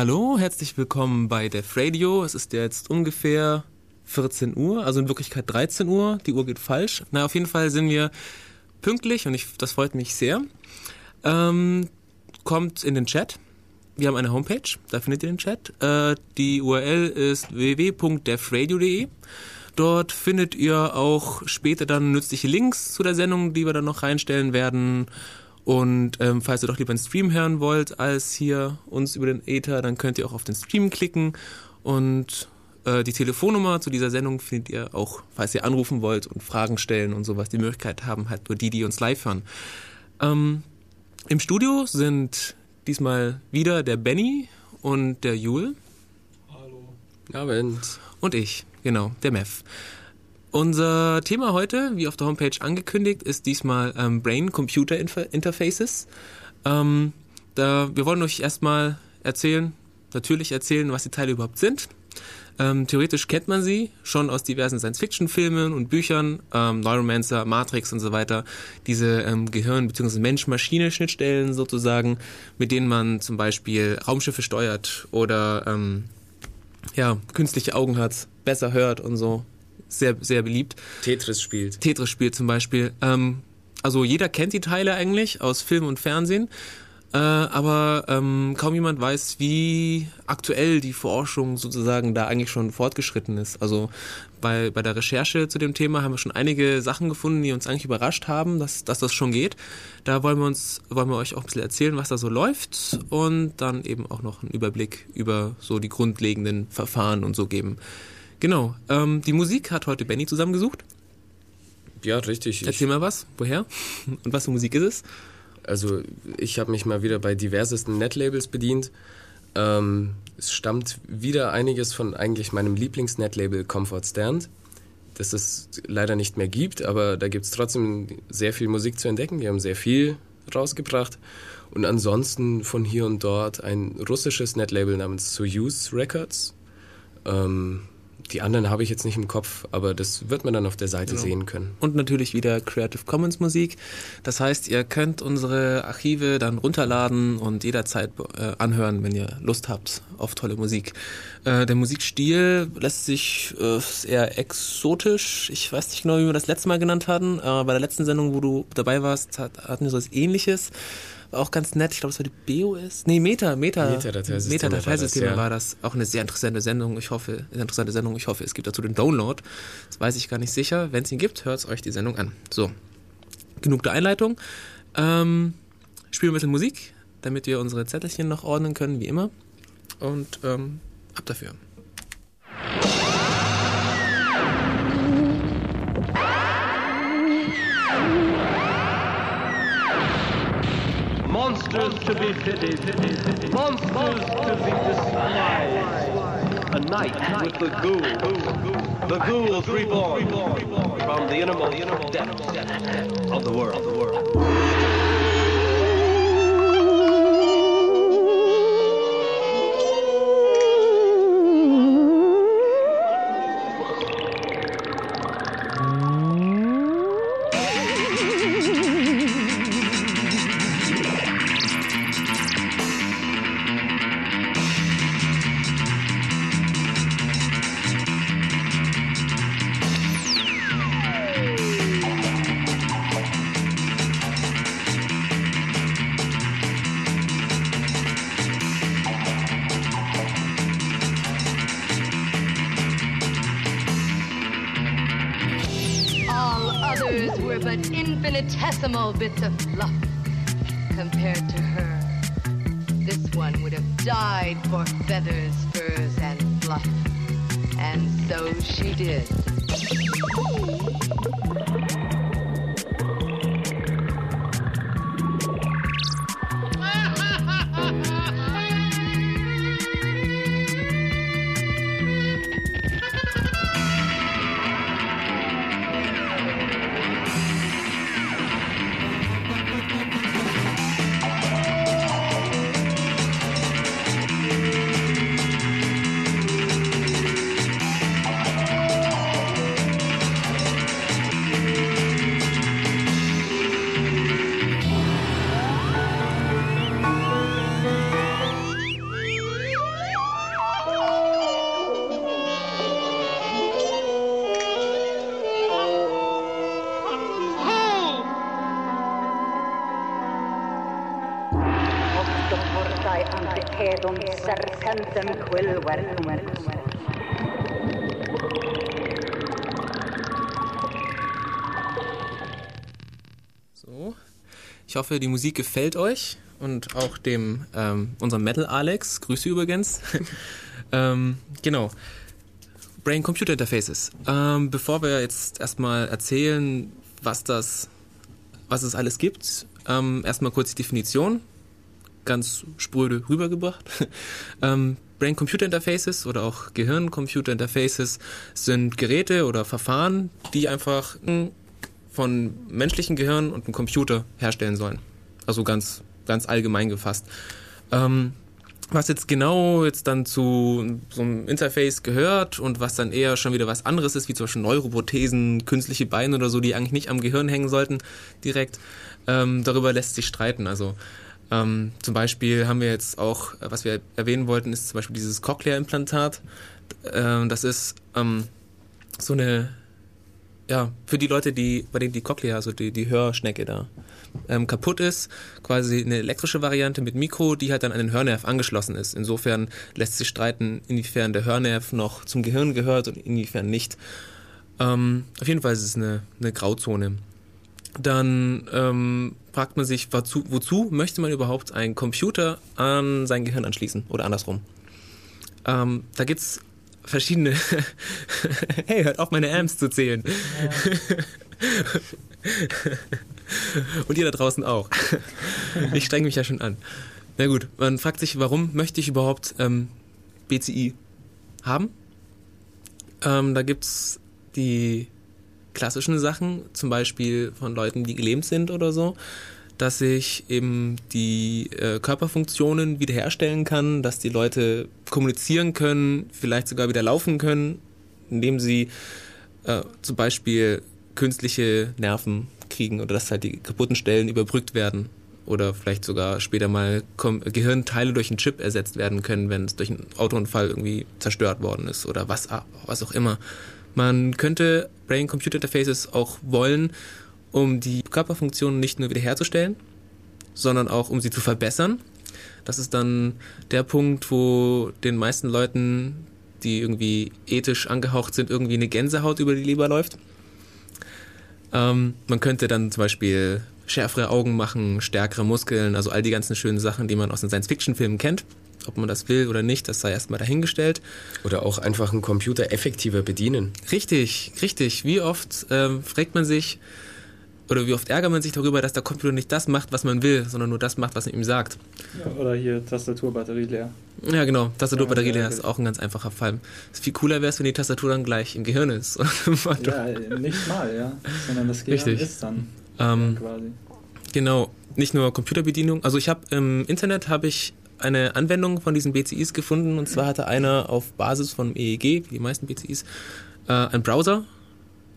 Hallo, herzlich willkommen bei Def Radio. Es ist jetzt ungefähr 14 Uhr, also in Wirklichkeit 13 Uhr. Die Uhr geht falsch. Na, auf jeden Fall sind wir pünktlich und ich, das freut mich sehr. Ähm, kommt in den Chat. Wir haben eine Homepage, da findet ihr den Chat. Äh, die URL ist www.defradio.de. Dort findet ihr auch später dann nützliche Links zu der Sendung, die wir dann noch reinstellen werden. Und ähm, falls ihr doch lieber einen Stream hören wollt, als hier uns über den Ether, dann könnt ihr auch auf den Stream klicken. Und äh, die Telefonnummer zu dieser Sendung findet ihr auch, falls ihr anrufen wollt und Fragen stellen und sowas. Die Möglichkeit haben halt nur die, die uns live hören. Ähm, Im Studio sind diesmal wieder der Benny und der Jule. Hallo. Abend. Und ich, genau, der Mev. Unser Thema heute, wie auf der Homepage angekündigt, ist diesmal ähm, Brain-Computer Interfaces. Ähm, da, wir wollen euch erstmal erzählen, natürlich erzählen, was die Teile überhaupt sind. Ähm, theoretisch kennt man sie schon aus diversen Science-Fiction-Filmen und Büchern, ähm, Neuromancer, Matrix und so weiter. Diese ähm, Gehirn- bzw. Mensch-Maschine-Schnittstellen sozusagen, mit denen man zum Beispiel Raumschiffe steuert oder ähm, ja, künstliche Augen hat, besser hört und so sehr, sehr beliebt. Tetris spielt. Tetris spielt zum Beispiel. Ähm, also jeder kennt die Teile eigentlich aus Film und Fernsehen. Äh, aber ähm, kaum jemand weiß, wie aktuell die Forschung sozusagen da eigentlich schon fortgeschritten ist. Also bei, bei der Recherche zu dem Thema haben wir schon einige Sachen gefunden, die uns eigentlich überrascht haben, dass, dass das schon geht. Da wollen wir uns, wollen wir euch auch ein bisschen erzählen, was da so läuft und dann eben auch noch einen Überblick über so die grundlegenden Verfahren und so geben. Genau. Ähm, die Musik hat heute Benny zusammengesucht. Ja, richtig. Erzähl mal was. Woher? Und was für Musik ist es? Also, ich habe mich mal wieder bei diversesten Netlabels bedient. Ähm, es stammt wieder einiges von eigentlich meinem Lieblings-Netlabel Comfort Stand, das es leider nicht mehr gibt, aber da gibt es trotzdem sehr viel Musik zu entdecken. Die haben sehr viel rausgebracht. Und ansonsten von hier und dort ein russisches Netlabel namens Soyuz Records. Ähm, die anderen habe ich jetzt nicht im Kopf, aber das wird man dann auf der Seite genau. sehen können. Und natürlich wieder Creative Commons Musik. Das heißt, ihr könnt unsere Archive dann runterladen und jederzeit äh, anhören, wenn ihr Lust habt auf tolle Musik. Äh, der Musikstil lässt sich äh, eher exotisch. Ich weiß nicht genau, wie wir das letzte Mal genannt hatten. aber bei der letzten Sendung, wo du dabei warst, hat, hatten wir so was ähnliches war auch ganz nett. Ich glaube, es war die BOS. Nee, Meta, Meta. Meta-Dateisysteme Meta Dateisysteme war, ja. war, das. Auch eine sehr interessante Sendung. Ich hoffe, eine interessante Sendung. Ich hoffe, es gibt dazu den Download. Das weiß ich gar nicht sicher. Wenn es ihn gibt, hört euch die Sendung an. So. Genug der Einleitung. Ähm, spielen wir ein bisschen Musik, damit wir unsere Zettelchen noch ordnen können, wie immer. Und ähm, ab dafür. Monsters to be pitied, monsters to be despised. A night with the ghouls, the ghouls reborn from the innermost depths of the world. Infinitesimal bits of fluff compared to her. This one would have died for feathers, furs, and fluff. And so she did. Hoffe, die Musik gefällt euch und auch dem ähm, unserem Metal Alex. Grüße übrigens. ähm, genau. Brain-Computer Interfaces. Ähm, bevor wir jetzt erstmal erzählen, was das, was es alles gibt, ähm, erstmal kurz die Definition. Ganz spröde rübergebracht. ähm, Brain-Computer Interfaces oder auch Gehirn-Computer Interfaces sind Geräte oder Verfahren, die einfach von menschlichen Gehirn und einem Computer herstellen sollen. Also ganz, ganz allgemein gefasst. Ähm, was jetzt genau jetzt dann zu so einem Interface gehört und was dann eher schon wieder was anderes ist, wie zum Beispiel Neuroprothesen, künstliche Beine oder so, die eigentlich nicht am Gehirn hängen sollten direkt, ähm, darüber lässt sich streiten. Also ähm, zum Beispiel haben wir jetzt auch, was wir erwähnen wollten, ist zum Beispiel dieses Cochlea-Implantat. Äh, das ist ähm, so eine ja, für die Leute, die, bei denen die Cochlea, also die, die Hörschnecke da, ähm, kaputt ist, quasi eine elektrische Variante mit Mikro, die halt dann an den Hörnerv angeschlossen ist. Insofern lässt sich streiten, inwiefern der Hörnerv noch zum Gehirn gehört und inwiefern nicht. Ähm, auf jeden Fall ist es eine, eine Grauzone. Dann ähm, fragt man sich, wozu, wozu möchte man überhaupt einen Computer an sein Gehirn anschließen oder andersrum? Ähm, da gibt's verschiedene. hey, hört auf, meine Amps zu zählen. Ja. Und ihr da draußen auch. Ich streng mich ja schon an. Na gut, man fragt sich, warum möchte ich überhaupt ähm, BCI haben? Ähm, da gibt's die klassischen Sachen, zum Beispiel von Leuten, die gelähmt sind oder so dass ich eben die äh, Körperfunktionen wiederherstellen kann, dass die Leute kommunizieren können, vielleicht sogar wieder laufen können, indem sie äh, zum Beispiel künstliche Nerven kriegen oder dass halt die kaputten Stellen überbrückt werden oder vielleicht sogar später mal Gehirnteile durch einen Chip ersetzt werden können, wenn es durch einen Autounfall irgendwie zerstört worden ist oder was, was auch immer. Man könnte Brain-Computer-Interfaces auch wollen, um die Körperfunktionen nicht nur wiederherzustellen, sondern auch um sie zu verbessern. Das ist dann der Punkt, wo den meisten Leuten, die irgendwie ethisch angehaucht sind, irgendwie eine Gänsehaut über die Leber läuft. Ähm, man könnte dann zum Beispiel schärfere Augen machen, stärkere Muskeln, also all die ganzen schönen Sachen, die man aus den Science-Fiction-Filmen kennt. Ob man das will oder nicht, das sei erstmal dahingestellt. Oder auch einfach einen Computer effektiver bedienen. Richtig, richtig. Wie oft ähm, fragt man sich, oder wie oft ärgert man sich darüber, dass der Computer nicht das macht, was man will, sondern nur das macht, was man ihm sagt. Ja, oder hier Tastaturbatterie leer. Ja, genau. Tastaturbatterie leer ist auch ein ganz einfacher Fall. Es viel cooler wäre es, wenn die Tastatur dann gleich im Gehirn ist. ja, nicht mal, ja. Sondern das Gehirn Richtig. ist dann ähm, quasi. Genau. Nicht nur Computerbedienung. Also ich habe im Internet habe ich eine Anwendung von diesen BCIs gefunden und zwar hatte einer auf Basis von EEG, wie die meisten BCIs, äh, einen Browser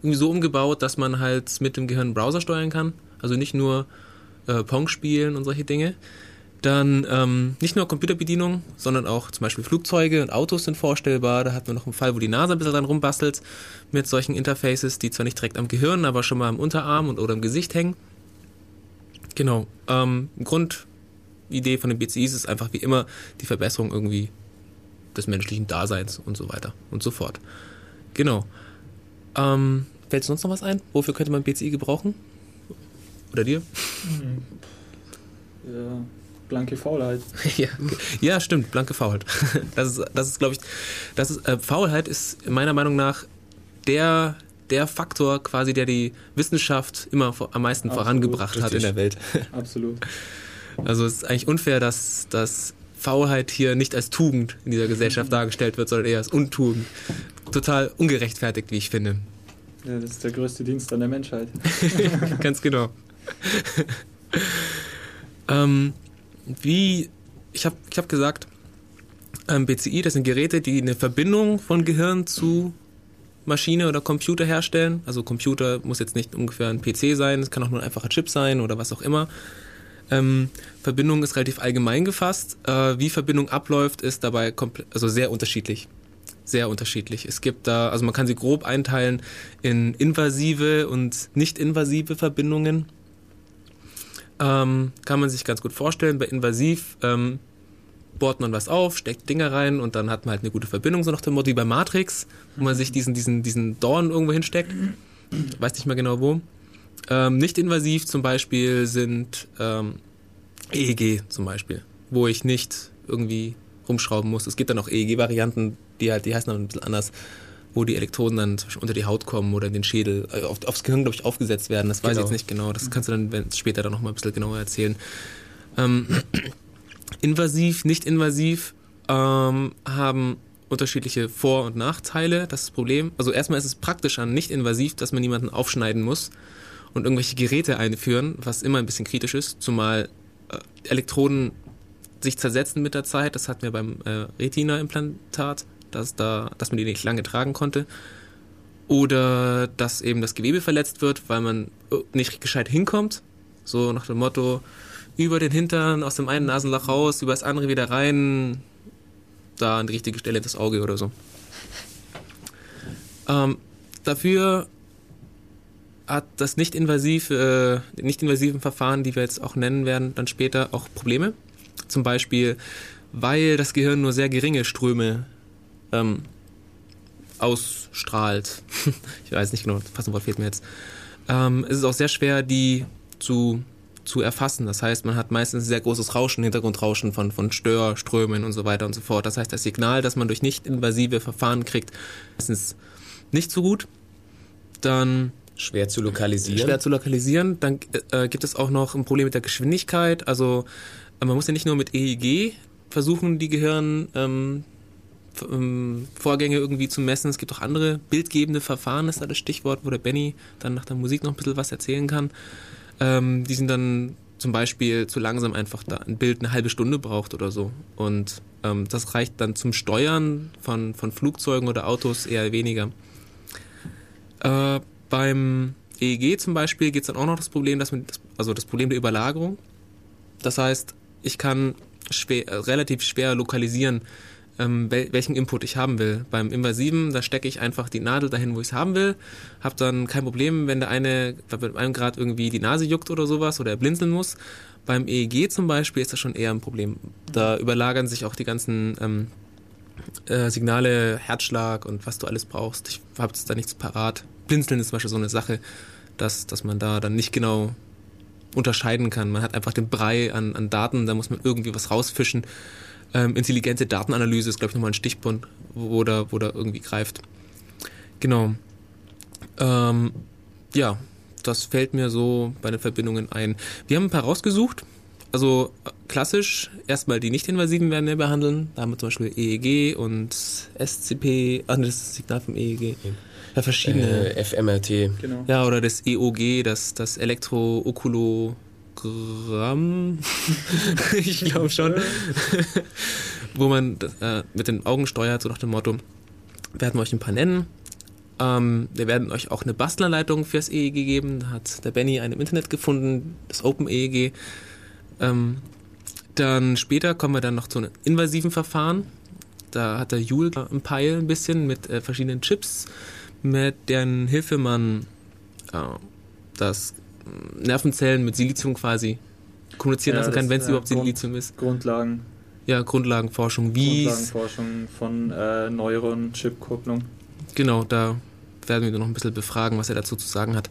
irgendwie so umgebaut, dass man halt mit dem Gehirn Browser steuern kann. Also nicht nur äh, Pong spielen und solche Dinge. Dann ähm, nicht nur Computerbedienung, sondern auch zum Beispiel Flugzeuge und Autos sind vorstellbar. Da hat man noch einen Fall, wo die NASA ein bisschen dran rumbastelt mit solchen Interfaces, die zwar nicht direkt am Gehirn, aber schon mal am Unterarm und oder im Gesicht hängen. Genau. Ähm, Grundidee von den BCIs ist einfach wie immer die Verbesserung irgendwie des menschlichen Daseins und so weiter und so fort. Genau. Ähm, Fällt sonst noch was ein? Wofür könnte man BCI gebrauchen? Oder dir? Ja, blanke Faulheit. ja, ja, stimmt, blanke Faulheit. Das ist, das ist glaube ich, das ist, äh, Faulheit ist meiner Meinung nach der, der Faktor quasi, der die Wissenschaft immer vor, am meisten Absolut, vorangebracht richtig. hat in der Welt. Absolut. Also es ist eigentlich unfair, dass, dass Faulheit hier nicht als Tugend in dieser Gesellschaft dargestellt wird, sondern eher als Untugend. Total ungerechtfertigt, wie ich finde. Ja, das ist der größte Dienst an der Menschheit. Ganz genau. ähm, wie, ich habe ich hab gesagt, ähm, BCI, das sind Geräte, die eine Verbindung von Gehirn zu Maschine oder Computer herstellen. Also Computer muss jetzt nicht ungefähr ein PC sein, es kann auch nur ein einfacher Chip sein oder was auch immer. Ähm, Verbindung ist relativ allgemein gefasst. Äh, wie Verbindung abläuft, ist dabei also sehr unterschiedlich sehr unterschiedlich. Es gibt da, also man kann sie grob einteilen in invasive und nicht invasive Verbindungen. Ähm, kann man sich ganz gut vorstellen. Bei invasiv ähm, bohrt man was auf, steckt Dinger rein und dann hat man halt eine gute Verbindung, so nach dem Motto wie bei Matrix, wo man sich diesen, diesen, diesen Dorn irgendwo hinsteckt. Weiß nicht mehr genau wo. Ähm, nicht invasiv zum Beispiel sind ähm, EEG zum Beispiel, wo ich nicht irgendwie rumschrauben muss. Es gibt dann auch EEG-Varianten, die halt, die heißen dann ein bisschen anders, wo die Elektroden dann zum Beispiel unter die Haut kommen oder in den Schädel, äh, auf, aufs Gehirn, glaube ich, aufgesetzt werden. Das weiß ich Genau. jetzt nicht genau. Das kannst du dann wenn, später dann nochmal ein bisschen genauer erzählen. Ähm, invasiv, nicht invasiv ähm, haben unterschiedliche Vor- und Nachteile. Das ist das Problem. Also erstmal ist es praktisch an nicht invasiv, dass man niemanden aufschneiden muss und irgendwelche Geräte einführen, was immer ein bisschen kritisch ist, zumal äh, Elektroden sich zersetzen mit der Zeit. Das hatten wir beim äh, Retina-Implantat, dass, da, dass man die nicht lange tragen konnte. Oder dass eben das Gewebe verletzt wird, weil man äh, nicht gescheit hinkommt. So nach dem Motto, über den Hintern, aus dem einen Nasenloch raus, über das andere wieder rein, da an die richtige Stelle das Auge oder so. Ähm, dafür hat das nicht-invasive, äh, nicht-invasiven Verfahren, die wir jetzt auch nennen werden, dann später auch Probleme. Zum Beispiel, weil das Gehirn nur sehr geringe Ströme ähm, ausstrahlt. ich weiß nicht genau, das passende Wort fehlt mir jetzt. Ähm, es ist auch sehr schwer, die zu, zu erfassen. Das heißt, man hat meistens sehr großes Rauschen, Hintergrundrauschen von, von Störströmen und so weiter und so fort. Das heißt, das Signal, das man durch nicht-invasive Verfahren kriegt, ist meistens nicht so gut. Dann Schwer zu lokalisieren. schwer zu lokalisieren. Dann äh, gibt es auch noch ein Problem mit der Geschwindigkeit. Also äh, man muss ja nicht nur mit EEG versuchen, die Gehirn ähm, ähm, Vorgänge irgendwie zu messen. Es gibt auch andere bildgebende Verfahren, ist da das Stichwort, wo der Benny dann nach der Musik noch ein bisschen was erzählen kann. Ähm, die sind dann zum Beispiel zu langsam einfach da ein Bild eine halbe Stunde braucht oder so. Und ähm, das reicht dann zum Steuern von, von Flugzeugen oder Autos eher weniger. Äh, beim EEG zum Beispiel geht es dann auch noch das Problem, dass man, also das Problem der Überlagerung. Das heißt, ich kann schwer, äh, relativ schwer lokalisieren, ähm, wel, welchen Input ich haben will. Beim Invasiven, da stecke ich einfach die Nadel dahin, wo ich es haben will, habe dann kein Problem, wenn der eine bei einem Grad irgendwie die Nase juckt oder sowas oder er blinzeln muss. Beim EEG zum Beispiel ist das schon eher ein Problem. Da überlagern sich auch die ganzen ähm, äh, Signale, Herzschlag und was du alles brauchst. Ich habe da nichts parat. Blinzeln ist zum Beispiel so eine Sache, dass, dass man da dann nicht genau unterscheiden kann. Man hat einfach den Brei an, an Daten, da muss man irgendwie was rausfischen. Ähm, intelligente Datenanalyse ist, glaube ich, nochmal ein Stichpunkt, wo da, wo da irgendwie greift. Genau. Ähm, ja, das fällt mir so bei den Verbindungen ein. Wir haben ein paar rausgesucht. Also äh, klassisch erstmal die nicht-invasiven werden wir behandeln. Da haben wir zum Beispiel EEG und SCP, ah, das ist das Signal vom EEG. Ja, verschiedene. Äh, FMRT. Genau. Ja, oder das EOG, das, das Elektrookulogramm. ich glaube schon. Wo man äh, mit den Augen steuert, so nach dem Motto. Werden wir euch ein paar nennen. Ähm, wir werden euch auch eine Bastlerleitung fürs EEG geben. Da hat der Benny eine im Internet gefunden, das Open EEG. Ähm, dann später kommen wir dann noch zu einem invasiven Verfahren. Da hat der Jule ein Peil ein bisschen mit äh, verschiedenen Chips, mit deren Hilfe man äh, das Nervenzellen mit Silizium quasi kommunizieren Ja, lassen kann, wenn es äh, überhaupt Grund- Silizium ist. Grundlagen, Ja, Grundlagenforschung, wie Grundlagenforschung von äh, Neuron-Chip-Kopplung. Genau, da werden wir noch ein bisschen befragen, was er dazu zu sagen hat.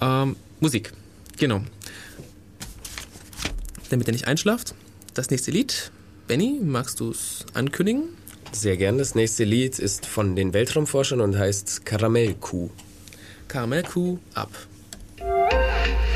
Ähm, Musik, genau. Damit er nicht einschlaft, das nächste Lied. Benny, magst du es ankündigen? Sehr gern. Das nächste Lied ist von den Weltraumforschern und heißt Karamellkuh. Karamellkuh ab.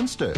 Monster.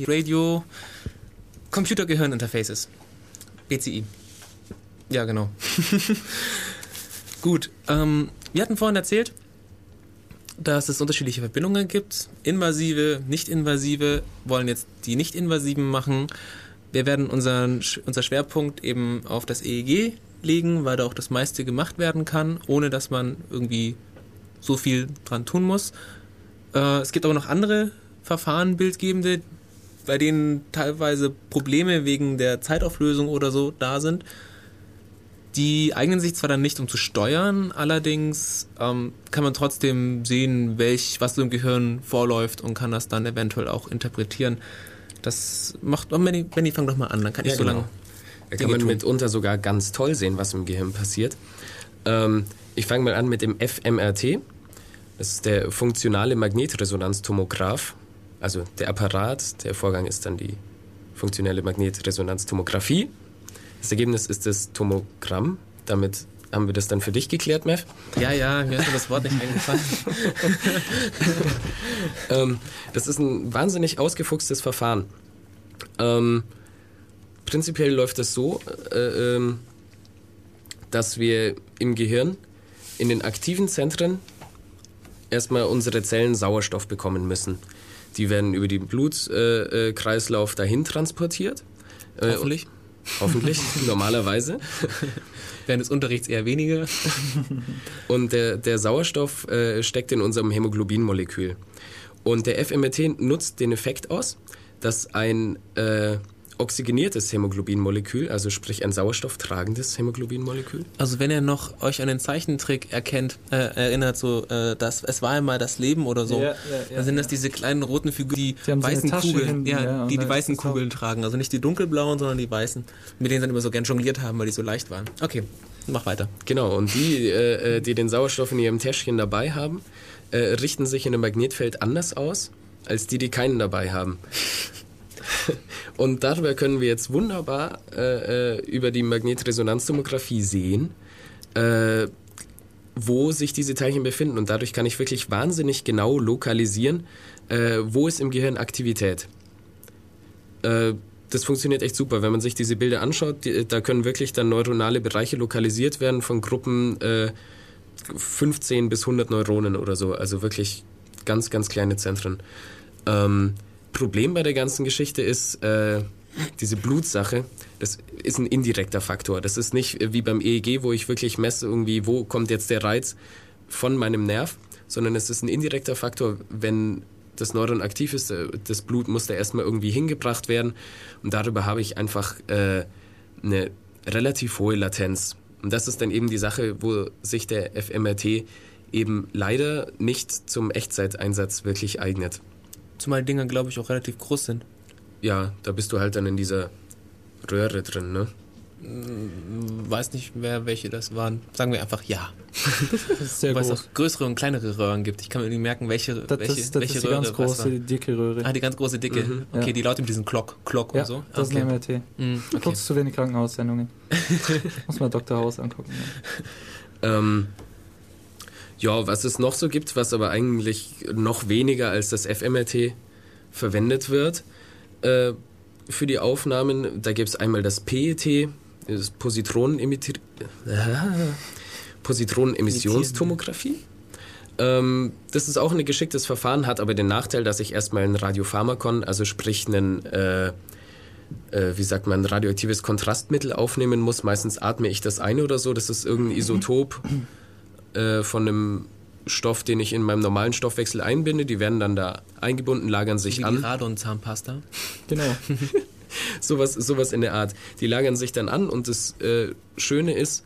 Radio Computer Gehirn Interfaces. BCI. Ja, genau. Gut, ähm, wir hatten vorhin erzählt, dass es unterschiedliche Verbindungen gibt. Invasive, nicht-invasive, wollen jetzt die nicht-invasiven machen. Wir werden unseren, unser Schwerpunkt eben auf das EEG legen, weil da auch das meiste gemacht werden kann, ohne dass man irgendwie so viel dran tun muss. Äh, es gibt aber noch andere Verfahren, bildgebende, bei denen teilweise Probleme wegen der Zeitauflösung oder so da sind. Die eignen sich zwar dann nicht, um zu steuern, allerdings ähm, kann man trotzdem sehen, welch, was so im Gehirn vorläuft und kann das dann eventuell auch interpretieren. Das macht, oh, Benny, Benny, fang doch mal an, dann kann ich so genau. lange. Da kann man tun. mitunter sogar ganz toll sehen, was im Gehirn passiert. Ähm, ich fange mal an mit dem FMRT. Das ist der funktionale Magnetresonanztomograph. Also der Apparat, der Vorgang ist dann die funktionelle Magnetresonanztomographie. Das Ergebnis ist das Tomogramm. Damit haben wir das dann für dich geklärt, Mev. Ja, ja, mir ist das Wort nicht eingefallen. Ähm, das ist ein wahnsinnig ausgefuchstes Verfahren. Ähm, prinzipiell läuft das so, äh, ähm, dass wir im Gehirn in den aktiven Zentren erstmal unsere Zellen Sauerstoff bekommen müssen. Die werden über den Blutkreislauf Kreislauf dahin transportiert. Äh, Hoffentlich. Hoffentlich, normalerweise. Während des Unterrichts eher weniger. Und der, der Sauerstoff äh, steckt in unserem Hämoglobinmolekül. Und der FMRT nutzt den Effekt aus, dass ein äh, oxygeniertes Hämoglobinmolekül, also sprich ein sauerstofftragendes Hämoglobinmolekül, Also wenn ihr noch euch an den Zeichentrick erkennt, äh, erinnert, so äh, dass es war einmal das Leben oder so, Ja, ja, ja, dann sind das diese kleinen roten Figuren, die, Die so weißen Tasche Kugeln, hinten, ja, die die weißen Kugeln tragen, also nicht die dunkelblauen, sondern die weißen, mit denen sie dann immer so gern jongliert haben, weil die so leicht waren. Okay, mach weiter. Genau, und die, äh, äh, die den Sauerstoff in ihrem Täschchen dabei haben, äh, richten sich in einem Magnetfeld anders aus, als die, die keinen dabei haben. und darüber können wir jetzt wunderbar äh, äh, über die Magnetresonanztomographie sehen, äh, wo sich diese Teilchen befinden. Und dadurch kann ich wirklich wahnsinnig genau lokalisieren, äh, wo ist im Gehirn Aktivität. Äh, das funktioniert echt super. Wenn man sich diese Bilder anschaut, die, da können wirklich dann neuronale Bereiche lokalisiert werden von Gruppen äh, 15 bis 100 Neuronen oder so. Also wirklich ganz, ganz kleine Zentren. Ähm, Problem bei der ganzen Geschichte ist äh, diese Blutsache. Das ist ein indirekter Faktor. Das ist nicht wie beim EEG, wo ich wirklich messe, irgendwie, wo kommt jetzt der Reiz von meinem Nerv, sondern es ist ein indirekter Faktor, wenn das Neuron aktiv ist, äh, das Blut muss da erstmal irgendwie hingebracht werden und darüber habe ich einfach äh, eine relativ hohe Latenz. Und das ist dann eben die Sache, wo sich der FMRT eben leider nicht zum Echtzeiteinsatz wirklich eignet. Zumal die Dinger, glaube ich, auch relativ groß sind. Ja, da bist du halt dann in dieser Röhre drin, ne? Weiß nicht, wer welche das waren. Sagen wir einfach ja. Das ist sehr Weil es groß. auch größere und kleinere Röhren gibt. Ich kann mir irgendwie merken, welche, Das, welche, das, das welche ist die Röhre ganz große, die dicke Röhre. Ah, die ganz große, dicke. Mhm. Okay, Ja. die laut mit diesem Glock, Glock ja, und so. das okay. ist ein MRT. Mm, okay. Guckst zu wenig Krankenhaussendungen. Muss mal Dr. Haus angucken. Ja. Ähm, ja, was es noch so gibt, was aber eigentlich noch weniger als das FMRT verwendet wird äh, für die Aufnahmen, da gibt es einmal das PET, das Positronenemitri- Positronenemissionstomographie. Ähm, das ist auch ein geschicktes Verfahren, hat aber den Nachteil, dass ich erstmal ein Radiopharmakon, also sprich einen, äh, äh, wie sagt man, radioaktives Kontrastmittel aufnehmen muss. Meistens atme ich das ein oder so. Das ist irgendein Isotop äh, von einem Stoff, den ich in meinem normalen Stoffwechsel einbinde. Die werden dann da eingebunden, lagern sich Wie die an. Radon-Zahnpasta. Genau. Sowas, sowas in der Art. Die lagern sich dann an und das äh, Schöne ist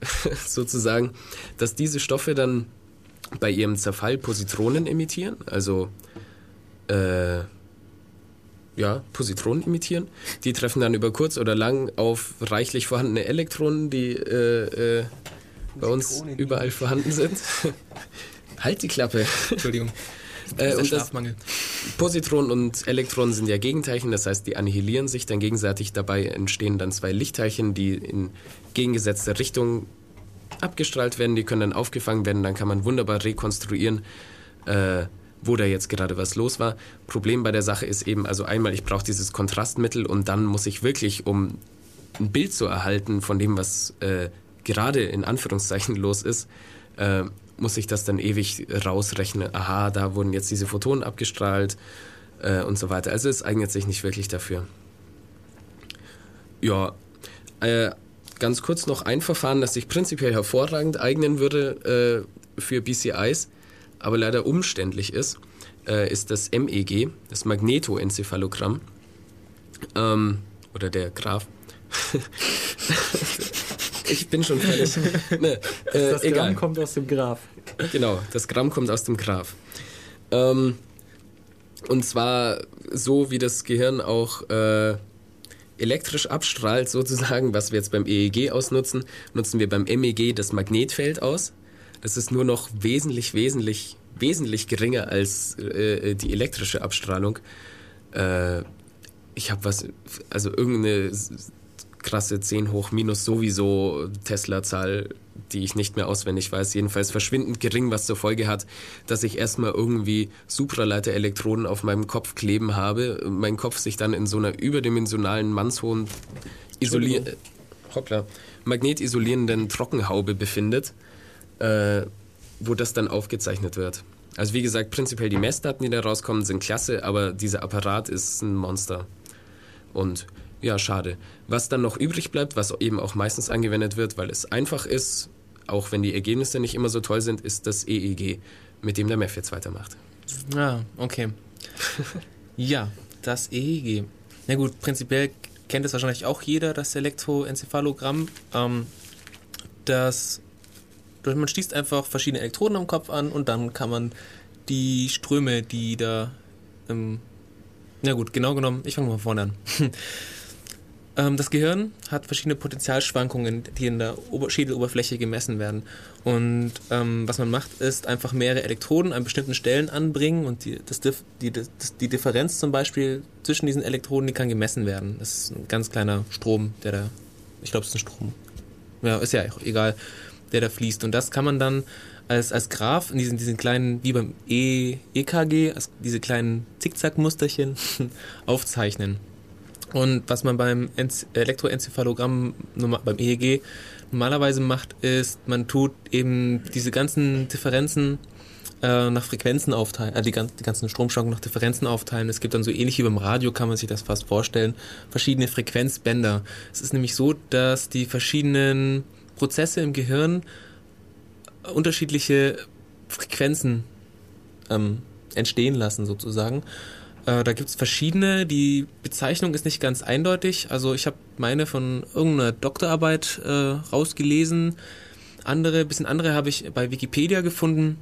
sozusagen, dass diese Stoffe dann bei ihrem Zerfall Positronen emittieren, also äh, ja, Positronen emittieren. Die treffen dann über kurz oder lang auf reichlich vorhandene Elektronen, die äh, äh, bei uns überall vorhanden sind. halt die Klappe. Entschuldigung. Äh, und Schlafmangel. Positronen und Elektronen sind ja Gegenteilchen, das heißt, die annihilieren sich dann gegenseitig. Dabei entstehen dann zwei Lichtteilchen, die in gegengesetzter Richtung abgestrahlt werden. Die können dann aufgefangen werden. Dann kann man wunderbar rekonstruieren, äh, wo da jetzt gerade was los war. Problem bei der Sache ist eben, also einmal, ich brauche dieses Kontrastmittel und dann muss ich wirklich, um ein Bild zu erhalten von dem, was äh, gerade in Anführungszeichen los ist, äh, muss ich das dann ewig rausrechnen. Aha, da wurden jetzt diese Photonen abgestrahlt äh, und so weiter. Also es eignet sich nicht wirklich dafür. Ja, äh, ganz kurz noch ein Verfahren, das sich prinzipiell hervorragend eignen würde äh, für BCIs, aber leider umständlich ist, äh, ist das MEG, das Magnetoenzephalogramm. Ähm, oder der Graph. ich bin schon fertig. Ne, äh, Das egal. Gramm kommt aus dem Graph. Genau, das Gramm kommt aus dem Graph. Ähm, und zwar so, wie das Gehirn auch äh, elektrisch abstrahlt, sozusagen, was wir jetzt beim EEG ausnutzen, nutzen wir beim MEG das Magnetfeld aus. Das ist nur noch wesentlich, wesentlich, wesentlich geringer als äh, die elektrische Abstrahlung. Äh, ich habe was, also irgendeine krasse 10 hoch minus sowieso Tesla-Zahl, die ich nicht mehr auswendig weiß, jedenfalls verschwindend gering, was zur Folge hat, dass ich erstmal irgendwie Supraleiter-Elektroden auf meinem Kopf kleben habe, mein Kopf sich dann in so einer überdimensionalen, mannshohen, isolier hoppla, magnetisolierenden Trockenhaube befindet, äh, wo das dann aufgezeichnet wird. Also wie gesagt, prinzipiell die Messdaten, die da rauskommen, sind klasse, aber dieser Apparat ist ein Monster. Und ja, schade. Was dann noch übrig bleibt, was eben auch meistens angewendet wird, weil es einfach ist, auch wenn die Ergebnisse nicht immer so toll sind, ist das EEG, mit dem der MEF jetzt weitermacht. Ah, okay. ja, Das EEG. Na gut, prinzipiell kennt es wahrscheinlich auch jeder, das Elektroenzephalogramm. Ähm, das, man schließt einfach verschiedene Elektroden am Kopf an und dann kann man die Ströme, die da. Ähm, na gut, genau genommen, ich fange mal vorne an. Ähm, das Gehirn hat verschiedene Potentialschwankungen, die in der Ober Schädeloberfläche gemessen werden. Und ähm, was man macht, ist einfach mehrere Elektroden an bestimmten Stellen anbringen und die, das, die, das, die Differenz zum Beispiel zwischen diesen Elektroden, die kann gemessen werden. Das ist ein ganz kleiner Strom, der da, ich glaube, es ist ein Strom. Ja, ist ja egal, der da fließt. Und das kann man dann als, als Graph in diesen, diesen kleinen, wie beim e, EKG, diese kleinen Zickzackmusterchen aufzeichnen. Und was man beim Enz- Elektroenzephalogramm, beim EEG, normalerweise macht, ist, man tut eben diese ganzen Differenzen äh, nach Frequenzen aufteilen, äh, die, gan- die ganzen Stromschwankungen nach Differenzen aufteilen. Es gibt dann so ähnlich wie beim Radio, kann man sich das fast vorstellen, verschiedene Frequenzbänder. Es ist nämlich so, dass die verschiedenen Prozesse im Gehirn unterschiedliche Frequenzen ähm, entstehen lassen, sozusagen. Äh, da gibt es verschiedene. Die Bezeichnung ist nicht ganz eindeutig. Also ich habe meine von irgendeiner Doktorarbeit äh, rausgelesen. Andere, bisschen andere habe ich bei Wikipedia gefunden.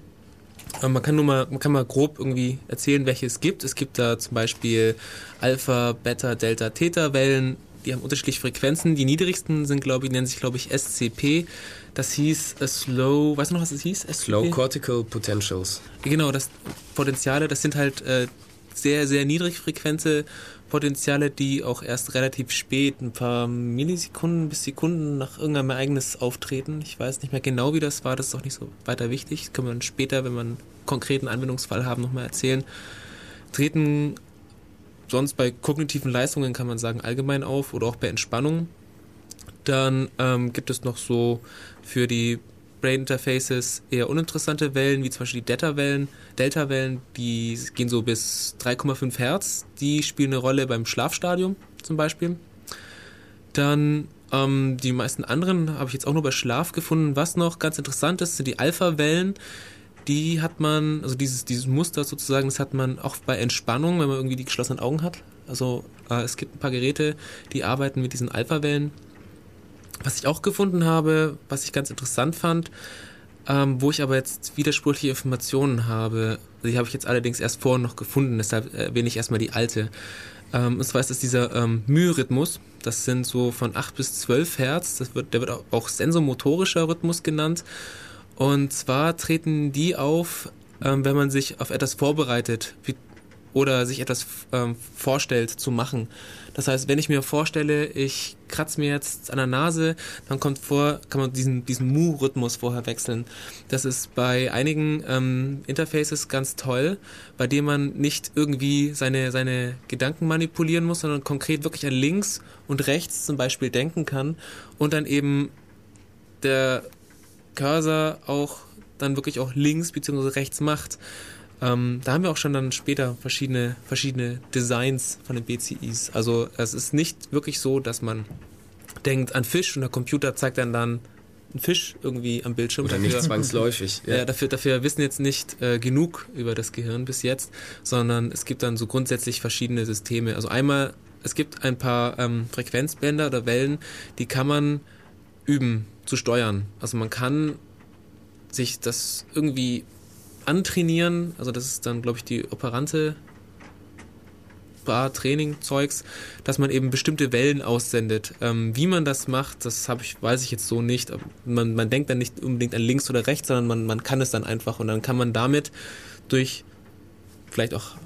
Äh, Man kann nur mal, man kann mal grob irgendwie erzählen, welche es gibt. Es gibt da zum Beispiel Alpha, Beta, Delta, Theta Wellen. Die haben unterschiedliche Frequenzen. Die niedrigsten sind, glaube ich, nennen sich, glaube ich, SCP. Das hieß Slow, weißt du noch, was es hieß? SCP? Low Cortical Potentials. Genau, das Potenziale, das sind halt sehr, sehr niedrigfrequente Potenziale, die auch erst relativ spät, ein paar Millisekunden bis Sekunden nach irgendeinem Ereignis auftreten. Ich weiß nicht mehr genau, wie das war, das ist auch nicht so weiter wichtig. Das können wir dann später, wenn wir einen konkreten Anwendungsfall haben, nochmal erzählen. Treten sonst bei kognitiven Leistungen, kann man sagen, allgemein auf oder auch bei Entspannung. Dann ähm, gibt es noch so für die Brain Interfaces eher uninteressante Wellen, wie zum Beispiel die Delta-Wellen. Delta-Wellen, die gehen so bis 3,5 Hertz. Die spielen eine Rolle beim Schlafstadium zum Beispiel. Dann ähm, die meisten anderen habe ich jetzt auch nur bei Schlaf gefunden. Was noch ganz interessant ist, sind die Alpha-Wellen. Die hat man, also dieses, dieses Muster sozusagen, das hat man auch bei Entspannung, wenn man irgendwie die geschlossenen Augen hat. Also äh, es gibt ein paar Geräte, die arbeiten mit diesen Alpha-Wellen. Was ich auch gefunden habe, was ich ganz interessant fand, ähm, wo ich aber jetzt widersprüchliche Informationen habe, die habe ich jetzt allerdings erst vorhin noch gefunden, deshalb erwähne ich erstmal die alte. Ähm, und zwar ist es dieser ähm, Mühe-Rhythmus. Das sind so von 8 bis 12 Hertz. Das wird, der wird auch, auch sensomotorischer Rhythmus genannt. Und zwar treten die auf, ähm, wenn man sich auf etwas vorbereitet wie, oder sich etwas ähm, vorstellt zu machen. Das heißt, wenn ich mir vorstelle, ich kratze mir jetzt an der Nase, dann kommt vor, kann man diesen, diesen Mu-Rhythmus vorher wechseln. Das ist bei einigen ähm, Interfaces ganz toll, bei dem man nicht irgendwie seine, seine Gedanken manipulieren muss, sondern konkret wirklich an links und rechts zum Beispiel denken kann und dann eben der Cursor auch dann wirklich auch links bzw. rechts macht. Ähm, da haben wir auch schon dann später verschiedene, verschiedene Designs von den BCIs. Also es ist nicht wirklich so, dass man denkt an Fisch und der Computer zeigt dann dann einen Fisch irgendwie am Bildschirm. Oder nicht zwangsläufig. Ja, dafür, dafür wissen jetzt nicht äh, genug über das Gehirn bis jetzt, sondern es gibt dann so grundsätzlich verschiedene Systeme. Also einmal, es gibt ein paar ähm, Frequenzbänder oder Wellen, die kann man üben zu steuern. Also man kann sich das irgendwie antrainieren, also das ist dann, glaube ich, die operante Bar Training Zeugs, dass man eben bestimmte Wellen aussendet. Ähm, wie man das macht, das ich, weiß ich jetzt so nicht. Man, man denkt dann nicht unbedingt an links oder rechts, sondern man, man kann es dann einfach und dann kann man damit durch vielleicht auch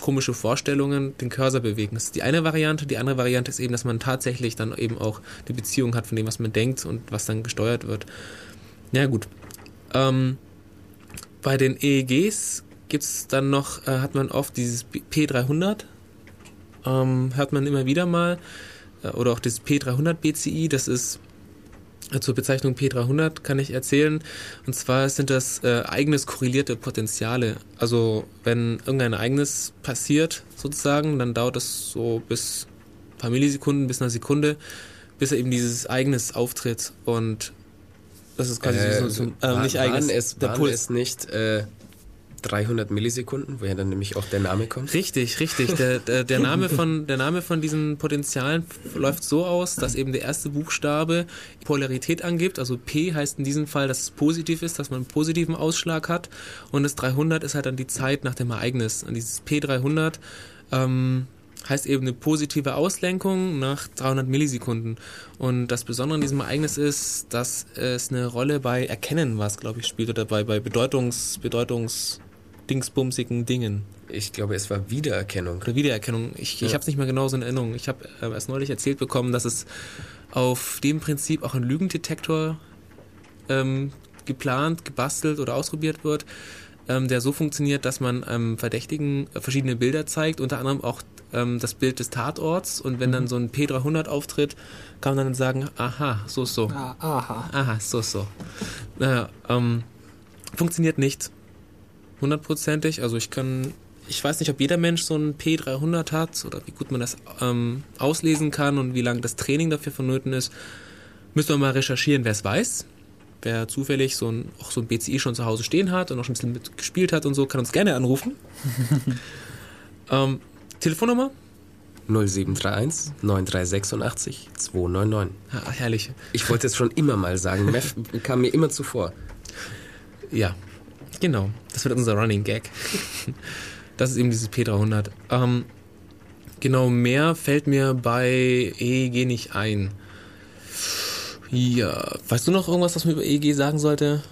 komische Vorstellungen den Cursor bewegen. Das ist die eine Variante. Die andere Variante ist eben, dass man tatsächlich dann eben auch eine Beziehung hat von dem, was man denkt und was dann gesteuert wird. Ja gut. Ähm, bei den EEGs gibt es dann noch, äh, hat man oft dieses P300, ähm, hört man immer wieder mal, äh, oder auch das P300 BCI, das ist äh, zur Bezeichnung P300 kann ich erzählen. Und zwar sind das äh, eigenes korrelierte Potenziale. Also wenn irgendein Ereignis passiert, sozusagen, dann dauert es so bis ein paar Millisekunden, bis eine Sekunde, bis eben dieses Ereignis auftritt. Und das ist quasi Äh, so, so äh, war- nicht waren eigenes, es, der waren Puls. es nicht äh, 300 Millisekunden, woher dann nämlich auch der Name kommt. Richtig, richtig. Der, der, der, Name von, der Name von diesen Potenzialen läuft so aus, dass eben der erste Buchstabe Polarität angibt. Also P heißt in diesem Fall, dass es positiv ist, dass man einen positiven Ausschlag hat. Und das 300 ist halt dann die Zeit nach dem Ereignis. Und dieses P300 ähm, heißt eben eine positive Auslenkung nach 300 Millisekunden. Und das Besondere an diesem Ereignis ist, dass es eine Rolle bei Erkennen was, glaube ich, spielt oder bei, bei Bedeutungs, Bedeutungs dingsbumsigen Dingen. Ich glaube, es war Wiedererkennung. Oder Wiedererkennung. Ich, Ja. ich habe es nicht mehr genau so in Erinnerung. Ich habe äh, erst neulich erzählt bekommen, dass es auf dem Prinzip auch ein Lügendetektor ähm, geplant, gebastelt oder ausprobiert wird, ähm, der so funktioniert, dass man ähm, Verdächtigen äh, verschiedene Bilder zeigt, unter anderem auch ähm, das Bild des Tatorts. Und wenn dann so ein P300 auftritt, kann man dann sagen, aha, so, so. Ah, aha. Aha, so, so. Naja, ähm, funktioniert nicht hundertprozentig. Also ich kann, ich weiß nicht, ob jeder Mensch so ein P300 hat oder wie gut man das ähm, auslesen kann und wie lange das Training dafür vonnöten ist. Müsste man mal recherchieren, wer es weiß. Wer zufällig so ein, auch so ein BCI schon zu Hause stehen hat und auch schon ein bisschen mitgespielt hat und so, kann uns gerne anrufen. ähm, Telefonnummer? 0731 9386 299. Ja, herrlich. Ich wollte es schon immer mal sagen. Meth kam mir immer zuvor. Ja, genau. Das wird unser Running Gag. Das ist eben dieses P300. Ähm, genau, mehr fällt mir bei EEG nicht ein. Ja, weißt du noch irgendwas, was man über EEG sagen sollte?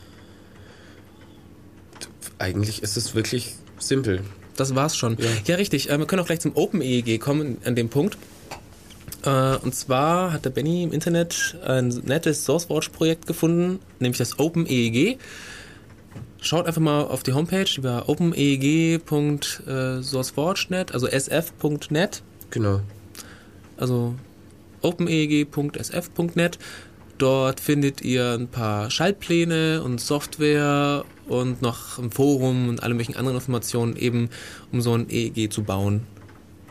Eigentlich ist es wirklich simpel. Das war's schon. Ja, richtig. Äh, wir können auch gleich zum Open EEG kommen an dem Punkt. Äh, und zwar hat der Benny im Internet ein nettes SourceWatch-Projekt gefunden, nämlich das Open EEG. Schaut einfach mal auf die Homepage über openeeg.sourcewatch.net, also sf.net, Genau. also openeeg.sf.net. Dort findet ihr ein paar Schaltpläne und Software und noch ein Forum und alle möglichen anderen Informationen eben, um so ein EEG zu bauen.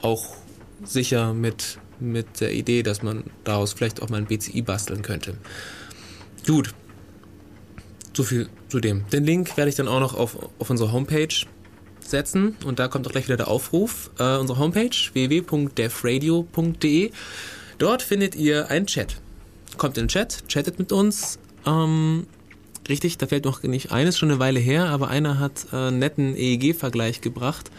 Auch sicher mit, mit der Idee, dass man daraus vielleicht auch mal ein BCI basteln könnte. Gut. So viel zu dem. Den Link werde ich dann auch noch auf, auf unsere Homepage setzen und da kommt auch gleich wieder der Aufruf. Äh, unsere Homepage www.devradio.de. Dort findet ihr einen Chat. Kommt in den Chat, chattet mit uns. Ähm, richtig, da fällt noch nicht eines, schon eine Weile her, aber einer hat äh, einen netten EEG-Vergleich gebracht.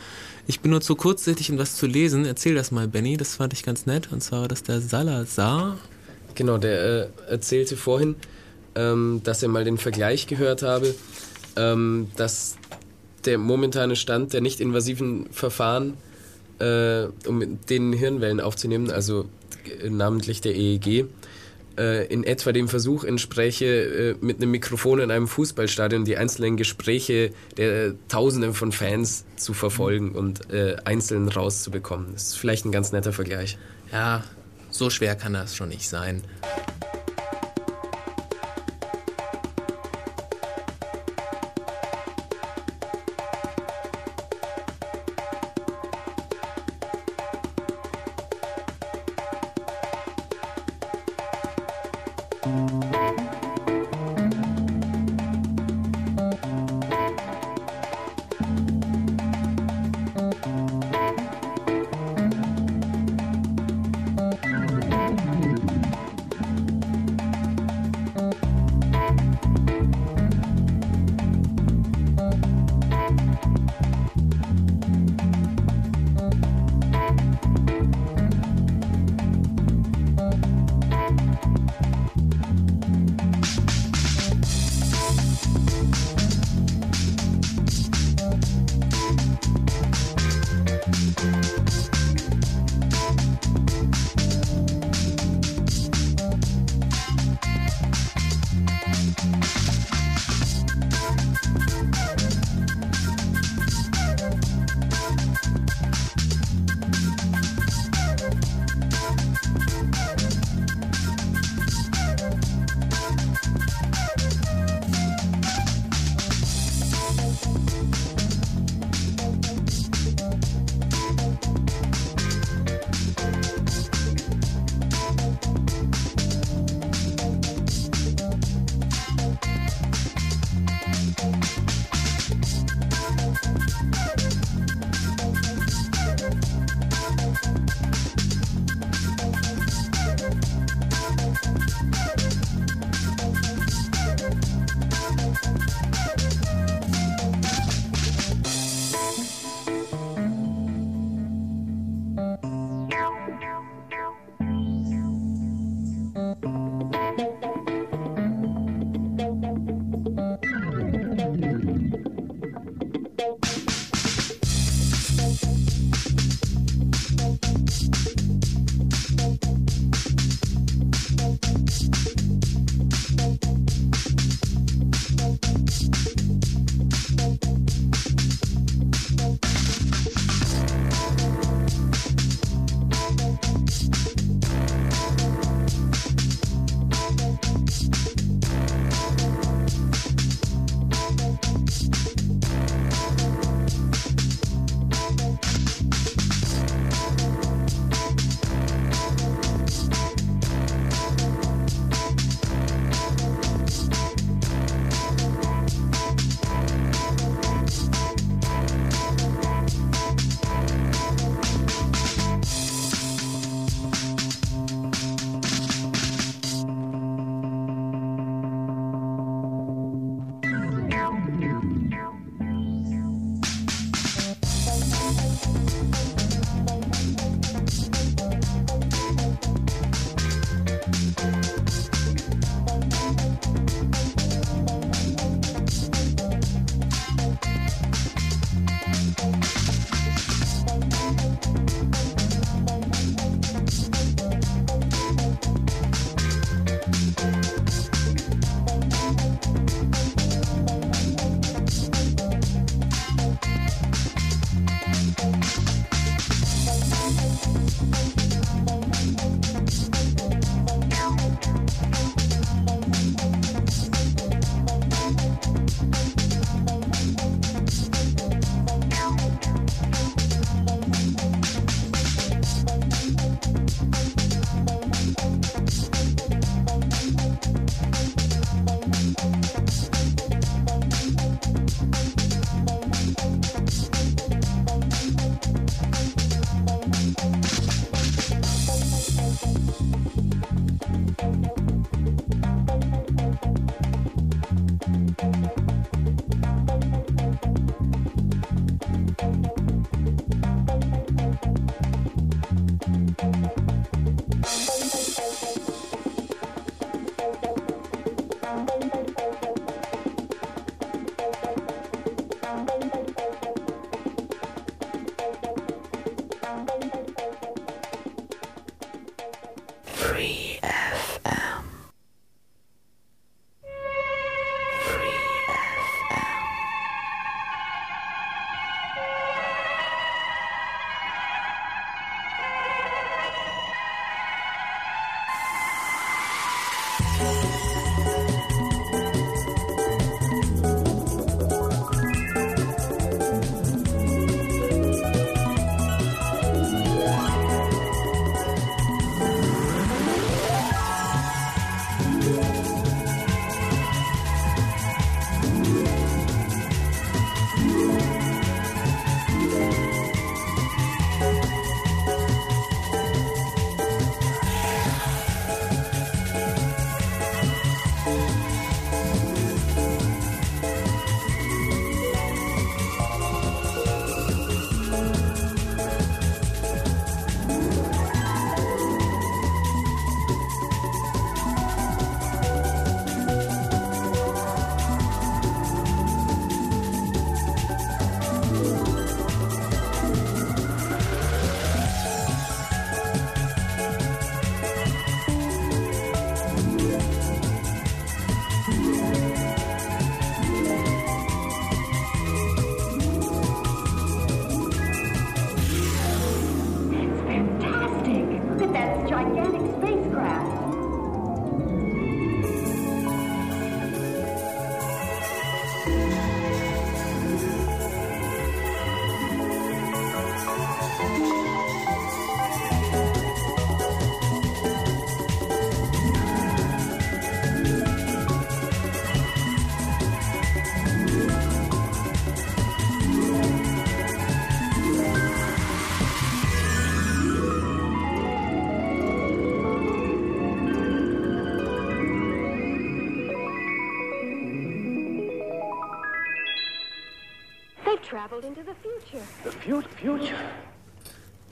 Ich bin nur zu kurzsichtig, um das zu lesen. Erzähl das mal, Benny, das fand ich ganz nett. Und zwar, dass der Salazar Genau, der äh, erzählte vorhin, ähm, dass er mal den Vergleich gehört habe, ähm, dass der momentane Stand der nicht-invasiven Verfahren, äh, um den Hirnwellen aufzunehmen, also äh, namentlich der EEG, in etwa dem Versuch entspräche, äh, mit einem Mikrofon in einem Fußballstadion die einzelnen Gespräche der Tausenden von Fans zu verfolgen und äh, einzeln rauszubekommen. Das ist vielleicht ein ganz netter Vergleich. Ja, so schwer kann das schon nicht sein.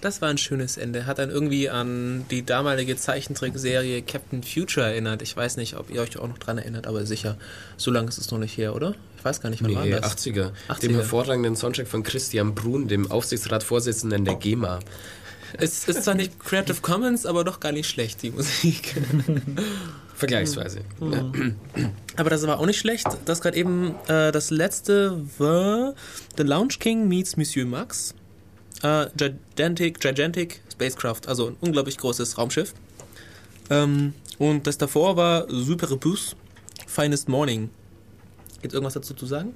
Das war ein schönes Ende. Hat dann irgendwie an die damalige Zeichentrickserie Captain Future erinnert. Ich weiß nicht, ob ihr euch auch noch dran erinnert, aber sicher. So lange ist es noch nicht her, oder? Ich weiß gar nicht, wann Nee, war das? 80er. 80er. Dem hervorragenden Soundtrack von Christian Brun, dem Aufsichtsratsvorsitzenden der GEMA. Es ist zwar nicht Creative Commons, aber doch gar nicht schlecht, die Musik. Vergleichsweise. Ja. Aber das war auch nicht schlecht. Das gerade eben, äh, das letzte war The Lounge King meets Monsieur Max. Äh, Gigantic, Gigantic Spacecraft, also ein unglaublich großes Raumschiff. Ähm, und das davor war Super Bus Finest Morning. Gibt irgendwas dazu zu sagen?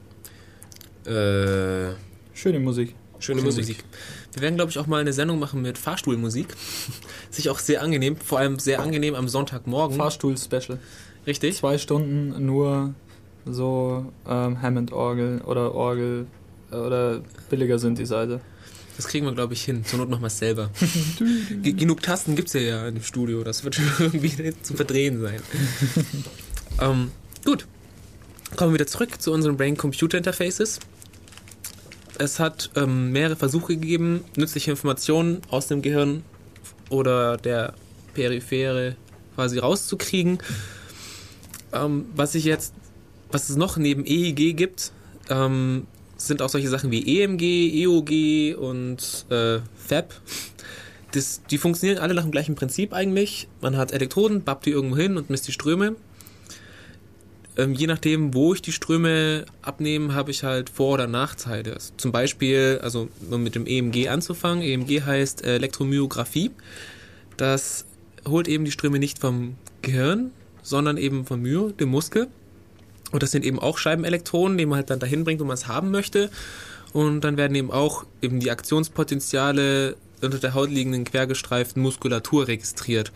Äh, Schöne Musik. Schöne Musik. Wir werden, glaube ich, auch mal eine Sendung machen mit Fahrstuhlmusik. Sich auch sehr angenehm, vor allem sehr angenehm am Sonntagmorgen. Fahrstuhl-Special. Richtig? Zwei Stunden nur so ähm, Hammond-Orgel oder Orgel äh, oder billiger Synthesizer. Das kriegen wir, glaube ich, hin. Zur Not machen wir es selber. Ge- Genug Tasten gibt es ja, ja im Studio. Das wird schon irgendwie zu verdrehen sein. ähm, gut. Kommen wir wieder zurück zu unseren Brain-Computer-Interfaces. Es hat ähm, mehrere Versuche gegeben, nützliche Informationen aus dem Gehirn oder der Periphere quasi rauszukriegen. Ähm, was ich jetzt, was es noch neben EEG gibt, ähm, sind auch solche Sachen wie EMG, EOG und äh, FAB. Das, die funktionieren alle nach dem gleichen Prinzip eigentlich. Man hat Elektroden, babbt die irgendwo hin und misst die Ströme. Ähm, je nachdem, wo ich die Ströme abnehme, habe ich halt Vor- oder Nachteile. Zum Beispiel, also um mit dem EMG anzufangen. EMG heißt äh, Elektromyographie. Das holt eben die Ströme nicht vom Gehirn, sondern eben vom Myo, dem Muskel. Und das sind eben auch Scheibenelektronen, die man halt dann dahin bringt, wo man es haben möchte. Und dann werden eben auch eben die Aktionspotenziale unter der Haut liegenden quergestreiften Muskulatur registriert.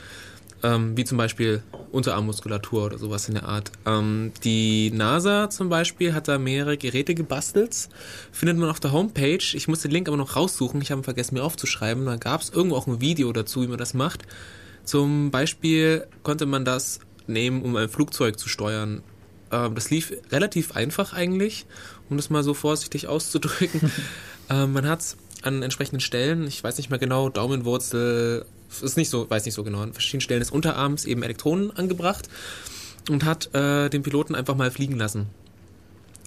Ähm, wie zum Beispiel Unterarmmuskulatur oder sowas in der Art. Ähm, die NASA zum Beispiel hat da mehrere Geräte gebastelt. Findet man auf der Homepage. Ich muss den Link aber noch raussuchen. Ich habe ihn vergessen, mir aufzuschreiben. Da gab es irgendwo auch ein Video dazu, wie man das macht. Zum Beispiel konnte man das nehmen, um ein Flugzeug zu steuern. Ähm, das lief relativ einfach eigentlich, um das mal so vorsichtig auszudrücken. ähm, man hat an entsprechenden Stellen, ich weiß nicht mehr genau, Daumenwurzel, ist nicht so, weiß nicht so genau, an verschiedenen Stellen des Unterarms eben Elektronen angebracht und hat äh, den Piloten einfach mal fliegen lassen.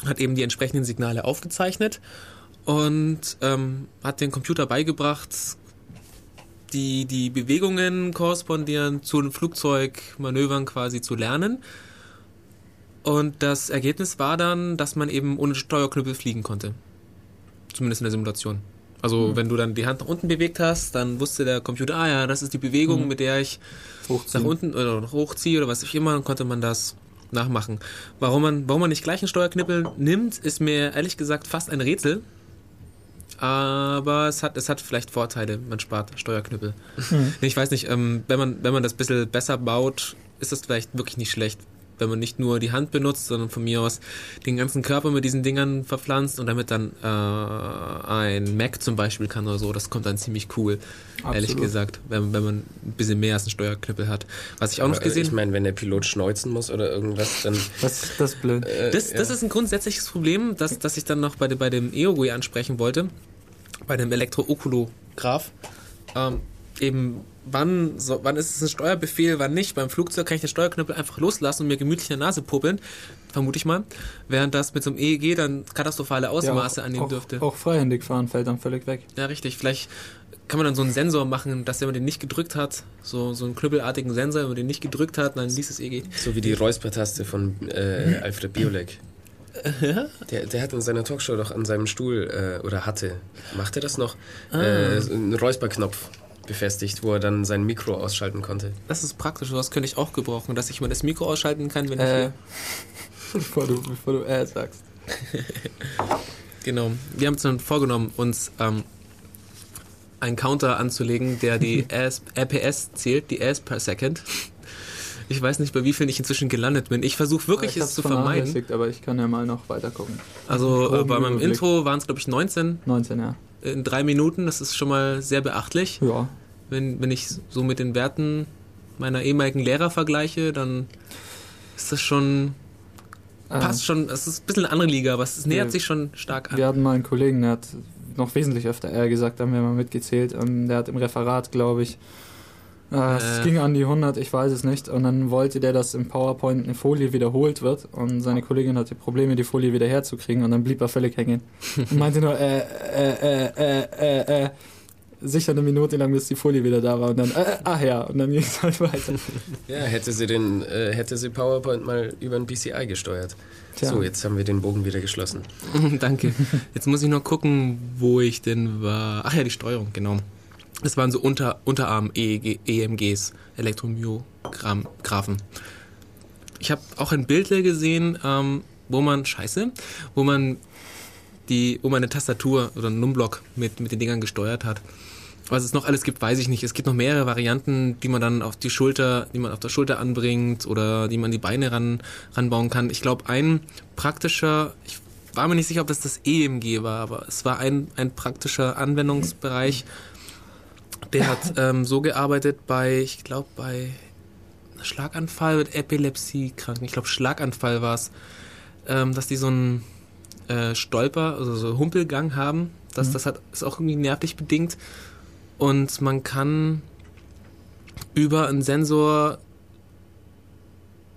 Hat eben die entsprechenden Signale aufgezeichnet und ähm, hat den Computer beigebracht, die, die Bewegungen korrespondieren zu den Flugzeugmanövern quasi zu lernen. Und das Ergebnis war dann, dass man eben ohne Steuerknüppel fliegen konnte. Zumindest in der Simulation. Also wenn du dann die Hand nach unten bewegt hast, dann wusste der Computer, ah ja, das ist die Bewegung, mit der ich Hochziehen. nach unten oder nach hochziehe oder was auch immer, dann konnte man das nachmachen. Warum man, warum man nicht gleich einen Steuerknüppel nimmt, ist mir ehrlich gesagt fast ein Rätsel. Aber es hat, es hat vielleicht Vorteile, man spart Steuerknüppel. Nee, Ich weiß nicht, ähm, wenn, man, wenn man das ein bisschen besser baut, ist das vielleicht wirklich nicht schlecht. Wenn man nicht nur die Hand benutzt, sondern von mir aus den ganzen Körper mit diesen Dingern verpflanzt und damit dann äh, ein Mac zum Beispiel kann oder so, das kommt dann ziemlich cool, ehrlich Absolut. gesagt, wenn, wenn man ein bisschen mehr als einen Steuerknüppel hat. Was ich auch noch Aber, äh, gesehen Ich meine, wenn der Pilot schneuzen muss oder irgendwas, dann Das, das ist blöd. äh, das, das ist ein grundsätzliches Problem, das, das ich dann noch bei, dem- bei dem EOG ansprechen wollte, bei dem Elektrookulograph. Ähm, eben, wann, so, wann ist es ein Steuerbefehl, wann nicht. Beim Flugzeug kann ich den Steuerknüppel einfach loslassen und mir gemütlich in der Nase puppeln, vermute ich mal. Während das mit so einem EEG dann katastrophale Ausmaße auch, annehmen auch, dürfte. Auch freihändig fahren fällt dann völlig weg. Ja, richtig. Vielleicht kann man dann so einen Sensor machen, dass wenn man den nicht gedrückt hat, so, so einen knüppelartigen Sensor, wenn man den nicht gedrückt hat, dann liest es EEG. so wie die Räuspertaste von äh, Alfred Biolek. Der, der hat in seiner Talkshow doch an seinem Stuhl, äh, oder hatte, macht er das noch, äh, so einen Räusperknopf befestigt, wo er dann sein Mikro ausschalten konnte. Das ist praktisch, sowas könnte ich auch gebrauchen, dass ich mal das Mikro ausschalten kann, wenn ich Äh, hier bevor du, bevor du äh sagst. Genau. Wir haben uns dann vorgenommen, uns ähm, einen Counter anzulegen, der die AS, RPS zählt, die AS per Second. Ich weiß nicht, bei wie vielen ich inzwischen gelandet bin. Ich versuche wirklich, ich es zu vermeiden. aber ich kann ja mal noch weiter gucken. Also äh, bei meinem. Intro waren es, glaube ich, 19 19, ja. in drei Minuten. Das ist schon mal sehr beachtlich. Ja. Wenn, wenn ich so mit den Werten meiner ehemaligen Lehrer vergleiche, dann ist das schon, Ähm, passt schon, es ist ein bisschen eine andere Liga, aber es nähert wir- sich schon stark an. Wir hatten mal einen Kollegen, der hat noch wesentlich öfter R gesagt, haben wir mal mitgezählt. Ähm, der hat im Referat, glaube ich, äh, es Äh. ging an die 100, ich weiß es nicht. Und dann wollte der, dass im PowerPoint eine Folie wiederholt wird. Und seine Kollegin hatte Probleme, die Folie wieder herzukriegen. Und dann blieb er völlig hängen. Und meinte nur, äh, äh, äh, äh, äh, äh. Sicher eine Minute lang, bis die Folie wieder da war und dann, äh, ach ja, und dann ging es halt weiter. Ja, hätte sie den, äh, hätte sie PowerPoint mal über ein BCI gesteuert. Tja. So, jetzt haben wir den Bogen wieder geschlossen. Danke. Jetzt muss ich noch gucken, wo ich denn war. Ach ja, die Steuerung, genau. Das waren so Unter, Unterarm EEG, EMGs, Elektromyografen. Ich habe auch ein Bild gesehen, ähm, wo man, scheiße, wo man die, wo man eine Tastatur oder einen Numblock mit, mit den Dingern gesteuert hat. Was es noch alles gibt, weiß ich nicht. Es gibt noch mehrere Varianten, die man dann auf die Schulter, die man auf der Schulter anbringt oder die man die Beine ran, ranbauen kann. Ich glaube, ein praktischer, ich war mir nicht sicher, ob das das EMG war, aber es war ein, ein praktischer Anwendungsbereich. Der hat ähm, so gearbeitet bei, ich glaube, bei Schlaganfall mit Epilepsie-Kranken. Ich glaube, Schlaganfall war es, ähm, dass die so einen äh, Stolper, also so Humpelgang haben. Das, das hat, ist auch irgendwie nervlich bedingt. Und man kann über einen Sensor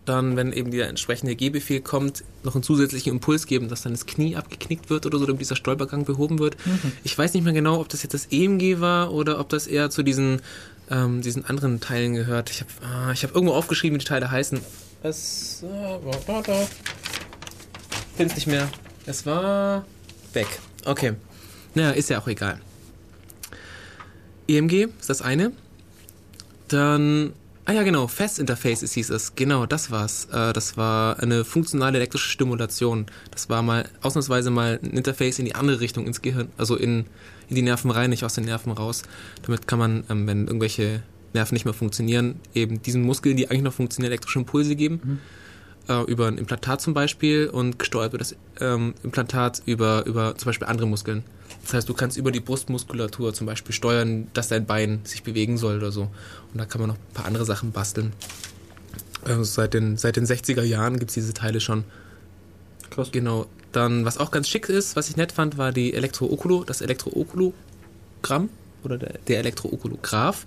dann, wenn eben der entsprechende Gehbefehl kommt, noch einen zusätzlichen Impuls geben, dass dann das Knie abgeknickt wird oder so, damit dieser Stolpergang behoben wird. Ich weiß nicht mehr genau, ob das jetzt das EMG war oder ob das eher zu diesen, ähm, diesen anderen Teilen gehört. Ich habe ah, ich hab irgendwo aufgeschrieben, wie die Teile heißen. Es, äh, Find's nicht mehr. Es war weg. Okay. Naja, ist ja auch egal. EMG ist das eine. Dann, ah ja genau, Fast Interfaces hieß es. Genau, das war's. Äh, das war eine funktionale elektrische Stimulation. Das war mal ausnahmsweise mal ein Interface in die andere Richtung ins Gehirn, also in, in die Nerven rein, nicht aus den Nerven raus. Damit kann man, ähm, wenn irgendwelche Nerven nicht mehr funktionieren, eben diesen Muskeln, die eigentlich noch funktionieren, elektrische Impulse geben. Äh, über ein Implantat zum Beispiel und gesteuert wird das ähm, Implantat über, über zum Beispiel andere Muskeln. Das heißt, du kannst über die Brustmuskulatur zum Beispiel steuern, dass dein Bein sich bewegen soll oder so. Und da kann man noch ein paar andere Sachen basteln. Also seit, den, seit den 60er Jahren gibt's diese Teile schon. Krass. Genau. Dann, was auch ganz schick ist, was ich nett fand, war die Elektro-Okulo, das Elektro-Okulogramm oder der, der Elektro-Okulograph.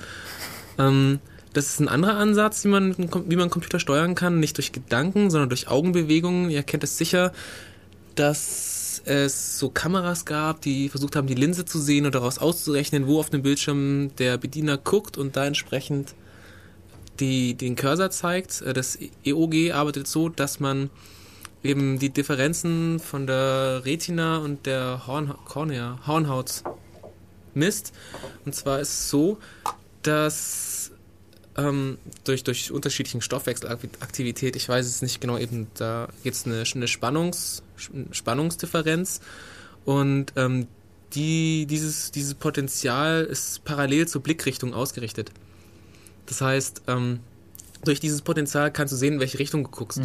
Ähm, das ist ein anderer Ansatz, wie man, wie man Computer steuern kann, nicht durch Gedanken, sondern durch Augenbewegungen. Ihr kennt es sicher, dass es so Kameras gab, die versucht haben, die Linse zu sehen und daraus auszurechnen, wo auf dem Bildschirm der Bediener guckt und da entsprechend die, den Cursor zeigt. Äh, Das EOG arbeitet so, dass man eben die Differenzen von der Retina und der Horn Cornea, Hornhaut misst. Und zwar ist es so, dass ähm, durch, durch unterschiedlichen Stoffwechselaktivität, ich weiß es nicht genau, eben da gibt es eine, eine Spannungs, Spannungsdifferenz und ähm, die, dieses, dieses Potenzial ist parallel zur Blickrichtung ausgerichtet. Das heißt, ähm, durch dieses Potenzial kannst du sehen, in welche Richtung du guckst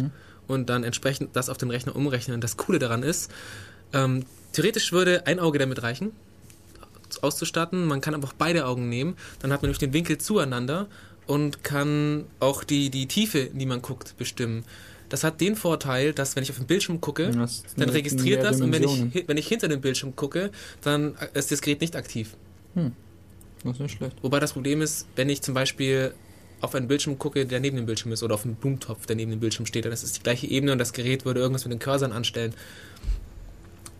und dann entsprechend das auf den Rechner umrechnen. Und das Coole daran ist, ähm, theoretisch würde ein Auge damit reichen, auszustatten. Man kann aber auch beide Augen nehmen. Dann hat man nämlich den Winkel zueinander und kann auch die, die Tiefe, in die man guckt, bestimmen. Das hat den Vorteil, dass wenn ich auf den Bildschirm gucke, Du hast dann registriert das und wenn ich, wenn ich hinter dem Bildschirm gucke, dann ist das Gerät nicht aktiv. Das ist nicht schlecht. Wobei das Problem ist, wenn ich zum Beispiel auf einen Bildschirm gucke, der neben dem Bildschirm ist oder auf einen Blumentopf, der neben dem Bildschirm steht, dann ist es die gleiche Ebene und das Gerät würde irgendwas mit den Cursern anstellen.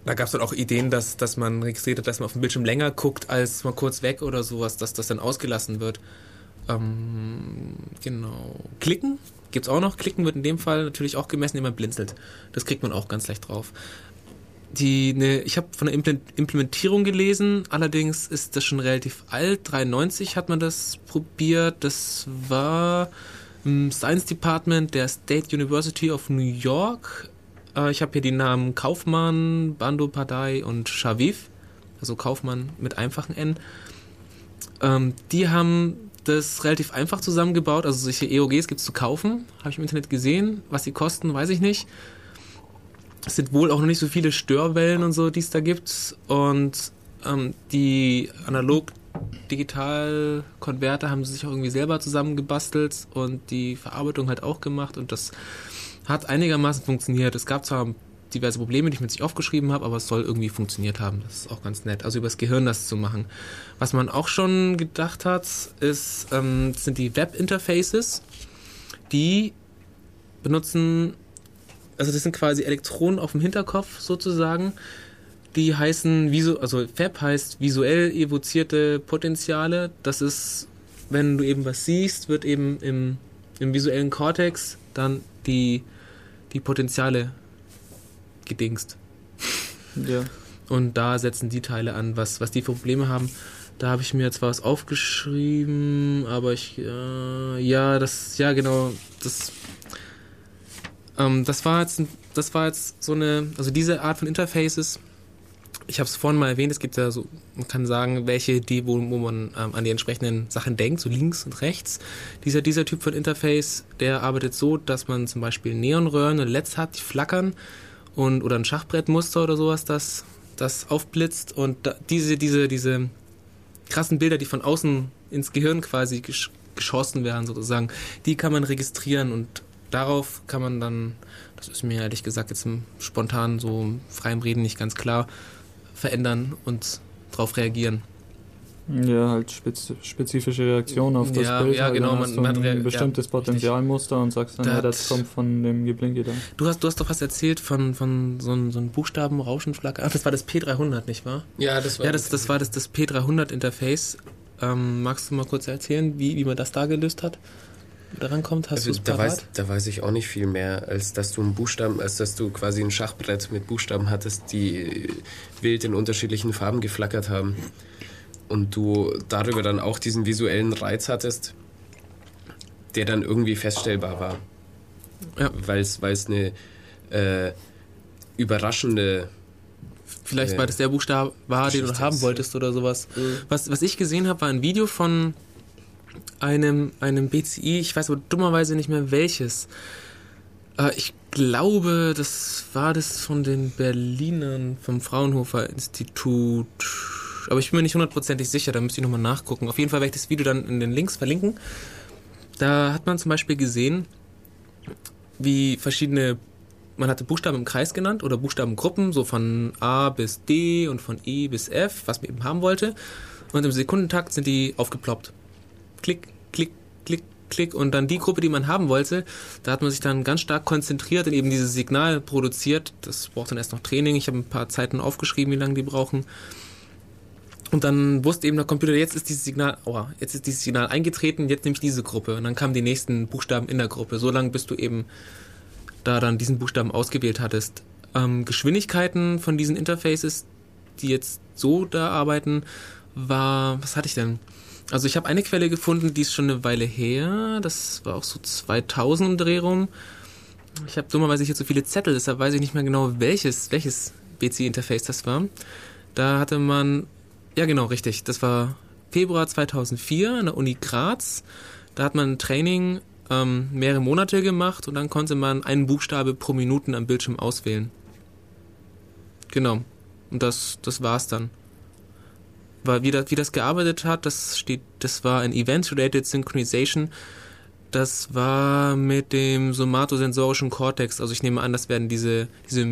Da gab es dann auch Ideen, dass, dass man registriert hat, dass man auf dem Bildschirm länger guckt, als mal kurz weg oder sowas, dass das dann ausgelassen wird. Ähm, genau. Klicken gibt's auch noch. Klicken wird in dem Fall natürlich auch gemessen, indem man blinzelt. Das kriegt man auch ganz leicht drauf. Die, ne, ich habe von der Imple- Implementierung gelesen, allerdings ist das schon relativ alt. 93 hat man das probiert. Das war im Science Department der State University of New York. Äh, ich habe hier die Namen Kaufmann, Bandopadai und Shaviv, also Kaufmann mit einfachen N. Ähm, die haben das relativ einfach zusammengebaut. Also solche EOGs gibt's zu kaufen, habe ich im Internet gesehen. Was die kosten, weiß ich nicht. Es sind wohl auch noch nicht so viele Störwellen und so, die es da gibt. Und ähm, die Analog-Digital-Konverter haben sie sich auch irgendwie selber zusammengebastelt und die Verarbeitung halt auch gemacht. Und das hat einigermaßen funktioniert. Es gab zwar diverse Probleme, die ich mit sich aufgeschrieben habe, aber es soll irgendwie funktioniert haben. Das ist auch ganz nett. Also übers Gehirn das zu machen. Was man auch schon gedacht hat, ist, ähm, sind die Web-Interfaces. Die benutzen, also das sind quasi Elektronen auf dem Hinterkopf sozusagen, die heißen, also FAB heißt visuell evozierte Potenziale. Das ist, wenn du eben was siehst, wird eben im, im visuellen Kortex dann die, die Potenziale gedingst. Ja. Und da setzen die Teile an, was, was die für Probleme haben. Da habe ich mir zwar was aufgeschrieben, aber ich, äh, ja, das, ja, genau, das, ähm, das war jetzt, das war jetzt so eine, also diese Art von Interfaces, ich habe es vorhin mal erwähnt, es gibt ja so, man kann sagen, welche, die, wo, wo man ähm, an die entsprechenden Sachen denkt, so links und rechts. Dieser, dieser Typ von Interface, der arbeitet so, dass man zum Beispiel Neonröhren und LEDs hat, die flackern und oder ein Schachbrettmuster oder sowas, das, das aufblitzt und da, diese, diese, diese krassen Bilder, die von außen ins Gehirn quasi gesch geschossen werden, sozusagen, die kann man registrieren und darauf kann man dann, das ist mir ehrlich gesagt jetzt im spontan so freiem Reden nicht ganz klar, verändern und darauf reagieren. Ja, halt spez spezifische Reaktionen auf das Ja, Bild. ja, halt. genau, Dann man- hast du man ja, ein bestimmtes richtig. Potenzialmuster und sagst dann, Da ja, das kommt von dem Geblinke da. Du hast, du hast doch was erzählt von, von so einem so einem Buchstabenrauschenflacker. Ach, das war das P300, nicht wahr? Ja, das war Ja, das, das war das, das P300-Interface. Ähm, magst du mal kurz erzählen, wie, wie man das da gelöst hat? Da rankommt, hast du Also es da, weiß, da weiß ich auch nicht viel mehr, als dass du einen Buchstaben, als dass du quasi ein Schachbrett mit Buchstaben hattest, die wild in unterschiedlichen Farben geflackert haben. Und du darüber dann auch diesen visuellen Reiz hattest, der dann irgendwie feststellbar war. Ja. Weil es eine äh, überraschende Vielleicht Ja. weil das der Buchstabe war, den du Geschichte haben wolltest oder sowas. Was, was ich gesehen habe, war ein Video von einem, einem BCI, ich weiß aber dummerweise nicht mehr welches. Äh, ich glaube, das war das von den Berlinern, vom Fraunhofer Institut. Aber ich bin mir nicht hundertprozentig sicher, da müsste ich nochmal nachgucken. Auf jeden Fall werde ich das Video dann in den Links verlinken. Da hat man zum Beispiel gesehen, wie verschiedene, man hatte Buchstaben im Kreis genannt oder Buchstabengruppen, so von A bis D und von E bis F, was man eben haben wollte. Und im Sekundentakt sind die aufgeploppt. Klick, klick, klick, klick. Und dann die Gruppe, die man haben wollte, da hat man sich dann ganz stark konzentriert und eben dieses Signal produziert. Das braucht dann erst noch Training. Ich habe ein paar Zeiten aufgeschrieben, wie lange die brauchen. Und dann wusste eben der Computer, jetzt ist dieses Signal, aua, jetzt ist dieses Signal eingetreten, jetzt nehme ich diese Gruppe. Und dann kamen die nächsten Buchstaben in der Gruppe. So lange, bis du eben da dann diesen Buchstaben ausgewählt hattest. Ähm, Geschwindigkeiten von diesen Interfaces, die jetzt so da arbeiten, war, was hatte ich denn? Also ich habe eine Quelle gefunden, die ist schon eine Weile her. Das war auch so 2000 im Dreh rum. Ich habe dummerweise hier so viele Zettel, deshalb weiß ich nicht mehr genau, welches, welches BC-Interface das war. Da hatte man, ja genau, richtig, das war Februar 2004 an der Uni Graz. Da hat man ein Training ähm, mehrere Monate gemacht und dann konnte man einen Buchstabe pro Minuten am Bildschirm auswählen. Genau. Und das, das war's dann. Weil wie das, wie das gearbeitet hat, das steht, das war ein Event-Related Synchronization. Das war mit dem somatosensorischen Kortex. Also ich nehme an, das werden diese, diese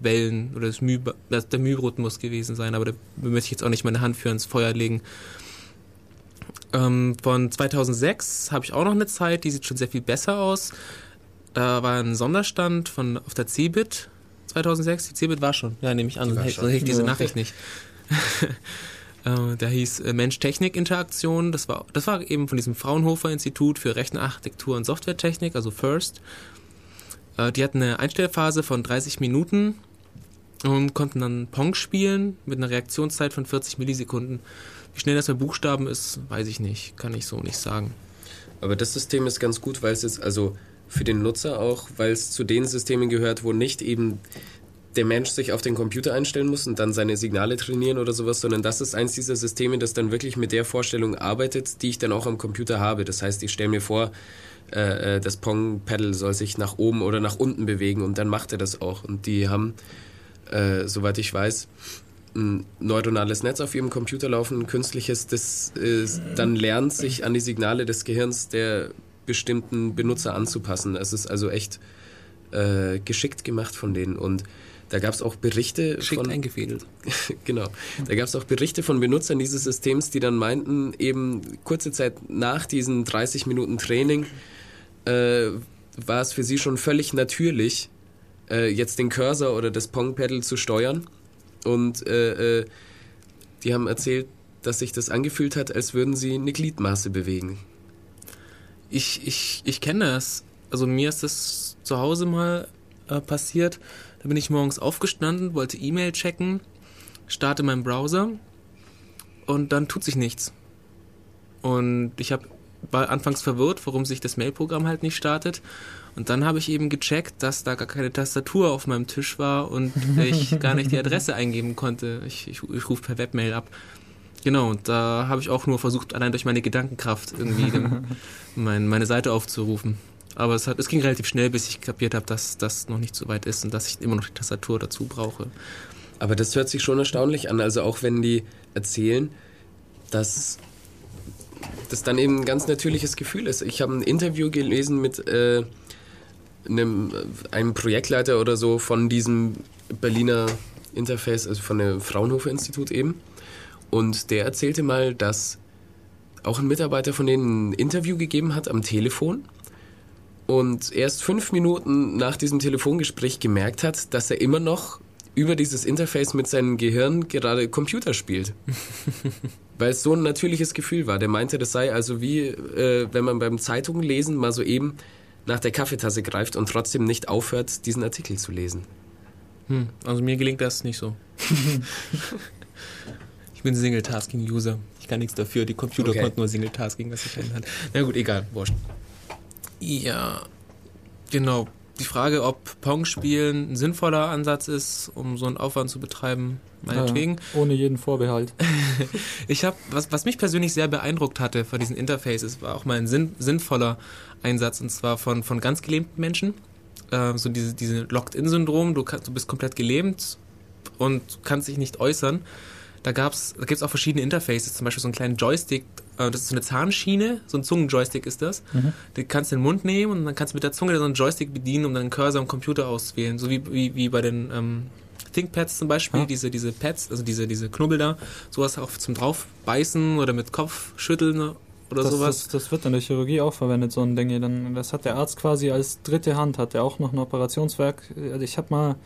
Mühwellen oder das Müh, das, der Mührhythmus gewesen sein, aber da möchte ich jetzt auch nicht meine Hand für ins Feuer legen. Ähm, von 2006 habe ich auch noch eine Zeit, die sieht schon sehr viel besser aus. Da war ein Sonderstand von auf der CeBIT 2006. Die CeBIT war schon, ja, nehme ich an, sonst hätte ich diese Ja. Nachricht nicht. Äh, Der hieß äh, Mensch-Technik-Interaktion. Das war, das war eben von diesem Fraunhofer Institut für Rechnerarchitektur und Softwaretechnik, also FIRST. Äh, Die hatten eine Einstellphase von 30 Minuten und konnten dann Pong spielen mit einer Reaktionszeit von 40 Millisekunden. Wie schnell das bei Buchstaben ist, weiß ich nicht. Kann ich so nicht sagen. Aber das System ist ganz gut, weil es jetzt also für den Nutzer auch, weil es zu den Systemen gehört, wo nicht eben der Mensch sich auf den Computer einstellen muss und dann seine Signale trainieren oder sowas, sondern das ist eins dieser Systeme, das dann wirklich mit der Vorstellung arbeitet, die ich dann auch am Computer habe. Das heißt, ich stelle mir vor, äh, äh, das Pong-Pedal soll sich nach oben oder nach unten bewegen und dann macht er das auch. Und die haben, äh, soweit ich weiß, ein neuronales Netz auf ihrem Computer laufen, ein künstliches, das äh, dann lernt, sich an die Signale des Gehirns der bestimmten Benutzer anzupassen. Es ist also echt äh, geschickt gemacht von denen. Und da gab es auch Berichte Schickt von eingefädelt. genau. Da gab es auch Berichte von Benutzern dieses Systems, die dann meinten, eben kurze Zeit nach diesen 30 Minuten Training äh, war es für sie schon völlig natürlich, äh, jetzt den Cursor oder das Pong-Pedal zu steuern und äh, äh, die haben erzählt, dass sich das angefühlt hat, als würden sie eine Gliedmaße bewegen. Ich, ich, ich kenne das. Also mir ist das zu Hause mal äh, passiert. Da bin ich morgens aufgestanden, wollte E-Mail checken, starte meinen Browser und dann tut sich nichts. Und ich hab, war anfangs verwirrt, warum sich das Mailprogramm halt nicht startet. Und dann habe ich eben gecheckt, dass da gar keine Tastatur auf meinem Tisch war und ich gar nicht die Adresse eingeben konnte. Ich, ich, ich rufe per Webmail ab. Genau, und da habe ich auch nur versucht, allein durch meine Gedankenkraft irgendwie dem, mein, meine Seite aufzurufen. Aber es, hat, es ging relativ schnell, bis ich kapiert habe, dass das noch nicht so weit ist und dass ich immer noch die Tastatur dazu brauche. Aber das hört sich schon erstaunlich an. Also auch wenn die erzählen, dass das dann eben ein ganz natürliches Gefühl ist. Ich habe ein Interview gelesen mit äh, einem, einem Projektleiter oder so von diesem Berliner Interface, also von dem Fraunhofer Institut eben. Und der erzählte mal, dass auch ein Mitarbeiter von denen ein Interview gegeben hat am Telefon und erst fünf Minuten nach diesem Telefongespräch gemerkt hat, dass er immer noch über dieses Interface mit seinem Gehirn gerade Computer spielt. Weil es so ein natürliches Gefühl war. Der meinte, das sei also wie, äh, wenn man beim Zeitungen mal so eben nach der Kaffeetasse greift und trotzdem nicht aufhört, diesen Artikel zu lesen. Hm, also mir gelingt das nicht so. ich bin Single-Tasking-User. Ich kann nichts dafür. Die Computer Okay. konnten nur Single-Tasking, was ich hat. Na gut, egal, wurscht. Ja, genau. Die Frage, ob Pong-Spielen ein sinnvoller Ansatz ist, um so einen Aufwand zu betreiben, meinetwegen. Ja, ohne jeden Vorbehalt. Ich habe, was, was mich persönlich sehr beeindruckt hatte von diesen Interfaces, war auch mal ein sinn, sinnvoller Einsatz und zwar von, von ganz gelähmten Menschen. Äh, so diese, diese Locked-In-Syndrom, du, du bist komplett gelähmt und kannst dich nicht äußern. Da gab's, da gibt's auch verschiedene Interfaces, zum Beispiel so einen kleinen Joystick, äh, das ist so eine Zahnschiene, so ein Zungenjoystick ist das. Den kannst du in den Mund nehmen und dann kannst du mit der Zunge so einen Joystick bedienen, um deinen Cursor am Computer auszuwählen. So wie, wie, wie bei den ähm, ThinkPads zum Beispiel, Ah. diese, diese Pads, also diese, diese Knubbel da, sowas auch zum draufbeißen oder mit Kopfschütteln oder Das, sowas. das, das wird in der Chirurgie auch verwendet, so ein Ding. Dann, das hat der Arzt quasi als dritte Hand, hat er auch noch ein Operationswerk. Also Ich habe mal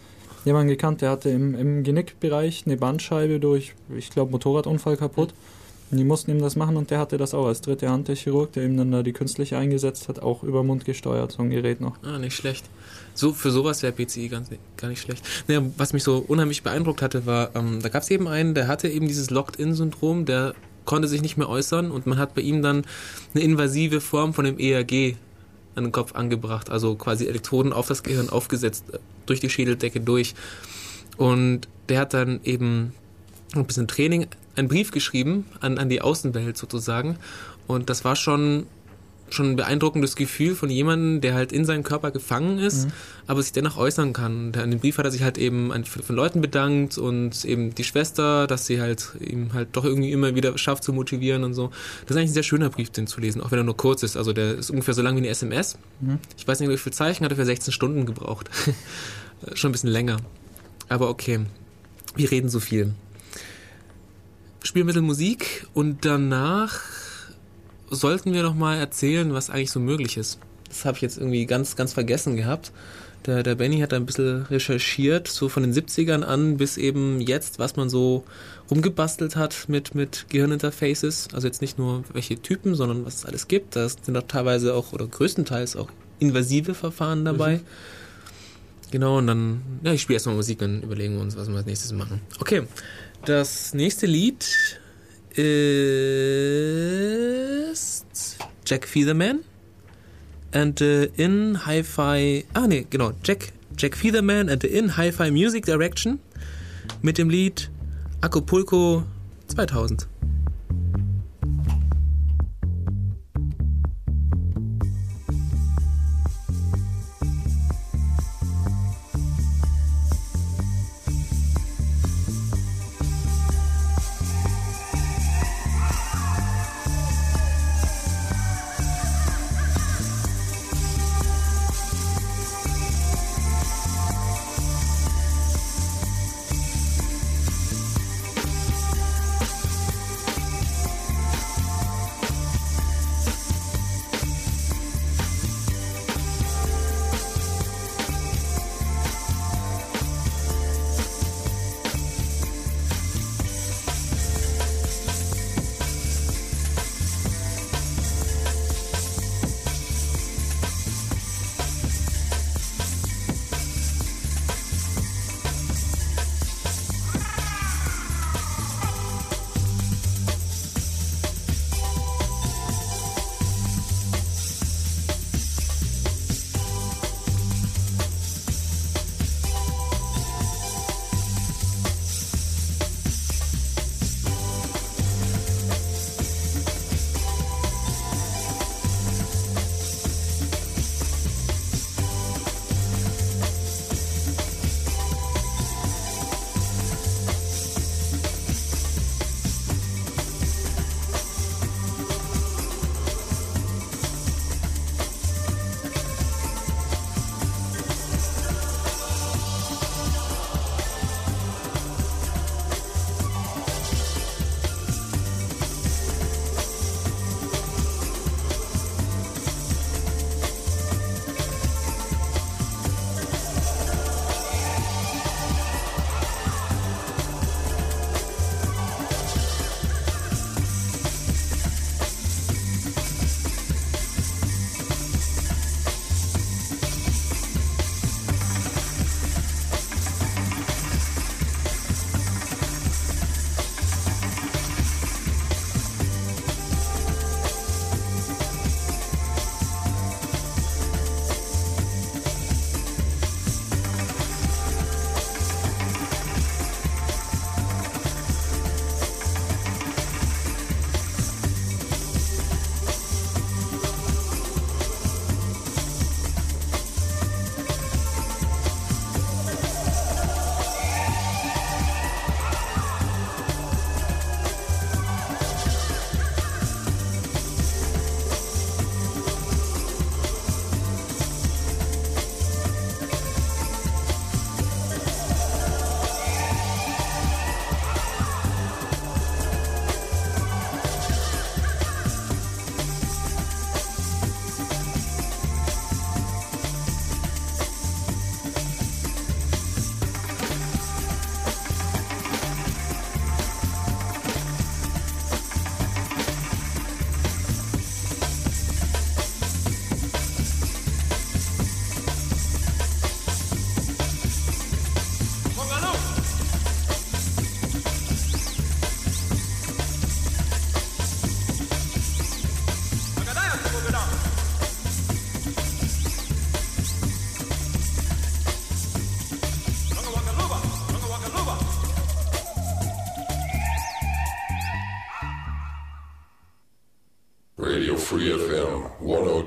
jemanden gekannt, der hatte im, im Genickbereich eine Bandscheibe durch, ich glaube, Motorradunfall kaputt. Und die mussten ihm das machen und der hatte das auch als dritte Hand, der Chirurg, der ihm dann da die künstliche eingesetzt hat, auch über Mund gesteuert, so ein Gerät noch. Ah, nicht schlecht. So, für sowas wäre PCI ganz, gar nicht schlecht. Naja, was mich so unheimlich beeindruckt hatte, war, ähm, da gab es eben einen, der hatte eben dieses Locked-In-Syndrom, der konnte sich nicht mehr äußern und man hat bei ihm dann eine invasive Form von dem ERG an den Kopf angebracht, also quasi Elektroden auf das Gehirn aufgesetzt, äh, durch die Schädeldecke durch. Und der hat dann eben ein bisschen Training, einen Brief geschrieben an, an die Außenwelt sozusagen. Und das war schon, schon ein beeindruckendes Gefühl von jemandem, der halt in seinem Körper gefangen ist, aber sich dennoch äußern kann. Und an dem Brief hat er sich halt eben an, von Leuten bedankt und eben die Schwester, dass sie halt ihm halt doch irgendwie immer wieder schafft zu motivieren und so. Das ist eigentlich ein sehr schöner Brief, den zu lesen, auch wenn er nur kurz ist. Also der ist ungefähr so lang wie eine SMS. Ich weiß nicht, wie viele Zeichen hat er für 16 Stunden gebraucht. schon ein bisschen länger. Aber okay, wir reden so viel. Bisschen Musik und danach sollten wir noch mal erzählen, was eigentlich so möglich ist. Das habe ich jetzt irgendwie ganz, ganz vergessen gehabt. Der, der Benny hat da ein bisschen recherchiert, so von den 70ern an bis eben jetzt, was man so rumgebastelt hat mit, mit Gehirninterfaces. Also jetzt nicht nur welche Typen, sondern was es alles gibt. Da sind auch teilweise auch, oder größtenteils auch invasive Verfahren dabei. Genau, und dann, ja, ich spiele erstmal Musik, dann überlegen wir uns, was wir als nächstes machen. Okay, das nächste Lied ist Jack Featherman and the In Hi-Fi, ah nee, genau, Jack, Jack Featherman and the In Hi-Fi Music Direction mit dem Lied Acapulco 2000.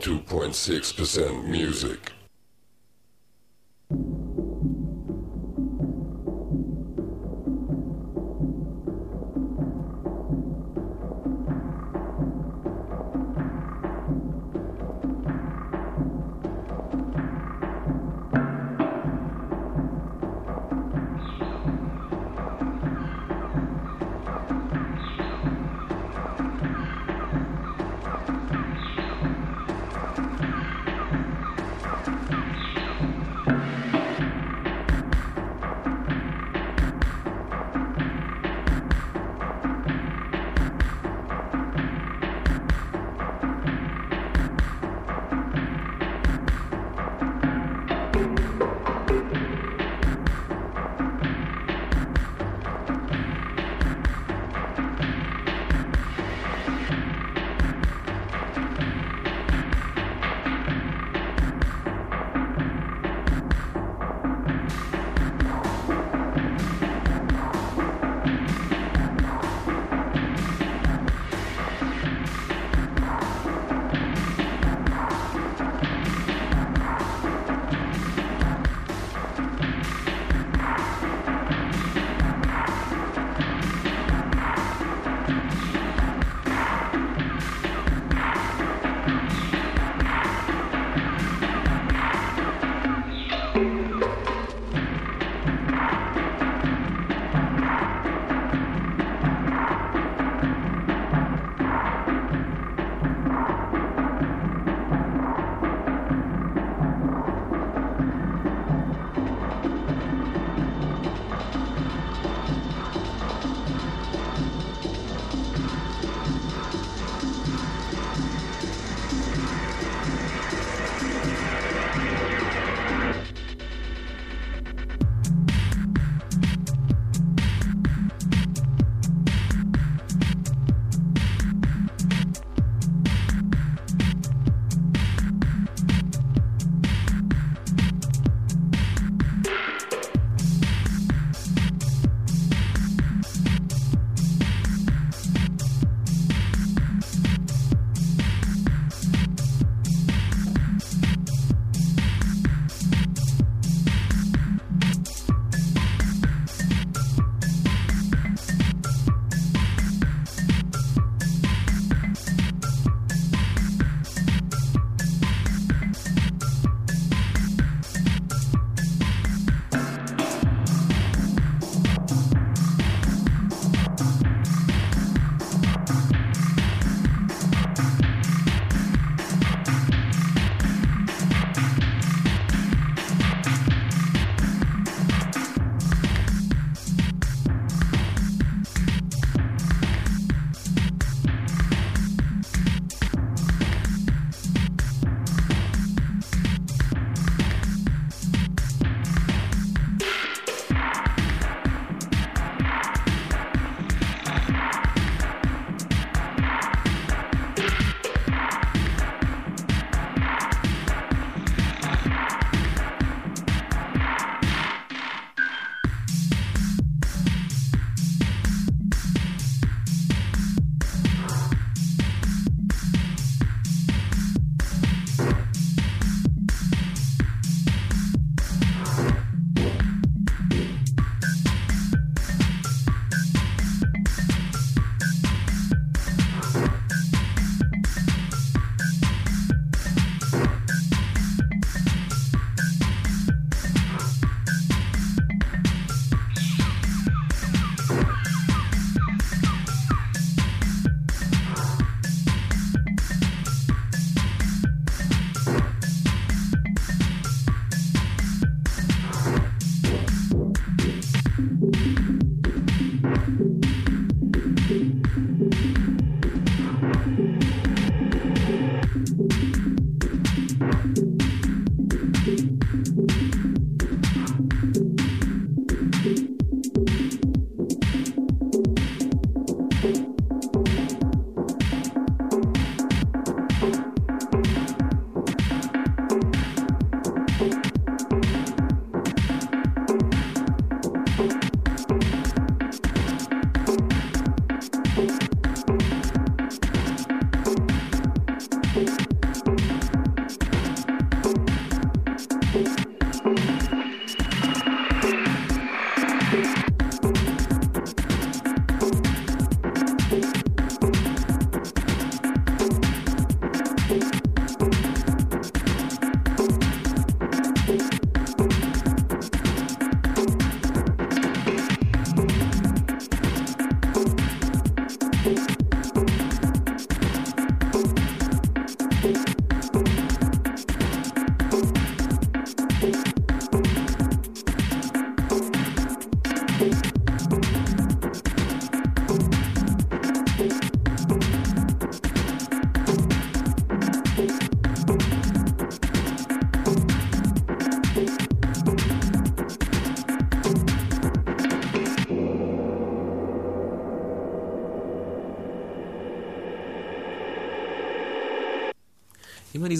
102.6% music.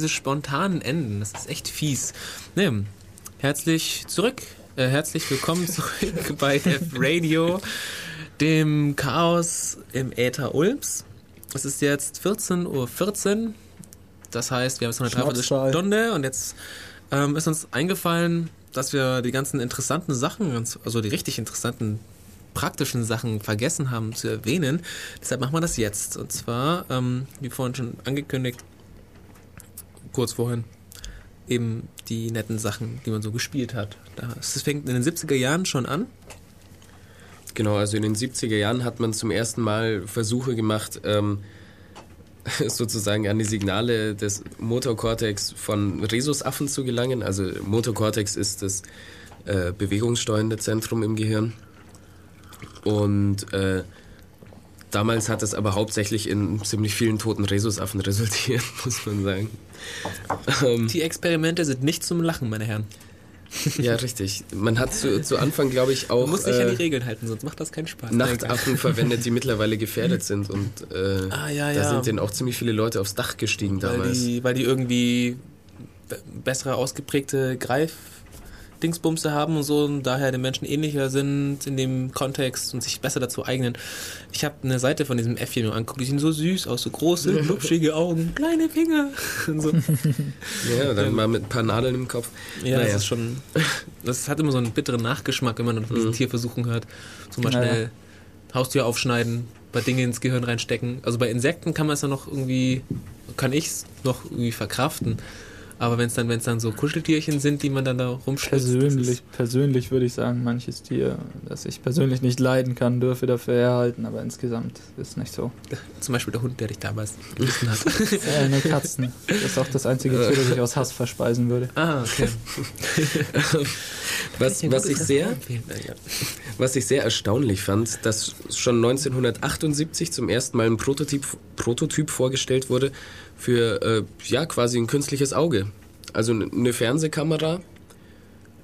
Diese spontanen Enden, das ist echt fies. Ne, herzlich zurück, äh, herzlich willkommen zurück bei F Radio, dem Chaos im Äther Ulms. Es ist jetzt 14.14 Uhr, das heißt, wir haben jetzt noch eine. Dreiviertelstunde und jetzt ähm, ist uns eingefallen, dass wir die ganzen interessanten Sachen, also die richtig interessanten praktischen Sachen vergessen haben zu erwähnen. Deshalb machen wir das jetzt. Und zwar, ähm, wie vorhin schon angekündigt, kurz vorhin, eben die netten Sachen, die man so gespielt hat. Das fängt in den 70er Jahren schon an. Genau, also in den 70er Jahren hat man zum ersten Mal Versuche gemacht, ähm, sozusagen an die Signale des Motorkortex von Rhesusaffen zu gelangen. Also Motorkortex ist das äh, bewegungssteuernde Zentrum im Gehirn. Und äh, damals hat es aber hauptsächlich in ziemlich vielen toten Rhesusaffen resultiert, muss man sagen. Ähm, Die Experimente sind nicht zum Lachen, meine Herren. ja, richtig. Man hat zu, zu Anfang, glaube ich, auch Man muss sich an äh, die Regeln halten, sonst macht das keinen Spaß. Nachtaffen verwendet, die mittlerweile gefährdet sind. Und äh, Ah, ja, da ja. sind denen auch ziemlich viele Leute aufs Dach gestiegen weil damals. die, weil die irgendwie be- bessere ausgeprägte Greif-Dingsbumse haben und so und daher den Menschen ähnlicher sind in dem Kontext und sich besser dazu eignen. Ich habe eine Seite von diesem Äffchen mir angeguckt, die sehen so süß aus, so große, lupschige Augen, kleine Finger. Und so. Ja, dann mal mit ein paar Nadeln im Kopf. Ja, Naja. das ist schon. Das hat immer so einen bitteren Nachgeschmack, wenn man dann von diesen Tierversuchen hört. So mal Ja, ja. schnell Haustür aufschneiden, bei Dinge ins Gehirn reinstecken. Also bei Insekten kann man es ja noch irgendwie, kann ich es noch irgendwie verkraften. Aber wenn es dann, dann so Kuscheltierchen sind, die man dann da rumschlitzt. das Persönlich, persönlich würde ich sagen, manches Tier, das ich persönlich nicht leiden kann, dürfe dafür herhalten, aber insgesamt ist nicht so. Zum Beispiel der Hund, der dich damals gebissen hat. Äh, nur Katzen. Das ist auch das einzige Tier, das ich aus Hass verspeisen würde. ah, okay. Was, was, ich sehr, was ich sehr erstaunlich fand, dass schon 1978 zum ersten Mal ein Prototyp, Prototyp vorgestellt wurde für äh, ja quasi ein künstliches Auge. Also eine Fernsehkamera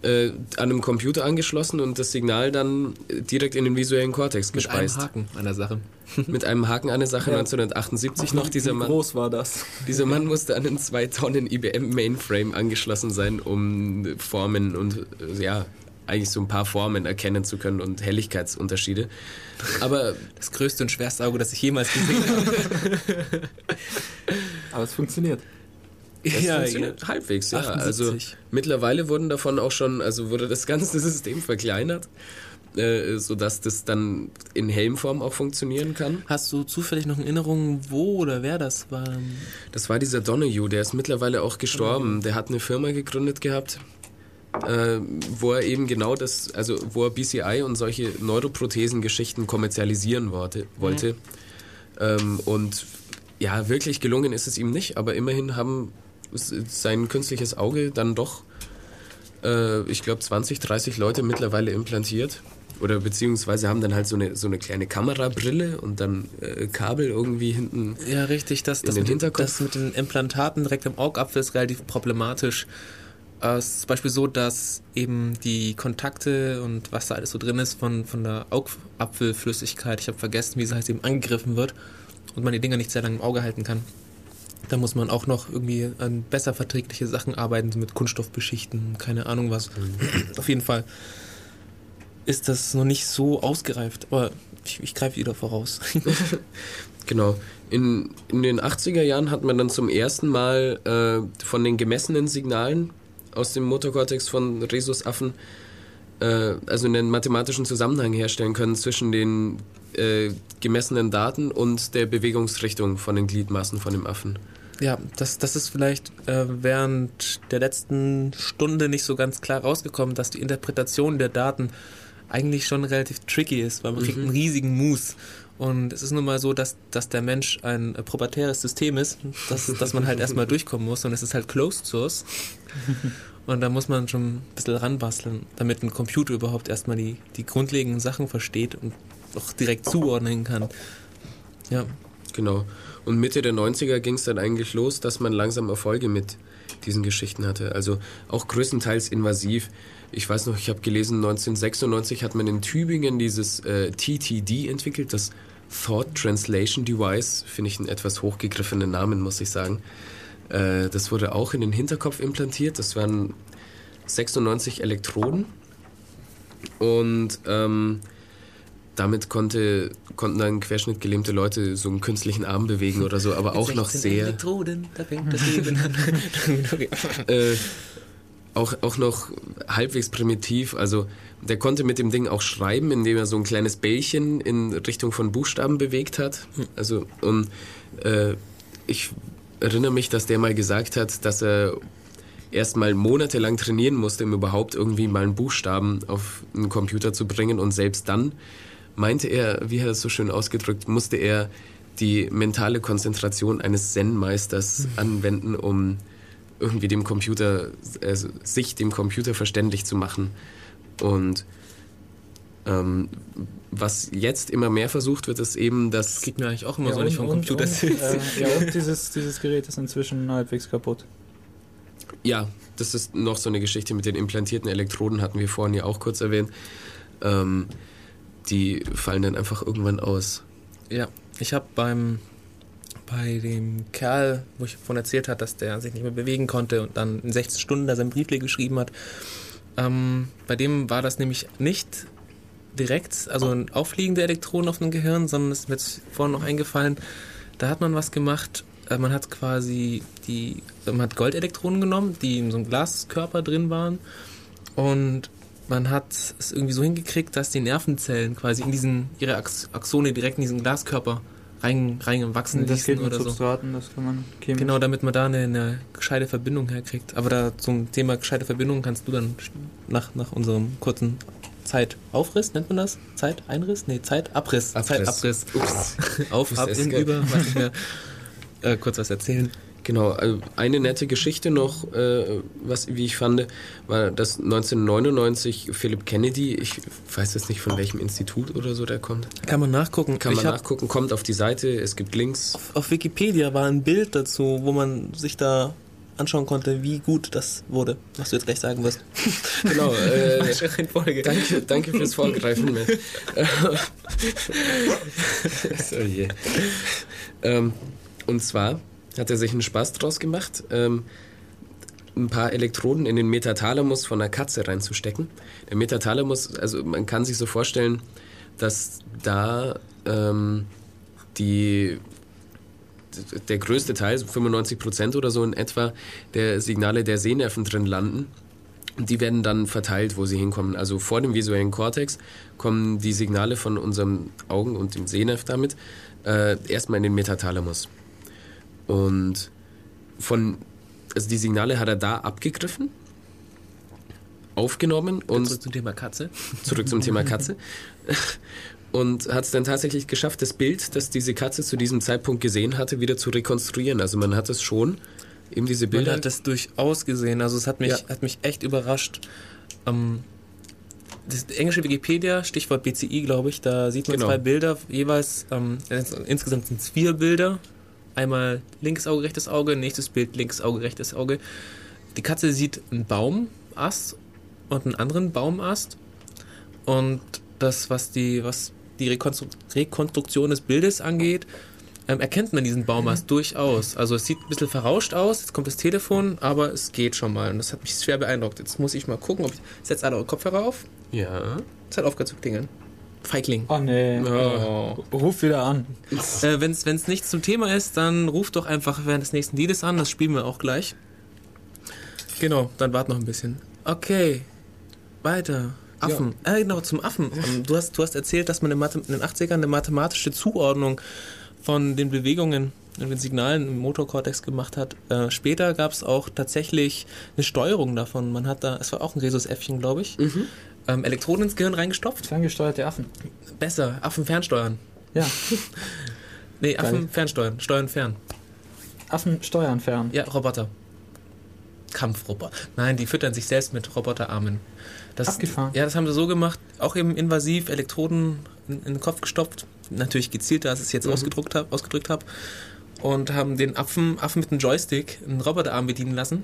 äh, an einem Computer angeschlossen und das Signal dann äh, direkt in den visuellen Kortex Mit einem gespeist. Haken an der Sache. Mit einem Haken an der Sache Ja. 1978 noch. Dieser Mann, groß war das? dieser Mann musste an einen 2 Tonnen IBM Mainframe angeschlossen sein, um Formen und äh, ja, eigentlich so ein paar Formen erkennen zu können und Helligkeitsunterschiede. Aber Das größte und schwerste Auge, das ich jemals gesehen habe. Aber es funktioniert. es funktioniert halbwegs, ja. 78. Also mittlerweile wurden davon auch schon, also wurde das ganze System verkleinert, äh, sodass das dann in Helmform auch funktionieren kann. Hast du zufällig noch in Erinnerung, wo oder wer das war? Das war dieser Donahue, der ist mittlerweile auch gestorben. Der hat eine Firma gegründet gehabt, äh, wo er eben genau das, also wo er BCI und solche Neuroprothesen-Geschichten kommerzialisieren wollte. wollte. Ähm, und ja, wirklich gelungen ist es ihm nicht, aber immerhin haben sein künstliches Auge dann doch, äh, ich glaube, 20, 30 Leute mittlerweile implantiert. Oder beziehungsweise haben dann halt so eine, so eine kleine Kamerabrille und dann äh, Kabel irgendwie hinten Ja, richtig. Das, das, den mit, den- Hinterkopf? das mit den Implantaten direkt im Augapfel ist relativ problematisch. Äh, Es ist zum Beispiel so, dass eben die Kontakte und was da alles so drin ist von, von der Augapfelflüssigkeit, ich habe vergessen, wie sie heißt, eben angegriffen wird und man die Dinger nicht sehr lange im Auge halten kann. Da muss man auch noch irgendwie an besser verträgliche Sachen arbeiten, so mit Kunststoffbeschichten, keine Ahnung was. Auf jeden Fall ist das noch nicht so ausgereift, aber ich, ich greife wieder voraus. Genau. In, in den 80er Jahren hat man dann zum ersten Mal äh, von den gemessenen Signalen aus dem Motorkortex von Rhesusaffen äh, also einen mathematischen Zusammenhang herstellen können zwischen den äh, gemessenen Daten und der Bewegungsrichtung von den Gliedmaßen von dem Affen. Ja, das, das ist vielleicht äh, während der letzten Stunde nicht so ganz klar rausgekommen, dass die Interpretation der Daten eigentlich schon relativ tricky ist, weil man kriegt einen riesigen Mus. Und es ist nun mal so, dass, dass der Mensch ein äh, proprietäres System ist, dass, dass man halt erstmal durchkommen muss und es ist halt Closed Source. Und da muss man schon ein bisschen ranbasteln, damit ein Computer überhaupt erstmal die, die grundlegenden Sachen versteht und auch direkt zuordnen kann. Ja, Genau. Und Mitte der 90er ging es dann eigentlich los, dass man langsam Erfolge mit diesen Geschichten hatte. Also auch größtenteils invasiv. Ich weiß noch, ich habe gelesen, 1996 hat man in Tübingen dieses äh, TTD entwickelt, das Thought Translation Device. Finde ich einen etwas hochgegriffenen Namen, muss ich sagen. Äh, das wurde auch in den Hinterkopf implantiert. Das waren 96 Elektroden. Und ähm, damit konnte, konnten dann querschnittgelähmte Leute so einen künstlichen Arm bewegen oder so, aber auch noch sehr. Elektroden, da fängt das Leben an. äh, auch, auch noch halbwegs primitiv. Also der konnte mit dem Ding auch schreiben, indem er so ein kleines Bällchen in Richtung von Buchstaben bewegt hat. Also und äh, ich erinnere mich, dass der mal gesagt hat, dass er erst mal monatelang trainieren musste, um überhaupt irgendwie mal einen Buchstaben auf einen Computer zu bringen. Und selbst dann meinte er, wie hat er es so schön ausgedrückt, musste er die mentale Konzentration eines Zen-Meisters anwenden, um irgendwie dem Computer, also sich dem Computer verständlich zu machen. Und ähm, was jetzt immer mehr versucht wird, ist eben, dass Das geht mir eigentlich auch immer Ja, so, wenn ich vom Computer und, äh, ja, und dieses, dieses Gerät ist inzwischen halbwegs kaputt. Ja, das ist noch so eine Geschichte mit den implantierten Elektroden, hatten wir vorhin ja auch kurz erwähnt. Ähm, die fallen dann einfach irgendwann aus. Ja, ich habe beim bei dem Kerl, wo ich von erzählt hat, dass der sich nicht mehr bewegen konnte und dann in 16 Stunden da sein Briefle geschrieben hat. Ähm, bei dem war das nämlich nicht direkt, also ein aufliegende Elektroden auf dem Gehirn, sondern es ist mir jetzt vorhin noch eingefallen, da hat man was gemacht, äh, man hat quasi die, man hat Goldelektronen genommen, die in so einem Glaskörper drin waren und man hat es irgendwie so hingekriegt, dass die Nervenzellen quasi in diesen, ihre Ax Axone direkt in diesen Glaskörper rein, reingewachsen Das geht ließen mit oder so. Substraten, das kann man chemisch. Genau, damit man da eine, eine gescheite Verbindung herkriegt. Aber da zum Thema gescheite Verbindung kannst du dann nach, nach unserem kurzen Zeitaufriss, nennt man das? Zeiteinriss? Nee, Zeitabriss. Zeitabriss. Ups. Auf, ab, in, über, weiß nicht mehr. Äh, kurz was erzählen. Genau, also eine nette Geschichte noch, äh, was wie ich fand, war, dass 1999 Philip Kennedy, ich weiß jetzt nicht von welchem Institut oder so der kommt, Kann man nachgucken. kann man ich nachgucken, kommt auf die Seite, es gibt Links. Auf Wikipedia war ein Bild dazu, wo man sich da anschauen konnte, wie gut das wurde, was du jetzt gleich sagen wirst. Genau, äh, danke, danke fürs Vorgreifen. So, je. ähm, und zwar hat er sich einen Spaß draus gemacht, ähm, ein paar Elektroden in den Metathalamus von einer Katze reinzustecken. Der Metathalamus, also man kann sich so vorstellen, dass da ähm, die der größte Teil, so 95 Prozent oder so in etwa, der Signale der Sehnerven drin landen. Die werden dann verteilt, wo sie hinkommen. Also vor dem visuellen Kortex kommen die Signale von unseren Augen und dem Sehnerv damit äh, erstmal in den Metathalamus. Und von, also die Signale hat er da abgegriffen, aufgenommen und Zurück zum Thema Katze. zurück zum Thema Katze. Und hat es dann tatsächlich geschafft, das Bild, das diese Katze zu diesem Zeitpunkt gesehen hatte, wieder zu rekonstruieren. Also man hat es schon, eben diese Man Bilder. hat das durchaus gesehen. Also es hat mich, Ja. hat mich echt überrascht. Ähm, das englische Wikipedia, Stichwort BCI, glaube ich, da sieht man Genau. zwei Bilder, jeweils, ähm, insgesamt sind es vier Bilder. Einmal linkes Auge, rechtes Auge, nächstes Bild linkes Auge, rechtes Auge. Die Katze sieht einen Baumast und einen anderen Baumast. Und das, was die, was die Rekonstru Rekonstruktion des Bildes angeht, ähm, erkennt man diesen Baumast durchaus. Also es sieht ein bisschen verrauscht aus, jetzt kommt das Telefon, aber es geht schon mal. Und das hat mich schwer beeindruckt. Jetzt muss ich mal gucken, ob ich. Setzt alle eure Kopfhörer auf. ja. Es hat aufgehört zu klingeln. Feigling. Oh nee. Oh. Ruf wieder an. Äh, Wenn es nichts zum Thema ist, dann ruft doch einfach während des nächsten Liedes an. Das spielen wir auch gleich. Genau, dann wart noch ein bisschen. Okay, weiter. Affen. Äh, genau, zum Affen. Ähm, Du hast, du hast erzählt, dass man in, Mathe, in den 80ern eine mathematische Zuordnung von den Bewegungen und den Signalen im Motorkortex gemacht hat. Äh, später gab es auch tatsächlich eine Steuerung davon. Man hat da, es war auch ein Rhesusäffchen, glaube ich, ähm, Elektroden ins Gehirn reingestopft. Ferngesteuerte Affen. Besser, Affen fernsteuern. Ja, Nee, Affen fernsteuern. Steuern fern. Affen steuern fern. Ja, Roboter. Kampfroboter. Nein, die füttern sich selbst mit Roboterarmen. Das, Abgefahren. Ja, das haben sie so gemacht. Auch eben invasiv Elektroden in, in den Kopf gestopft. Natürlich gezielter, als ich es jetzt hab, ausgedrückt habe. Und haben den Affen, Affen mit einem Joystick einen Roboterarm bedienen lassen.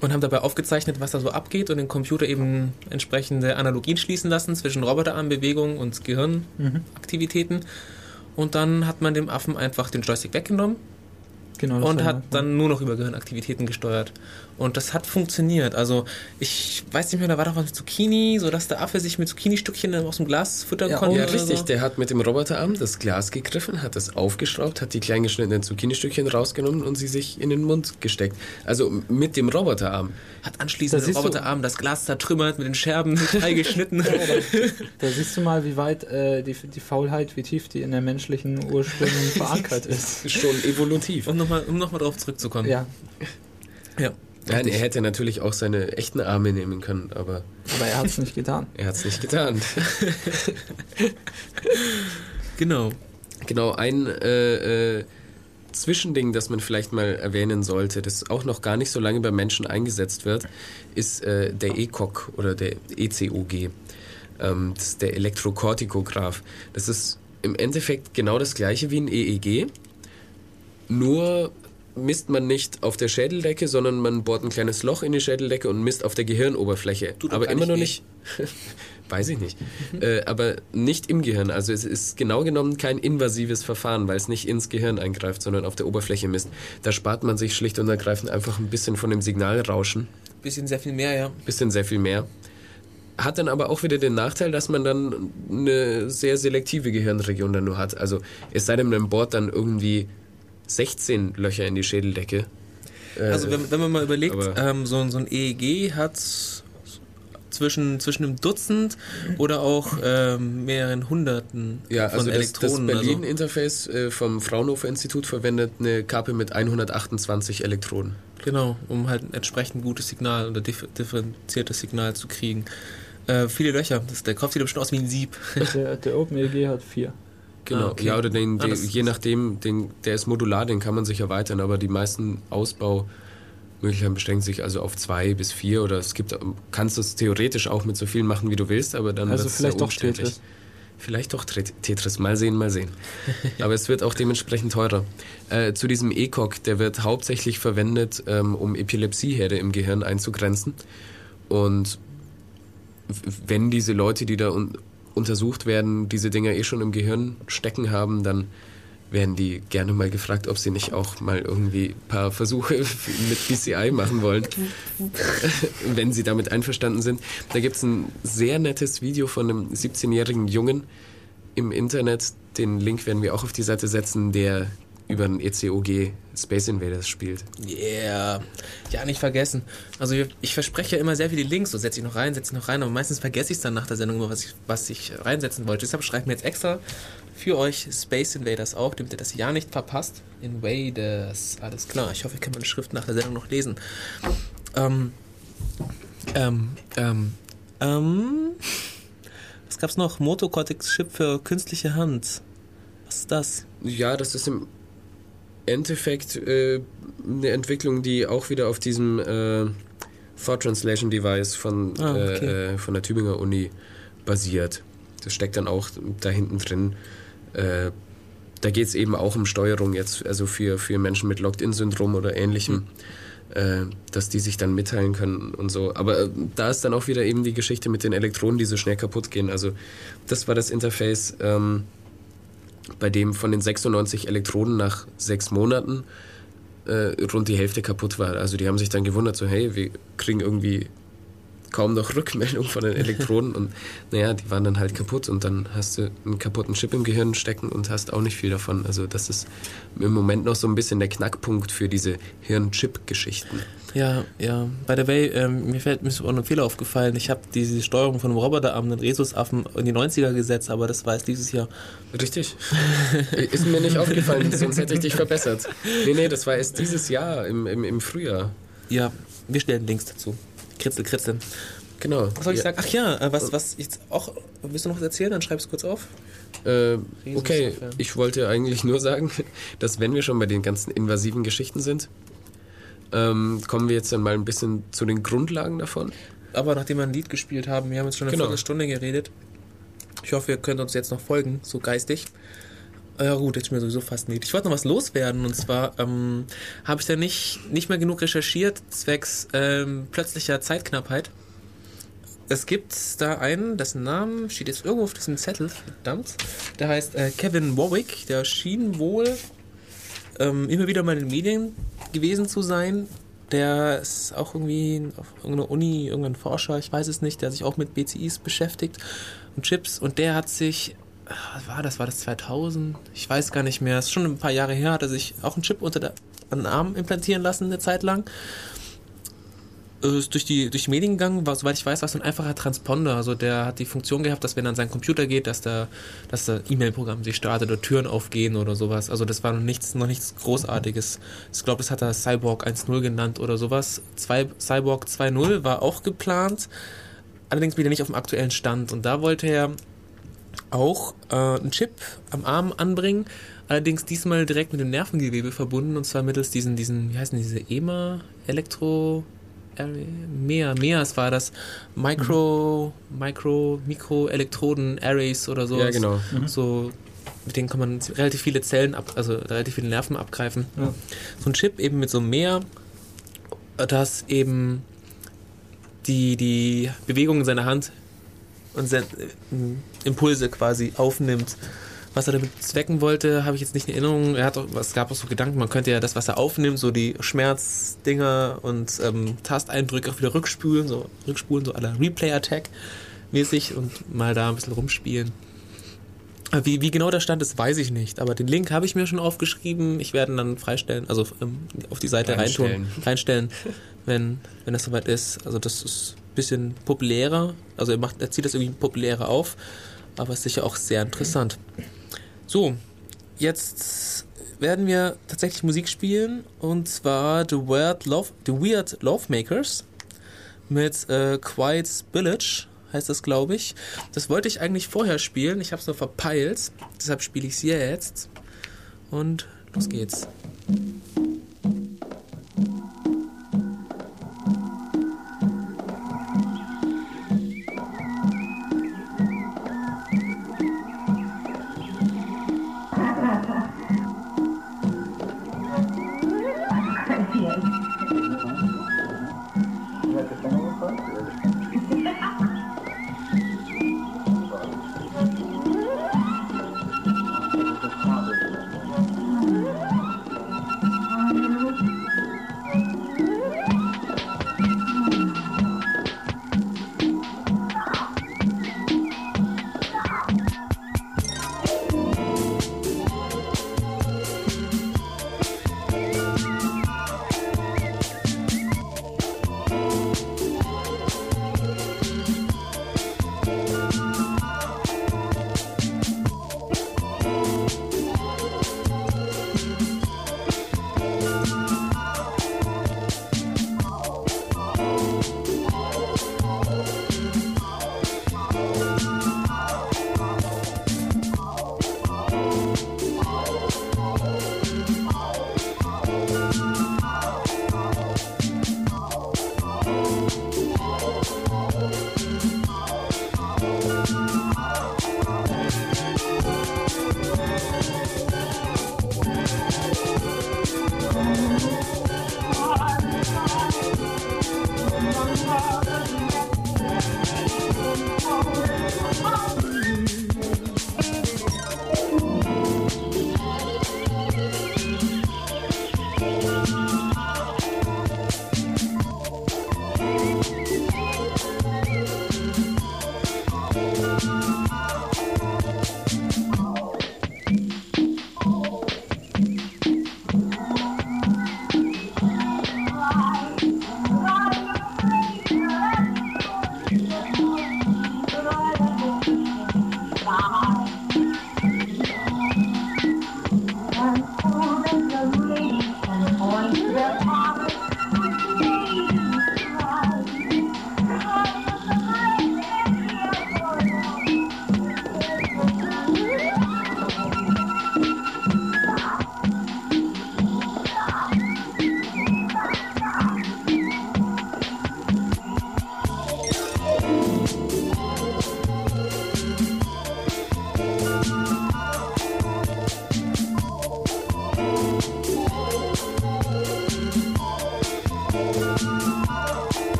Und haben dabei aufgezeichnet, was da so abgeht und den Computer eben entsprechende Analogien schließen lassen zwischen Roboterarmbewegungen und Gehirnaktivitäten. Und dann hat man dem Affen einfach den Joystick weggenommen Genau, und hat dann nur noch über Gehirnaktivitäten gesteuert. Und das hat funktioniert. Also ich weiß nicht mehr, da war doch was mit Zucchini, so dass der Affe sich mit Zucchini-Stückchen aus dem Glas füttern Ja, konnte. Ja, richtig. So. Der hat mit dem Roboterarm das Glas gegriffen, hat es aufgeschraubt, hat die klein geschnittenen Zucchini-Stückchen rausgenommen und sie sich in den Mund gesteckt. Also mit dem Roboterarm. Hat Da anschließend du- Roboterarm das Glas zertrümmert, mit den Scherben freigeschnitten. Da siehst du mal, wie weit äh, die, die Faulheit, wie tief die in der menschlichen Ursprüngen verankert ist. Schon evolutiv. um nochmal um noch mal drauf zurückzukommen. Ja, ja. Nein, er hätte natürlich auch seine echten Arme nehmen können, aber aber er hat es nicht getan. er hat es nicht getan. Genau. Genau, ein äh, äh, Zwischending, das man vielleicht mal erwähnen sollte, das auch noch gar nicht so lange bei Menschen eingesetzt wird, ist äh, der ECOG oder der ECOG. Ähm, das ist der Elektrokortikograph. Das ist im Endeffekt genau das gleiche wie ein EEG, nur misst man nicht auf der Schädeldecke, sondern man bohrt ein kleines Loch in die Schädeldecke und misst auf der Gehirnoberfläche. Tut aber immer noch nicht. Weiß ich nicht. äh, aber nicht im Gehirn. Also es ist genau genommen kein invasives Verfahren, weil es nicht ins Gehirn eingreift, sondern auf der Oberfläche misst. Da spart man sich schlicht und ergreifend einfach ein bisschen von dem Signalrauschen. Bisschen sehr viel mehr, ja. Bisschen sehr viel mehr. Hat dann aber auch wieder den Nachteil, dass man dann eine sehr selektive Gehirnregion dann nur hat. Also es sei denn, man bohrt dann irgendwie 16 Löcher in die Schädeldecke. Äh, Also wenn, wenn man mal überlegt, ähm, so, ein- so ein EEG hat zwischen, zwischen einem Dutzend oder auch ähm, mehreren Hunderten Ja, von also das, das Elektronen. Berlin-Interface äh, vom Fraunhofer Institut verwendet eine Kappe mit 128 Elektroden. also, genau, um halt ein entsprechend gutes Signal oder dif differenziertes Signal zu kriegen. Äh, viele Löcher. Das, der Kopf sieht bestimmt aus wie ein Sieb. Der, der OpenEG hat vier. Genau, Ah, okay. ja, oder den, Ah, den, das- je nachdem, den, der ist modular, den kann man sich erweitern, aber die meisten Ausbaumöglichkeiten beschränken sich also auf zwei bis vier oder es gibt, kannst du es theoretisch auch mit so viel machen, wie du willst, aber dann Also vielleicht sehr doch umständlich. Tetris. Vielleicht doch Tet- Tetris, mal sehen, mal sehen. Aber es wird auch dementsprechend teurer. Äh, zu diesem ECOG, der wird hauptsächlich verwendet, ähm, um Epilepsieherde im Gehirn einzugrenzen. Und wenn diese Leute, die da un untersucht werden, diese Dinger eh schon im Gehirn stecken haben, dann werden die gerne mal gefragt, ob sie nicht auch mal irgendwie ein paar Versuche mit BCI machen wollen, wenn sie damit einverstanden sind. Da gibt es ein sehr nettes Video von einem 17-jährigen Jungen im Internet. Den Link werden wir auch auf die Seite setzen, der über ein ECOG Space Invaders spielt. Yeah. Ja, nicht vergessen. Also ich verspreche ja immer sehr viele Links, so setze ich noch rein, setze ich noch rein, aber meistens vergesse ich es dann nach der Sendung immer, was ich, was ich reinsetzen wollte. Deshalb schreibe ich mir jetzt extra für euch Space Invaders auf, damit ihr das ja nicht verpasst. Invaders, alles klar. Ich hoffe, ich kann meine Schrift nach der Sendung noch lesen. Ähm, ähm, ähm, ähm, was gab's noch? Moto Cortex Chip für künstliche Hand. Was ist das? Ja, das ist im Endeffekt äh, eine Entwicklung, die auch wieder auf diesem äh, Translation Device von, Ah, okay. äh, äh, von der Tübinger Uni basiert. Das steckt dann auch da hinten drin. Äh, da geht es eben auch um Steuerung jetzt, also für, für Menschen mit Locked-In-Syndrom oder ähnlichem, äh, dass die sich dann mitteilen können und so. Aber äh, da ist dann auch wieder eben die Geschichte mit den Elektronen, die so schnell kaputt gehen. Also das war das Interface. Ähm, bei dem von den 96 Elektroden nach sechs Monaten äh, rund die Hälfte kaputt war. Also die haben sich dann gewundert, so hey, wir kriegen irgendwie kaum noch Rückmeldung von den Elektroden und naja, die waren dann halt kaputt und dann hast du einen kaputten Chip im Gehirn stecken und hast auch nicht viel davon. Also das ist im Moment noch so ein bisschen der Knackpunkt für diese Hirn-Chip-Geschichten. Ja, ja. By the way, ähm, mir fällt mir ist auch ein Fehler aufgefallen. Ich habe diese Steuerung von einem Roboterarm, einen Rhesusaffen, in die 90er gesetzt, aber das war es dieses Jahr. Richtig. ist mir nicht aufgefallen, sonst hätte ich dich verbessert. Nee, nee, das war erst dieses Jahr im, im, im Frühjahr. Ja, wir stellen Links dazu. Kritzel, kritzeln. Genau. Was soll ich Ja. sagen? Ach ja, äh, was, was jetzt auch, willst du noch was erzählen? Dann schreib es kurz auf. Äh, okay, ich wollte eigentlich nur sagen, dass wenn wir schon bei den ganzen invasiven Geschichten sind, ähm, kommen wir jetzt dann mal ein bisschen zu den Grundlagen davon. Aber nachdem wir ein Lied gespielt haben, wir haben jetzt schon eine Genau. Viertelstunde geredet. Ich hoffe, ihr könnt uns jetzt noch folgen, so geistig. Äh, Ja gut, jetzt ist mir sowieso fast nicht. Ich wollte noch was loswerden und zwar ähm, habe ich da nicht, nicht mehr genug recherchiert, zwecks ähm, plötzlicher Zeitknappheit. Es gibt da einen, dessen Namen steht jetzt irgendwo auf diesem Zettel, verdammt. Der heißt äh, Kevin Warwick, der schien wohl ähm, immer wieder mal in den Medien gewesen zu sein. Der ist auch irgendwie auf irgendeiner Uni, irgendein Forscher, ich weiß es nicht, der sich auch mit BCIs beschäftigt und Chips. Und der hat sich, was war das, war das 2000? Ich weiß gar nicht mehr, ist schon ein paar Jahre her, hat er sich auch einen Chip unter der, den Arm implantieren lassen, eine Zeit lang. Äh, Ist durch die, durch die Medien gegangen, war, soweit ich weiß, war es so ein einfacher Transponder. Also der hat die Funktion gehabt, dass wenn er an seinen Computer geht, dass der, dass der E-Mail-Programm sich startet oder Türen aufgehen oder sowas. Also das war noch nichts, noch nichts Großartiges. Ich glaube, das hat er Cyborg 1.0 genannt oder sowas. Zwei, Cyborg 2.0 war auch geplant, allerdings wieder nicht auf dem aktuellen Stand. Und da wollte er auch äh, einen Chip am Arm anbringen, allerdings diesmal direkt mit dem Nervengewebe verbunden und zwar mittels diesen, diesen, wie heißen diese EMA, Elektro, Array, mehr, MEAs war das, Micro, Micro, Mikroelektroden-Arrays oder so. Ja, genau. So, mit denen kann man relativ viele Zellen, ab, also relativ viele Nerven abgreifen. Ja. So ein Chip eben mit so einem Meer, das eben die, die Bewegungen seiner Hand und sein, äh, Impulse quasi aufnimmt. Was er damit zwecken wollte, habe ich jetzt nicht in Erinnerung. Er hat auch, es gab auch so Gedanken, man könnte ja das, was er aufnimmt, so die Schmerzdinger und ähm, Tasteindrücke auch wieder rückspulen, so rückspulen, so aller Replay-Attack mäßig und mal da ein bisschen rumspielen. Wie, wie genau der Stand ist, weiß ich nicht. Aber den Link habe ich mir schon aufgeschrieben. Ich werde ihn dann freistellen, also ähm, auf die Seite reintun, Reinstellen. reinstellen, wenn, wenn das soweit ist. Also das ist ein bisschen populärer. Also er, macht, er zieht das irgendwie populärer auf, aber ist sicher auch sehr interessant. So, jetzt werden wir tatsächlich Musik spielen und zwar The Weird Love, The Weird Love Makers mit äh, Quiet Village heißt das, glaube ich. Das wollte ich eigentlich vorher spielen, ich habe es nur verpeilt, deshalb spiele ich es jetzt. Und los geht's.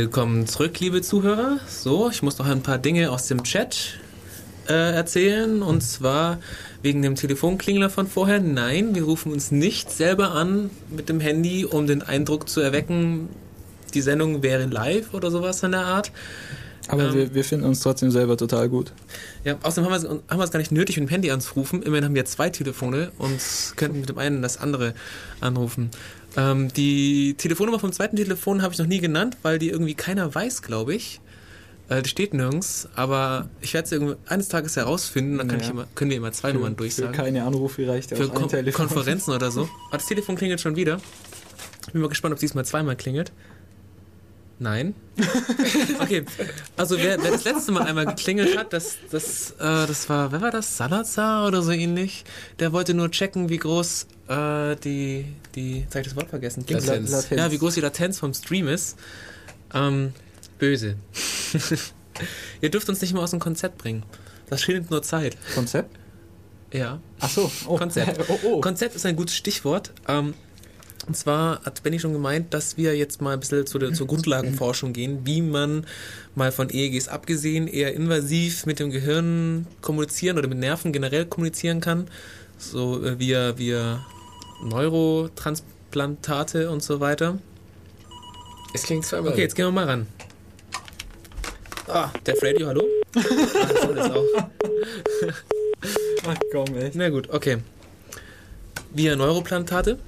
Willkommen zurück, liebe Zuhörer. So, ich muss noch ein paar Dinge aus dem Chat äh, erzählen. Und zwar wegen dem Telefonklingler von vorher. Nein, wir rufen uns nicht selber an mit dem Handy, um den Eindruck zu erwecken, die Sendung wäre live oder sowas in der Art. Aber Ähm. wir, wir finden uns trotzdem selber total gut. Ja, außerdem haben wir, es, haben wir es gar nicht nötig, mit dem Handy anzurufen. Immerhin haben wir zwei Telefone und könnten mit dem einen das andere anrufen. Ähm, die Telefonnummer vom zweiten Telefon habe ich noch nie genannt, weil die irgendwie keiner weiß, glaube ich. Äh, die steht nirgends, aber ich werde es eines Tages herausfinden, dann kann Ja. ich immer, können wir immer zwei Nummern Für durchsagen. keine Anrufe reicht Für Kon Telefon. Konferenzen oder so. Ah, das Telefon klingelt schon wieder. Ich bin mal gespannt, ob es diesmal zweimal klingelt. Nein. Okay, also wer, wer das letzte Mal einmal geklingelt hat, das, das, äh, das war, wer war das? Salazar oder so ähnlich? Der wollte nur checken, wie groß äh, die, die, jetzt ich das Wort vergessen. Latenz. Latenz. Ja, wie groß die Latenz vom Stream ist. Ähm, böse. Ihr dürft uns nicht mal aus dem Konzept bringen. Das schildet nur Zeit. Konzept? Ja. Ach so. Oh. Konzept. oh, oh. Konzept ist ein gutes Stichwort. Ähm, und zwar hat Benny schon gemeint, dass wir jetzt mal ein bisschen zu der, zur Grundlagenforschung gehen, wie man mal von EEGs abgesehen eher invasiv mit dem Gehirn kommunizieren oder mit Nerven generell kommunizieren kann. So äh, via, via Neurotransplantate und so weiter. Es klingt zweimal. Okay, jetzt gehen wir mal ran. Ah, der Radio, hallo? Ah, das soll das auch. Ach komm, echt. Na gut, okay. Via Neuroplantate.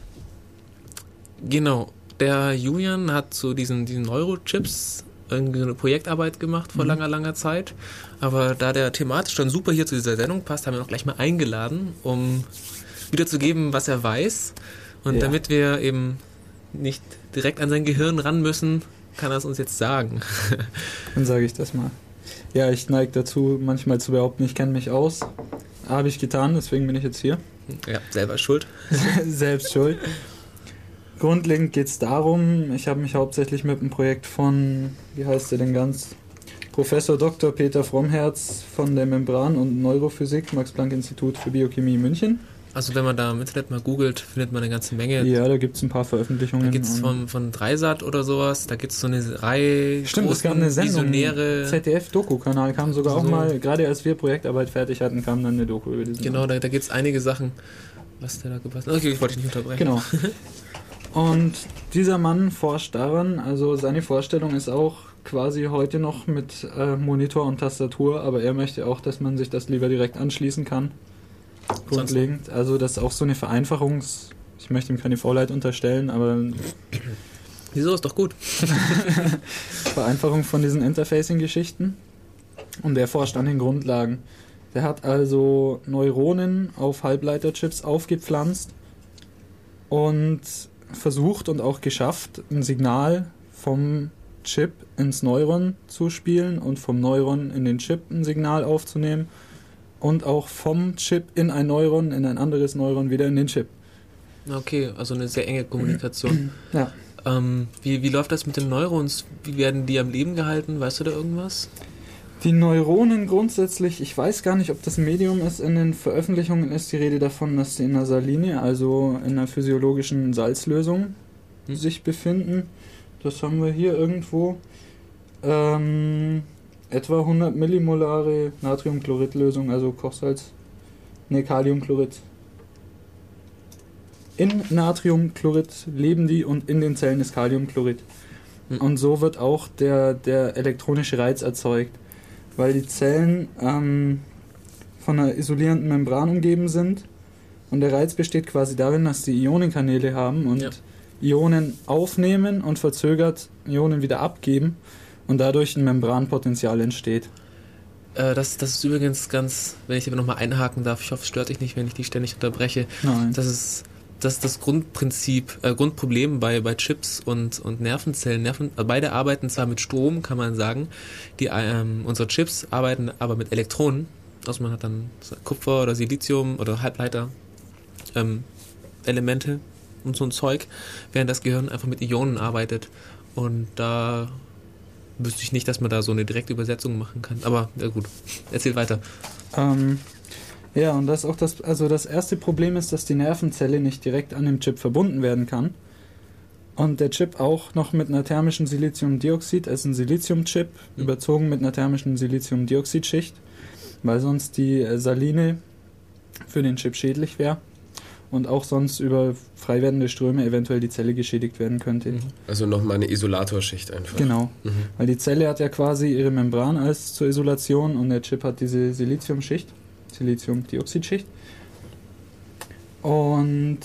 Genau. Der Julian hat zu diesen, diesen Neurochips irgendwie so eine Projektarbeit gemacht vor langer, langer Zeit. Aber da der thematisch dann super hier zu dieser Sendung passt, haben wir ihn auch gleich mal eingeladen, um wiederzugeben, was er weiß. Und Ja. damit wir eben nicht direkt an sein Gehirn ran müssen, kann er es uns jetzt sagen. Dann sage ich das mal. Ja, ich neige dazu, manchmal zu behaupten, ich kenne mich aus. Habe ich getan, deswegen bin ich jetzt hier. ja, selber schuld. Selbst schuld. Grundlegend geht es darum, ich habe mich hauptsächlich mit dem Projekt von, wie heißt der denn ganz? Professor Dr. Peter Frommherz von der Membran- und Neurophysik, Max-Planck-Institut für Biochemie München. Also wenn man da im Internet mal googelt, findet man eine ganze Menge. Ja, da gibt es ein paar Veröffentlichungen. Da gibt es von, von Dreisat oder sowas, da gibt es so eine Reihe Stimmt, es gab eine Sendung. ZDF-Doku-Kanal kam sogar auch So. mal, gerade als wir Projektarbeit fertig hatten, kam dann eine Doku über diesen Genau, da, da gibt es einige Sachen, was der da gepasst hat. Okay, ich wollte dich nicht unterbrechen. Genau. Und dieser Mann forscht daran, also seine Vorstellung ist auch quasi heute noch mit äh, Monitor und Tastatur, aber er möchte auch, dass man sich das lieber direkt anschließen kann. Grundlegend. Also das ist auch so eine Vereinfachungs... Ich möchte ihm keine Faulheit unterstellen, aber Wieso ist doch gut. Vereinfachung von diesen Interfacing-Geschichten. Und der forscht an den Grundlagen. Der hat also Neuronen auf Halbleiterchips aufgepflanzt und versucht und auch geschafft, ein Signal vom Chip ins Neuron zu spielen und vom Neuron in den Chip ein Signal aufzunehmen und auch vom Chip in ein Neuron, in ein anderes Neuron wieder in den Chip. Okay, also eine sehr enge Kommunikation. Ja. ähm, wie, wie läuft das mit den Neurons? Wie werden die am Leben gehalten? Weißt du da irgendwas? Die Neuronen grundsätzlich, ich weiß gar nicht, ob das Medium ist. In den Veröffentlichungen ist die Rede davon, dass sie in einer Saline, also in einer physiologischen Salzlösung, Hm. sich befinden. Das haben wir hier irgendwo. Ähm, etwa 100 Millimolare Natriumchloridlösung, also Kochsalz. Ne, Kaliumchlorid. In Natriumchlorid leben die und in den Zellen ist Kaliumchlorid. Hm. Und so wird auch der, der elektronische Reiz erzeugt weil die Zellen ähm, von einer isolierenden Membran umgeben sind. Und der Reiz besteht quasi darin, dass die Ionenkanäle haben und Ja. Ionen aufnehmen und verzögert Ionen wieder abgeben und dadurch ein Membranpotenzial entsteht. Äh, das, das ist übrigens ganz, wenn ich aber nochmal einhaken darf, ich hoffe, es stört dich nicht, wenn ich die ständig unterbreche. Nein. Das ist das ist das Grundprinzip, äh, Grundproblem bei, bei Chips und, und Nervenzellen. Nerven, äh, beide arbeiten zwar mit Strom, kann man sagen. Die, ähm, unsere Chips arbeiten aber mit Elektronen. Also man hat dann Kupfer oder Silizium oder Halbleiter ähm, Elemente und so ein Zeug, während das Gehirn einfach mit Ionen arbeitet. Und da wüsste ich nicht, dass man da so eine direkte Übersetzung machen kann. Aber ja gut, erzähl weiter. Ähm, ja, und das ist auch das, also das erste Problem ist, dass die Nervenzelle nicht direkt an dem Chip verbunden werden kann. Und der Chip auch noch mit einer thermischen Siliziumdioxid, es ist ein Siliziumchip, Mhm. überzogen mit einer thermischen Siliziumdioxidschicht, weil sonst die äh, Saline für den Chip schädlich wäre und auch sonst über frei werdende Ströme eventuell die Zelle geschädigt werden könnte. Mhm. Also nochmal eine Isolatorschicht einfach. Genau, Mhm. weil die Zelle hat ja quasi ihre Membran als zur Isolation und der Chip hat diese Siliziumschicht, Siliziumdioxidschicht. Und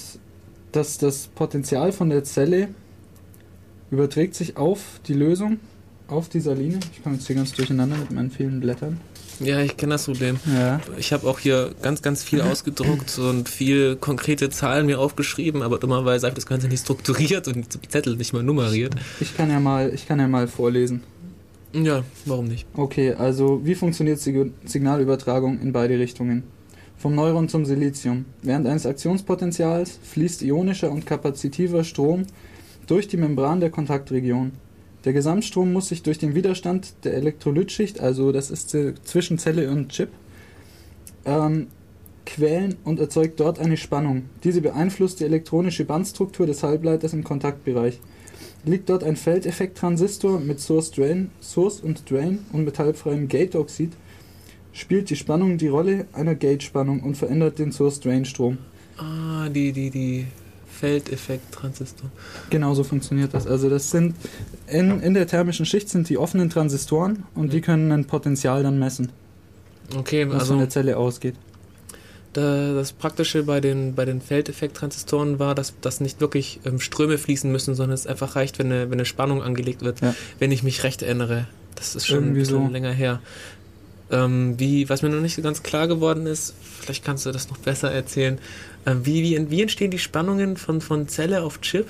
das, das Potenzial von der Zelle überträgt sich auf die Lösung, auf die Saline. Ich komme jetzt hier ganz durcheinander mit meinen vielen Blättern. Ja, ich kenne das Problem. Ja. Ich habe auch hier ganz, ganz viel ausgedruckt und viel konkrete Zahlen mir aufgeschrieben, aber dummerweise habe ich das Ganze nicht strukturiert und die Zettel nicht mal nummeriert. Ich kann ja mal, ich kann ja mal vorlesen. Ja, warum nicht? Okay, also wie funktioniert Sig Signalübertragung in beide Richtungen? Vom Neuron zum Silizium. Während eines Aktionspotentials fließt ionischer und kapazitiver Strom durch die Membran der Kontaktregion. Der Gesamtstrom muss sich durch den Widerstand der Elektrolytschicht, also das ist zwischen Zelle und Chip, ähm, quälen und erzeugt dort eine Spannung. Diese beeinflusst die elektronische Bandstruktur des Halbleiters im Kontaktbereich. Liegt dort ein Feldeffekt-Transistor mit Source, Drain, Source und Drain und metallfreiem Gate-Oxid, spielt die Spannung die Rolle einer Gate-Spannung und verändert den Source-Drain-Strom. Ah, die, die, die Feldeffekt-Transistor. Genauso funktioniert das. Also das sind in, in der thermischen Schicht sind die offenen Transistoren und die können ein Potenzial dann messen, Okay, was von also der Zelle ausgeht. Da, das Praktische bei den, bei den Feldeffekt-Transistoren war, dass, dass nicht wirklich ähm, Ströme fließen müssen, sondern es einfach reicht, wenn eine, wenn eine Spannung angelegt wird. Ja. Wenn ich mich recht erinnere. Das ist schon Irgendwie ein bisschen so. länger her. Ähm, wie, was mir noch nicht so ganz klar geworden ist, vielleicht kannst du das noch besser erzählen. Ähm, wie, wie, wie entstehen die Spannungen von, von Zelle auf Chip?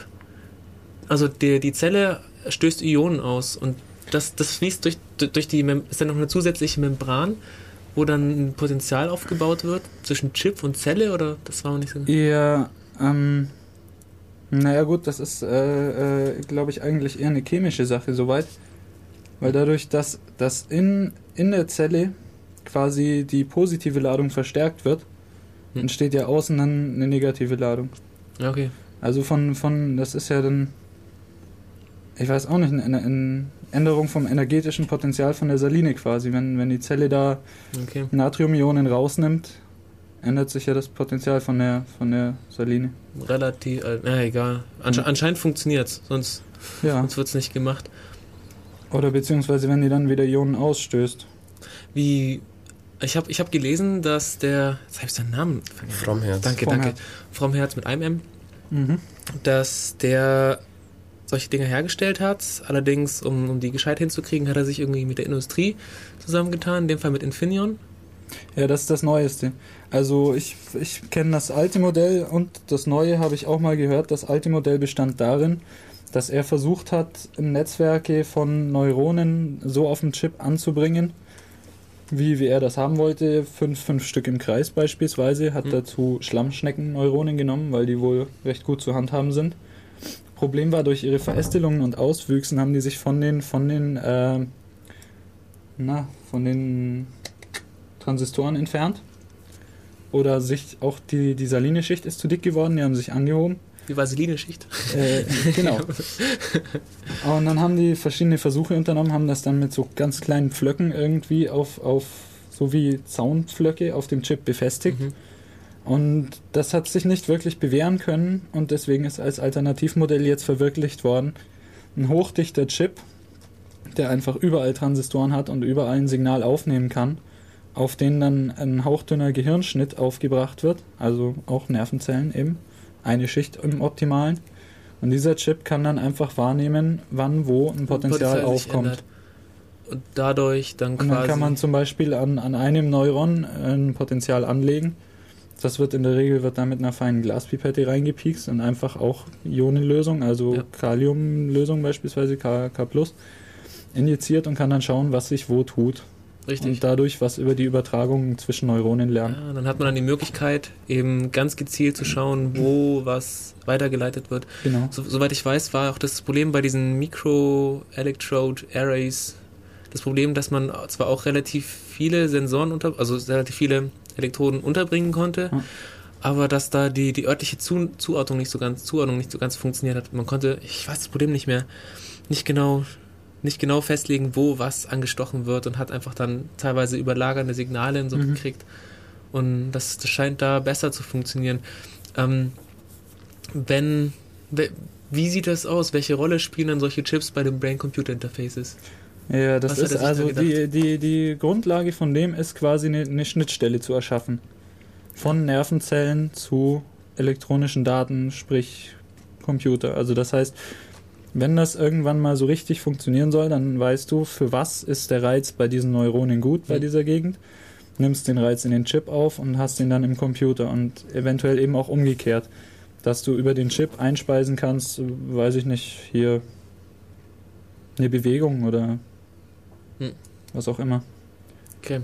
Also die, die Zelle stößt Ionen aus und das, das fließt durch, durch die, Mem ist dann noch eine zusätzliche Membran, wo dann ein Potenzial aufgebaut wird zwischen Chip und Zelle oder das war noch nicht so. Ja, ähm, naja gut, das ist, äh, äh, glaube ich, eigentlich eher eine chemische Sache soweit. Weil dadurch, dass, dass in, in der Zelle quasi die positive Ladung verstärkt wird, Hm. entsteht ja außen dann eine negative Ladung. Okay. Also von, von das ist ja dann, ich weiß auch nicht, eine, eine Änderung vom energetischen Potenzial von der Saline quasi. Wenn, wenn die Zelle da okay. Natriumionen rausnimmt, ändert sich ja das Potenzial von der, von der Saline. Relativ, äh, na egal. Ansche anscheinend funktioniert's, sonst, Ja. sonst wird's nicht gemacht. Oder beziehungsweise wenn die dann wieder Ionen ausstößt. Wie, ich habe ich hab gelesen, dass der, jetzt habe ich seinen Namen vergessen. Fromherz. Danke, Vom danke. Herz. Vom Herz mit einem M. Mhm. dass der solche Dinge hergestellt hat. Allerdings, um, um die gescheit hinzukriegen, hat er sich irgendwie mit der Industrie zusammengetan, in dem Fall mit Infineon. Ja, das ist das Neueste. Also ich, ich kenne das alte Modell und das neue habe ich auch mal gehört. Das alte Modell bestand darin, dass er versucht hat, Netzwerke von Neuronen so auf dem Chip anzubringen, wie, wie er das haben wollte. Fünf, fünf Stück im Kreis beispielsweise. Hat Hm. dazu Schlammschnecken-Neuronen genommen, weil die wohl recht gut zu handhaben sind. Problem war, durch ihre Verästelungen und Auswüchsen haben die sich von den, von den, äh, na, von den Transistoren entfernt. Oder sich auch die, die Saline-Schicht ist zu dick geworden, die haben sich angehoben. Die Vaseline-Schicht. Äh, genau. Und dann haben die verschiedene Versuche unternommen, haben das dann mit so ganz kleinen Pflöcken irgendwie auf, auf so wie Zaunpflöcke auf dem Chip befestigt. Mhm. Und das hat sich nicht wirklich bewähren können und deswegen ist als Alternativmodell jetzt verwirklicht worden. Ein hochdichter Chip, der einfach überall Transistoren hat und überall ein Signal aufnehmen kann, auf den dann ein hauchdünner Gehirnschnitt aufgebracht wird, also auch Nervenzellen eben, eine Schicht im Optimalen. Und dieser Chip kann dann einfach wahrnehmen, wann wo ein Potenzial aufkommt. Und dadurch dann Und quasi. dann kann man zum Beispiel an, an einem Neuron ein Potenzial anlegen, Das wird in der Regel wird da mit einer feinen Glaspipette reingepiekst und einfach auch Ionenlösung, also Ja. Kaliumlösung beispielsweise K, K+, injiziert und kann dann schauen, was sich wo tut. Richtig. Und dadurch was über die Übertragung zwischen Neuronen lernen. Ja, dann hat man dann die Möglichkeit, eben ganz gezielt zu schauen, wo was weitergeleitet wird. Genau. So, soweit ich weiß, war auch das Problem bei diesen Micro-Electrode-Arrays das Problem, dass man zwar auch relativ viele Sensoren unter, also relativ viele Elektroden unterbringen konnte, aber dass da die, die örtliche Zu Zuordnung nicht so ganz, Zuordnung nicht so ganz funktioniert hat. Man konnte, ich weiß das Problem nicht mehr, nicht genau, nicht genau festlegen, wo was angestochen wird und hat einfach dann teilweise überlagernde Signale und so Mhm. gekriegt. Und das, das scheint da besser zu funktionieren. Ähm, wenn, we- wie sieht das aus? Welche Rolle spielen dann solche Chips bei den Brain-Computer-Interfaces? Ja, das ist da also gedacht? die, die, die Grundlage von dem ist quasi eine, eine Schnittstelle zu erschaffen. Von Nervenzellen zu elektronischen Daten, sprich Computer. Also das heißt, wenn das irgendwann mal so richtig funktionieren soll, dann weißt du, für was ist der Reiz bei diesen Neuronen gut bei Mhm. dieser Gegend. Nimmst den Reiz in den Chip auf und hast ihn dann im Computer und eventuell eben auch umgekehrt, dass du über den Chip einspeisen kannst, weiß ich nicht, hier eine Bewegung oder Hm. was auch immer. Okay.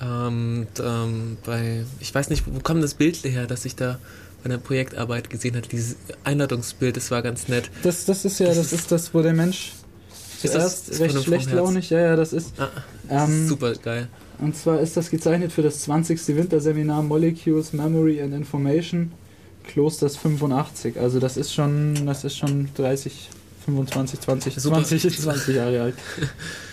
Ähm, und, ähm, bei, ich weiß nicht, wo kam das Bild her, das ich da bei der Projektarbeit gesehen habe? Dieses Einladungsbild, das war ganz nett. Das, das ist ja, Das das, ist- ist das, wo der Mensch Ist das- zuerst ist von recht schlecht launig, ja, ja, das ist. Ah, das ist Ähm, super geil. Und zwar ist das gezeichnet für das 20. Winterseminar Molecules, Memory and Information Klosters 85. Also das ist schon, das ist schon 30, 25, 20, Super. 20, 20 Jahre alt.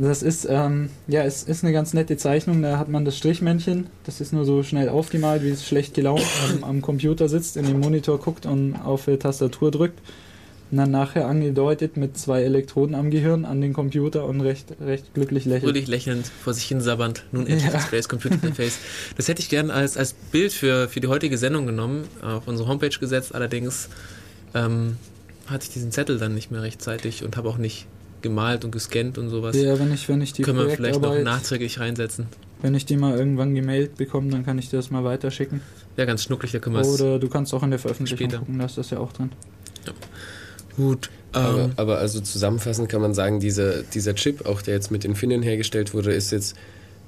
Das ist, ähm, ja, es ist eine ganz nette Zeichnung. Da hat man das Strichmännchen. Das ist nur so schnell aufgemalt, wie es schlecht gelaunt am, am Computer sitzt, in den Monitor guckt und auf die Tastatur drückt. Und dann nachher angedeutet mit zwei Elektroden am Gehirn an den Computer und recht, recht glücklich lächelt. Fröhlich lächelnd, vor sich hin sabbernd. Nun endlich Ja. das Brace Computer Interface. Das hätte ich gern als, als Bild für, für die heutige Sendung genommen, auf unsere Homepage gesetzt. Allerdings ähm, hatte ich diesen Zettel dann nicht mehr rechtzeitig und habe auch nicht gemalt und gescannt und sowas. Ja, wenn ich, wenn ich die Können wir vielleicht noch nachträglich reinsetzen. wenn ich die mal irgendwann gemailt bekomme, dann kann ich dir das mal weiterschicken. Ja, ganz schnucklig, da können wir es. Oder du kannst auch in der Veröffentlichung später. gucken, da ist das ja auch drin. Gut. Aber, Ähm, aber also zusammenfassend kann man sagen, dieser, dieser Chip, auch der jetzt mit Infineon hergestellt wurde, ist jetzt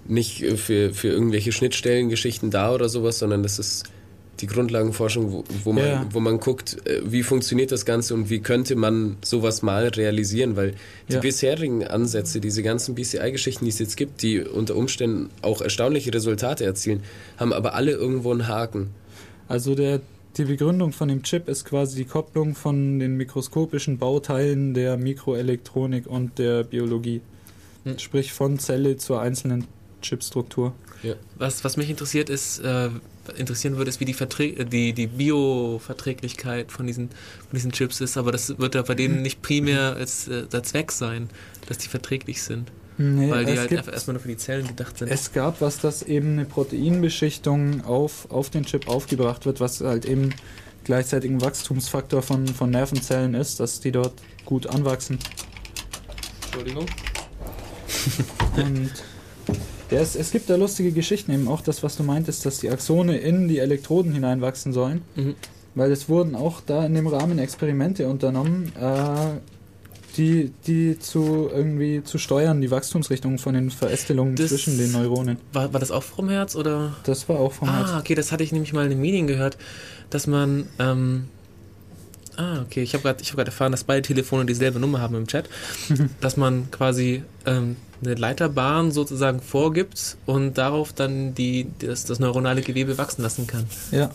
nicht für, für irgendwelche Schnittstellengeschichten da oder sowas, sondern das ist die Grundlagenforschung, wo, wo, man, Ja. wo man guckt, äh, wie funktioniert das Ganze und wie könnte man sowas mal realisieren, weil die Ja. bisherigen Ansätze, diese ganzen BCI-Geschichten, die es jetzt gibt, die unter Umständen auch erstaunliche Resultate erzielen, haben aber alle irgendwo einen Haken. Also der, die Begründung von dem Chip ist quasi die Kopplung von den mikroskopischen Bauteilen der Mikroelektronik und der Biologie. Hm. Sprich von Zelle zur einzelnen Chipstruktur. was, was mich interessiert ist, äh, interessieren würde, ist, wie die, Verträ äh, die, die Bioverträglichkeit von diesen, von diesen Chips ist, aber das wird ja bei denen nicht primär als äh, der Zweck sein, dass die verträglich sind, Nee, weil die halt gibt- einfach erstmal nur für die Zellen gedacht sind. Es gab was, dass eben eine Proteinbeschichtung auf, auf den Chip aufgebracht wird, was halt eben gleichzeitig ein Wachstumsfaktor von, von Nervenzellen ist, dass die dort gut anwachsen. Entschuldigung. Und ja, es, gibt da lustige Geschichten, eben auch das, was du meintest, dass die Axone in die Elektroden hineinwachsen sollen. Mhm. Weil es wurden auch da in dem Rahmen Experimente unternommen, äh, die, die zu irgendwie zu steuern, die Wachstumsrichtung von den Verästelungen Das- zwischen den Neuronen. War, war das auch vom Herz oder? Das war auch vom Ah, Herz. okay, das hatte ich nämlich mal in einem Meeting gehört, dass man. Ähm, ah, okay, ich habe gerade hab grad erfahren, dass beide Telefone dieselbe Nummer haben im Chat. dass man quasi ähm, eine Leiterbahn sozusagen vorgibt und darauf dann die, das, das neuronale Gewebe wachsen lassen kann. Ja.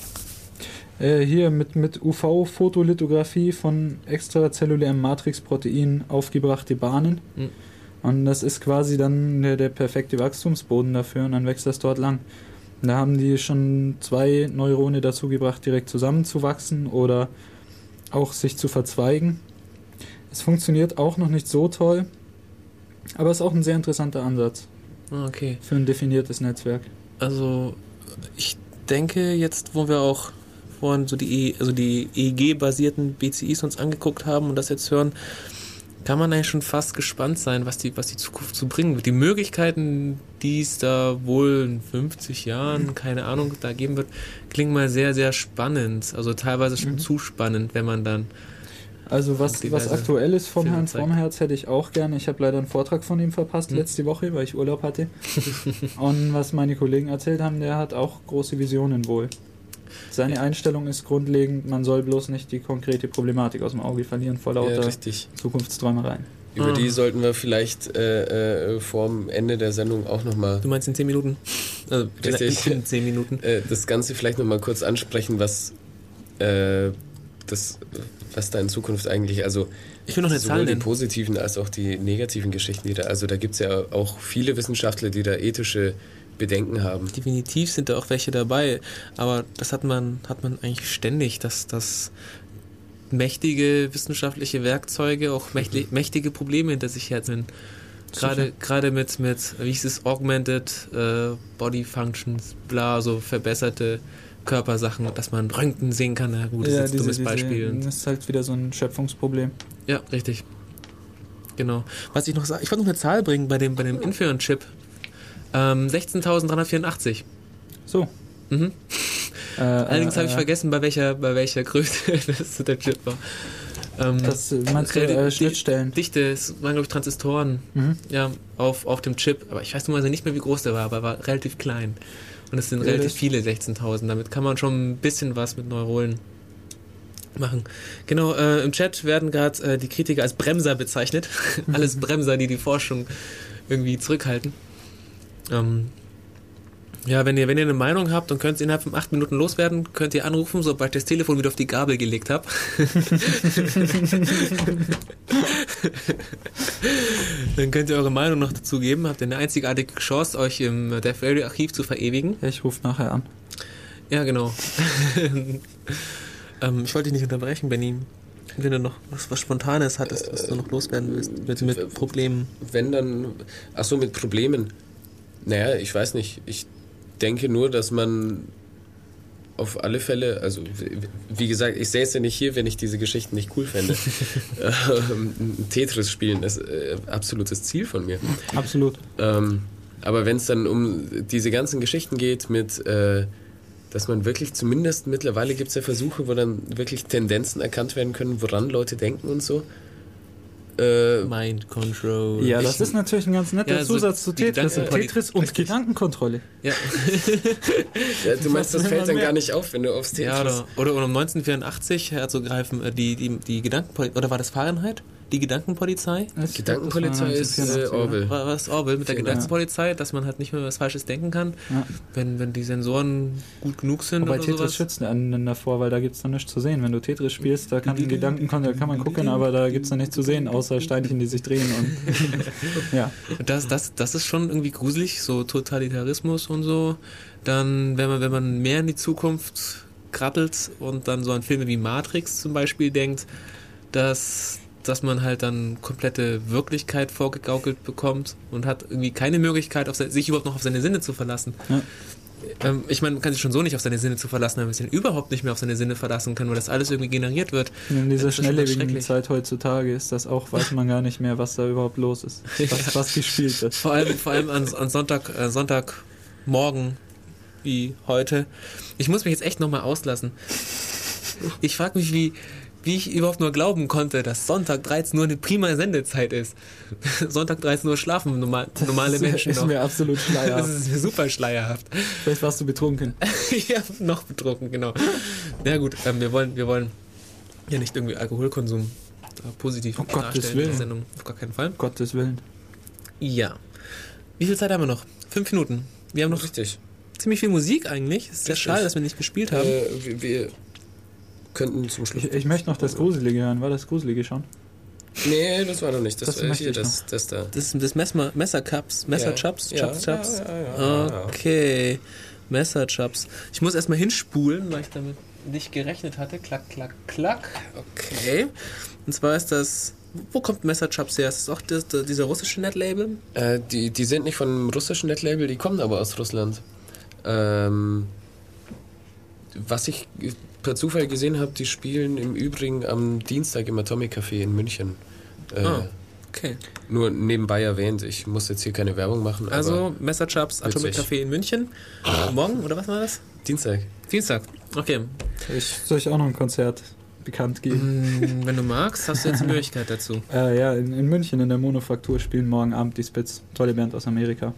Äh, hier mit, mit UV-Fotolithografie von extrazellulärem Matrixprotein aufgebrachte Bahnen. Mhm. Und das ist quasi dann der, der perfekte Wachstumsboden dafür und dann wächst das dort lang. Da haben die schon zwei Neurone dazu gebracht, direkt zusammenzuwachsen oder auch sich zu verzweigen. Es funktioniert auch noch nicht so toll, aber ist auch ein sehr interessanter Ansatz Ah, okay. für ein definiertes Netzwerk. Also ich denke jetzt, wo wir auch vorhin so die, E- also die EEG-basierten BCIs uns angeguckt haben und das jetzt hören, kann man eigentlich schon fast gespannt sein, was die, was die Zukunft zu bringen wird. Die Möglichkeiten, die es da wohl in 50 Jahren, keine Ahnung, da geben wird, klingen mal sehr, sehr spannend. Also teilweise schon zu spannend, wenn man dann. Also was, was aktuell ist vom Filme Herrn. Frommherz hätte ich auch gerne. Ich habe leider einen Vortrag von ihm verpasst letzte Woche, weil ich Urlaub hatte. Und was meine Kollegen erzählt haben, der hat auch große Visionen wohl. Seine Einstellung ist grundlegend, man soll bloß nicht die konkrete Problematik aus dem Auge verlieren vor Ja, lauter richtig. Zukunftsträumereien. Über Ah. die sollten wir vielleicht äh, äh, vorm Ende der Sendung auch nochmal Du meinst in 10 Minuten? Also Richtig. in 10 Minuten. äh, das Ganze vielleicht nochmal kurz ansprechen, was äh, das, was da in Zukunft eigentlich, also Ich will noch eine sowohl Zahl die positiven als auch die negativen Geschichten, die da, also da gibt es ja auch viele Wissenschaftler, die da ethische Bedenken haben. Definitiv sind da auch welche dabei, aber das hat man, hat man eigentlich ständig, dass, dass mächtige wissenschaftliche Werkzeuge auch mächtig, mächtige Probleme hinter sich her sind. Gerade, gerade mit, mit, wie hieß es, Augmented äh, Body Functions, bla, so verbesserte Körpersachen, dass man Röntgen sehen kann. Na gut, das ist jetzt ein dummes Beispiel. das ist halt wieder so ein Schöpfungsproblem. Ja, richtig. Genau. Was ich noch sage, ich wollte noch eine Zahl bringen bei dem, bei dem Infiron-Chip. Ähm, 16.384. So. Mhm. Äh, Allerdings äh, habe ich äh, vergessen, bei welcher, bei welcher Größe das der Chip war. Ähm, Das äh, meinst du äh, Schnittstellen? Dichte, es waren glaube ich Transistoren Mhm. ja, auf, auf dem Chip. Aber ich weiß nun mal nicht mehr, wie groß der war, aber er war relativ klein. Und es sind Ja, relativ viele 16.000. Damit kann man schon ein bisschen was mit Neuronen machen. Genau, äh, im Chat werden gerade äh, die Kritiker als Bremser bezeichnet. Alles Bremser, die die Forschung irgendwie zurückhalten. Ähm, ja, wenn ihr, wenn ihr eine Meinung habt und könnt ihr innerhalb von acht Minuten loswerden, könnt ihr anrufen, sobald ich das Telefon wieder auf die Gabel gelegt habe. Dann könnt ihr eure Meinung noch dazu geben. Habt ihr eine einzigartige Chance, euch im Death Radio Archiv zu verewigen. Ich rufe nachher an. Ja, genau. ähm, ich wollte dich nicht unterbrechen, Benny. Wenn du noch was, was Spontanes hattest, was du noch loswerden willst mit, mit Problemen. Wenn dann, ach so, mit Problemen. Naja, ich weiß nicht. Ich denke nur, dass man auf alle Fälle, also wie gesagt, ich säße ja nicht hier, wenn ich diese Geschichten nicht cool fände. ähm, Tetris spielen ist äh, absolutes Ziel von mir. Absolut. Ähm, aber wenn es dann um diese ganzen Geschichten geht mit, äh, dass man wirklich zumindest mittlerweile gibt es ja Versuche, wo dann wirklich Tendenzen erkannt werden können, woran Leute denken und so. Äh, Mind Control. Ja, das ist natürlich ein ganz netter Ja, so Zusatz zu die Tetris. Tetris und Richtig. Gedankenkontrolle. Ja, ja, du meinst, das fällt dann mehr? gar nicht auf, wenn du aufs Tetris... ja oder, oder, um 1984 herzugreifen, äh, die, die, die Gedankenpolizei, oder war das Fahrenheit? Die Gedankenpolizei? Das- Gedankenpolizei das ist äh, 1984, oder? Orwell. War, war das Orwell mit der Ja. Gedankenpolizei, dass man halt nicht mehr was Falsches denken kann, Ja. wenn, wenn die Sensoren gut genug sind Wobei oder Tetris sowas? schützt einen davor, weil da gibt es dann nichts zu sehen. Wenn du Tetris spielst, da kann ein Gedankenkontrolle, kann man gucken, aber da gibt es dann nichts zu sehen, außer Steinchen, die sich drehen. Und ja, Das, das, das ist schon irgendwie gruselig, so Totalitarismus und so. Dann, wenn man, wenn man mehr in die Zukunft krabbelt und dann so an Filme wie Matrix zum Beispiel denkt, dass, dass man halt dann komplette Wirklichkeit vorgegaukelt bekommt und hat irgendwie keine Möglichkeit, auf se- sich überhaupt noch auf seine Sinne zu verlassen. Ja. Ähm, ich meine, man kann sich schon so nicht auf seine Sinne zu verlassen, wenn man sich dann überhaupt nicht mehr auf seine Sinne verlassen kann, weil das alles irgendwie generiert wird. in dieser schnelllebigen. Zeit heutzutage ist das auch, weiß man gar nicht mehr, was da überhaupt los ist. Was, was gespielt wird. Vor allem, vor allem an, an Sonntag, äh, Sonntagmorgen wie heute. Ich muss mich jetzt echt nochmal auslassen. Ich frage mich, wie, wie ich überhaupt nur glauben konnte, dass Sonntag 13 Uhr eine prima Sendezeit ist. Sonntag 13 Uhr schlafen normal, normale Das Menschen ist noch. mir absolut Das schleierhaft. ist mir super schleierhaft. Vielleicht warst du betrunken. ja, noch betrunken, genau. Ja gut, ähm, wir wollen, wir wollen ja nicht irgendwie Alkoholkonsum da positiv Um Gottes darstellen in der Willen. Sendung. Auf gar keinen Fall. Um Gottes Willen. Ja. Wie viel Zeit haben wir noch? Fünf Minuten. Wir haben noch Richtig. ziemlich viel Musik eigentlich. Ist sehr schade, dass wir nicht gespielt haben. Äh, wir, wir könnten zum Schluss... Ich, ich möchte noch das Gruselige hören. War das Gruselige schon? Nee, das war noch nicht. Das, Das war hier, das, das da. Das ist das Messer, Messercups, Messerchups, Ja. Chups, Ja, Chups. ja, ja, ja, ja. Okay, Messerchups. Ich muss erstmal hinspulen, weil ich damit nicht gerechnet hatte. Klack, klack, klack. Okay. Und zwar ist das. Wo kommt Messerchups her? Ist das auch das, das, dieser russische Netlabel? Äh, die, die sind nicht von einem russischen Netlabel, die kommen aber aus Russland. Ähm, was ich per Zufall gesehen habe, die spielen im Übrigen am Dienstag im Atomic Café in München. Äh, Ah, okay. Nur nebenbei erwähnt, ich muss jetzt hier keine Werbung machen. aber Also Messerchaps Atomic. Café in München. Morgen oder was war das? Dienstag. Dienstag. Okay. Ich soll ich auch noch ein Konzert bekannt geben. Hm, Wenn du magst, hast du jetzt eine Möglichkeit dazu. Äh, ja, in, in München in der Monofaktur spielen morgen Abend die Spitz. Tolle Band aus Amerika.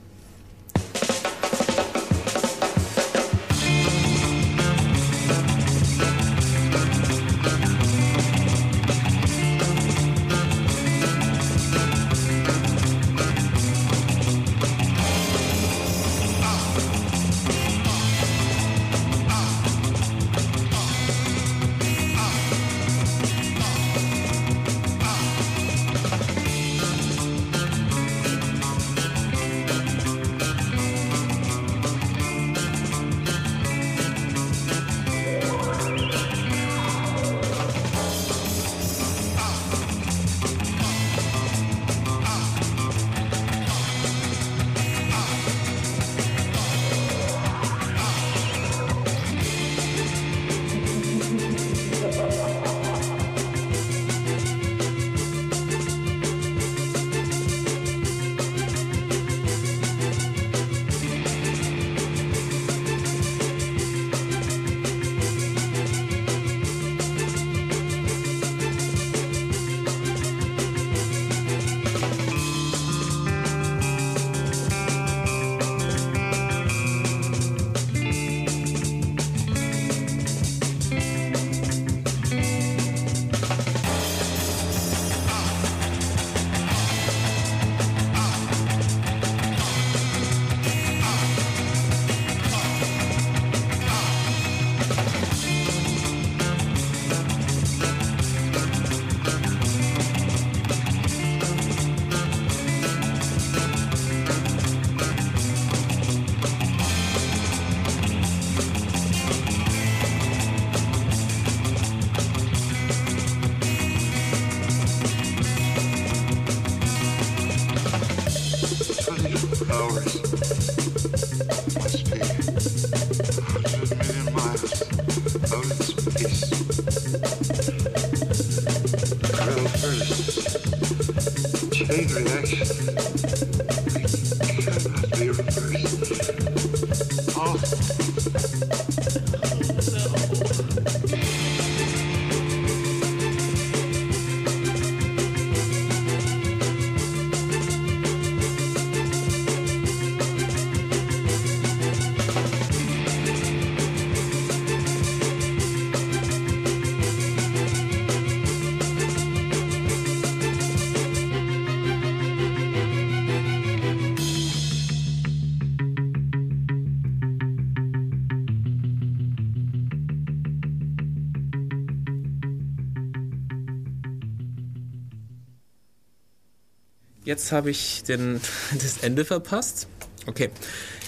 Jetzt habe ich den, das Ende verpasst. Okay,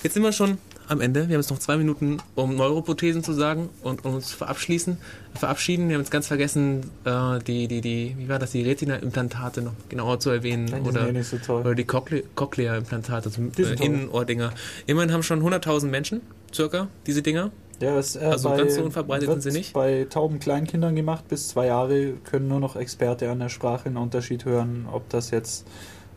jetzt sind wir schon am Ende. Wir haben jetzt noch zwei Minuten, um Neuroprothesen zu sagen und um uns zu verabschließen, verabschieden. Wir haben jetzt ganz vergessen, äh, die, die, die, wie war das, die Retina-Implantate noch genauer zu erwähnen. Nein, oder, nicht so toll. oder die Cochlea-Implantate, also äh. Innenohrdinger. Immerhin haben schon 100.000 Menschen, circa, diese Dinger. Ja, es, äh, Also ganz so unverbreitet sind sie nicht? bei tauben Kleinkindern gemacht. Bis zwei Jahre können nur noch Experte an der Sprache einen Unterschied hören, ob das jetzt,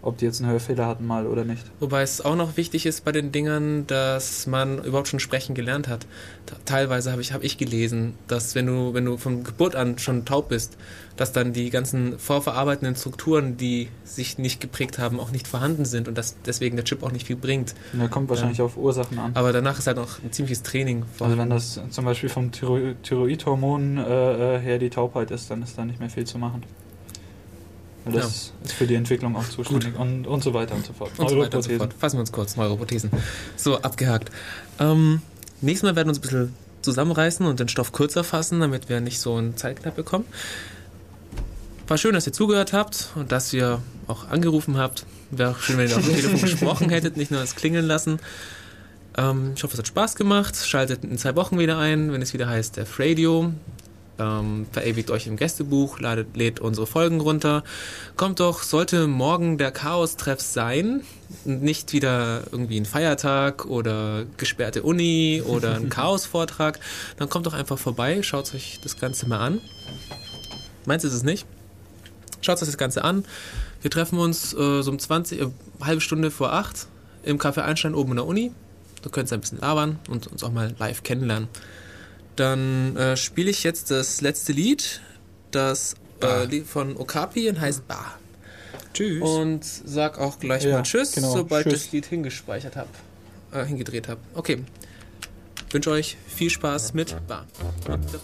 ob die jetzt einen Hörfehler hatten mal oder nicht. Wobei es auch noch wichtig ist bei den Dingern, dass man überhaupt schon sprechen gelernt hat. Te- Teilweise habe ich, hab ich gelesen, dass wenn du, wenn du von Geburt an schon taub bist, dass dann die ganzen vorverarbeitenden Strukturen, die sich nicht geprägt haben, auch nicht vorhanden sind und dass deswegen der Chip auch nicht viel bringt. Und da kommt wahrscheinlich auf Ursachen an. Aber danach ist halt noch ein ziemliches Training. Also wenn das zum Beispiel vom Thyro Thyroidhormon äh, äh, her die Taubheit ist, dann ist da nicht mehr viel zu machen. Weil Das ist für die Entwicklung auch zuständig und, und so weiter und so fort. und so weiter und so fort. Fassen wir uns kurz, Neuroprothesen. So, abgehakt. Ähm, nächstes Mal werden wir uns ein bisschen zusammenreißen und den Stoff kürzer fassen, damit wir nicht so einen Zeitknapp bekommen. War schön, dass ihr zugehört habt und dass ihr auch angerufen habt. Wäre auch schön, wenn ihr auf dem Telefon gesprochen hättet, nicht nur das Klingeln lassen. Ähm, ich hoffe, es hat Spaß gemacht. Schaltet in zwei Wochen wieder ein, wenn es wieder heißt Def Radio. Ähm, verewigt euch im Gästebuch, ladet, lädt unsere Folgen runter. Kommt doch, sollte morgen der Chaos-Treff sein, und nicht wieder irgendwie ein Feiertag oder gesperrte Uni oder ein Chaos-Vortrag, dann kommt doch einfach vorbei, schaut euch das Ganze mal an. Meins ist es nicht. Schaut euch das Ganze an. Wir treffen uns äh, so um 20, äh, halbe Stunde vor 8 im Café Einstein oben in der Uni. Da könnt ihr ein bisschen labern und uns auch mal live kennenlernen. Dann äh, spiele ich jetzt das letzte Lied, das äh, Lied von Okapi und heißt Bar. Tschüss. Und sag auch gleich Ja, mal Tschüss, genau, sobald ich tschüss. das Lied hingespeichert habe, äh, hingedreht habe. Okay. Wünsche euch viel Spaß mit the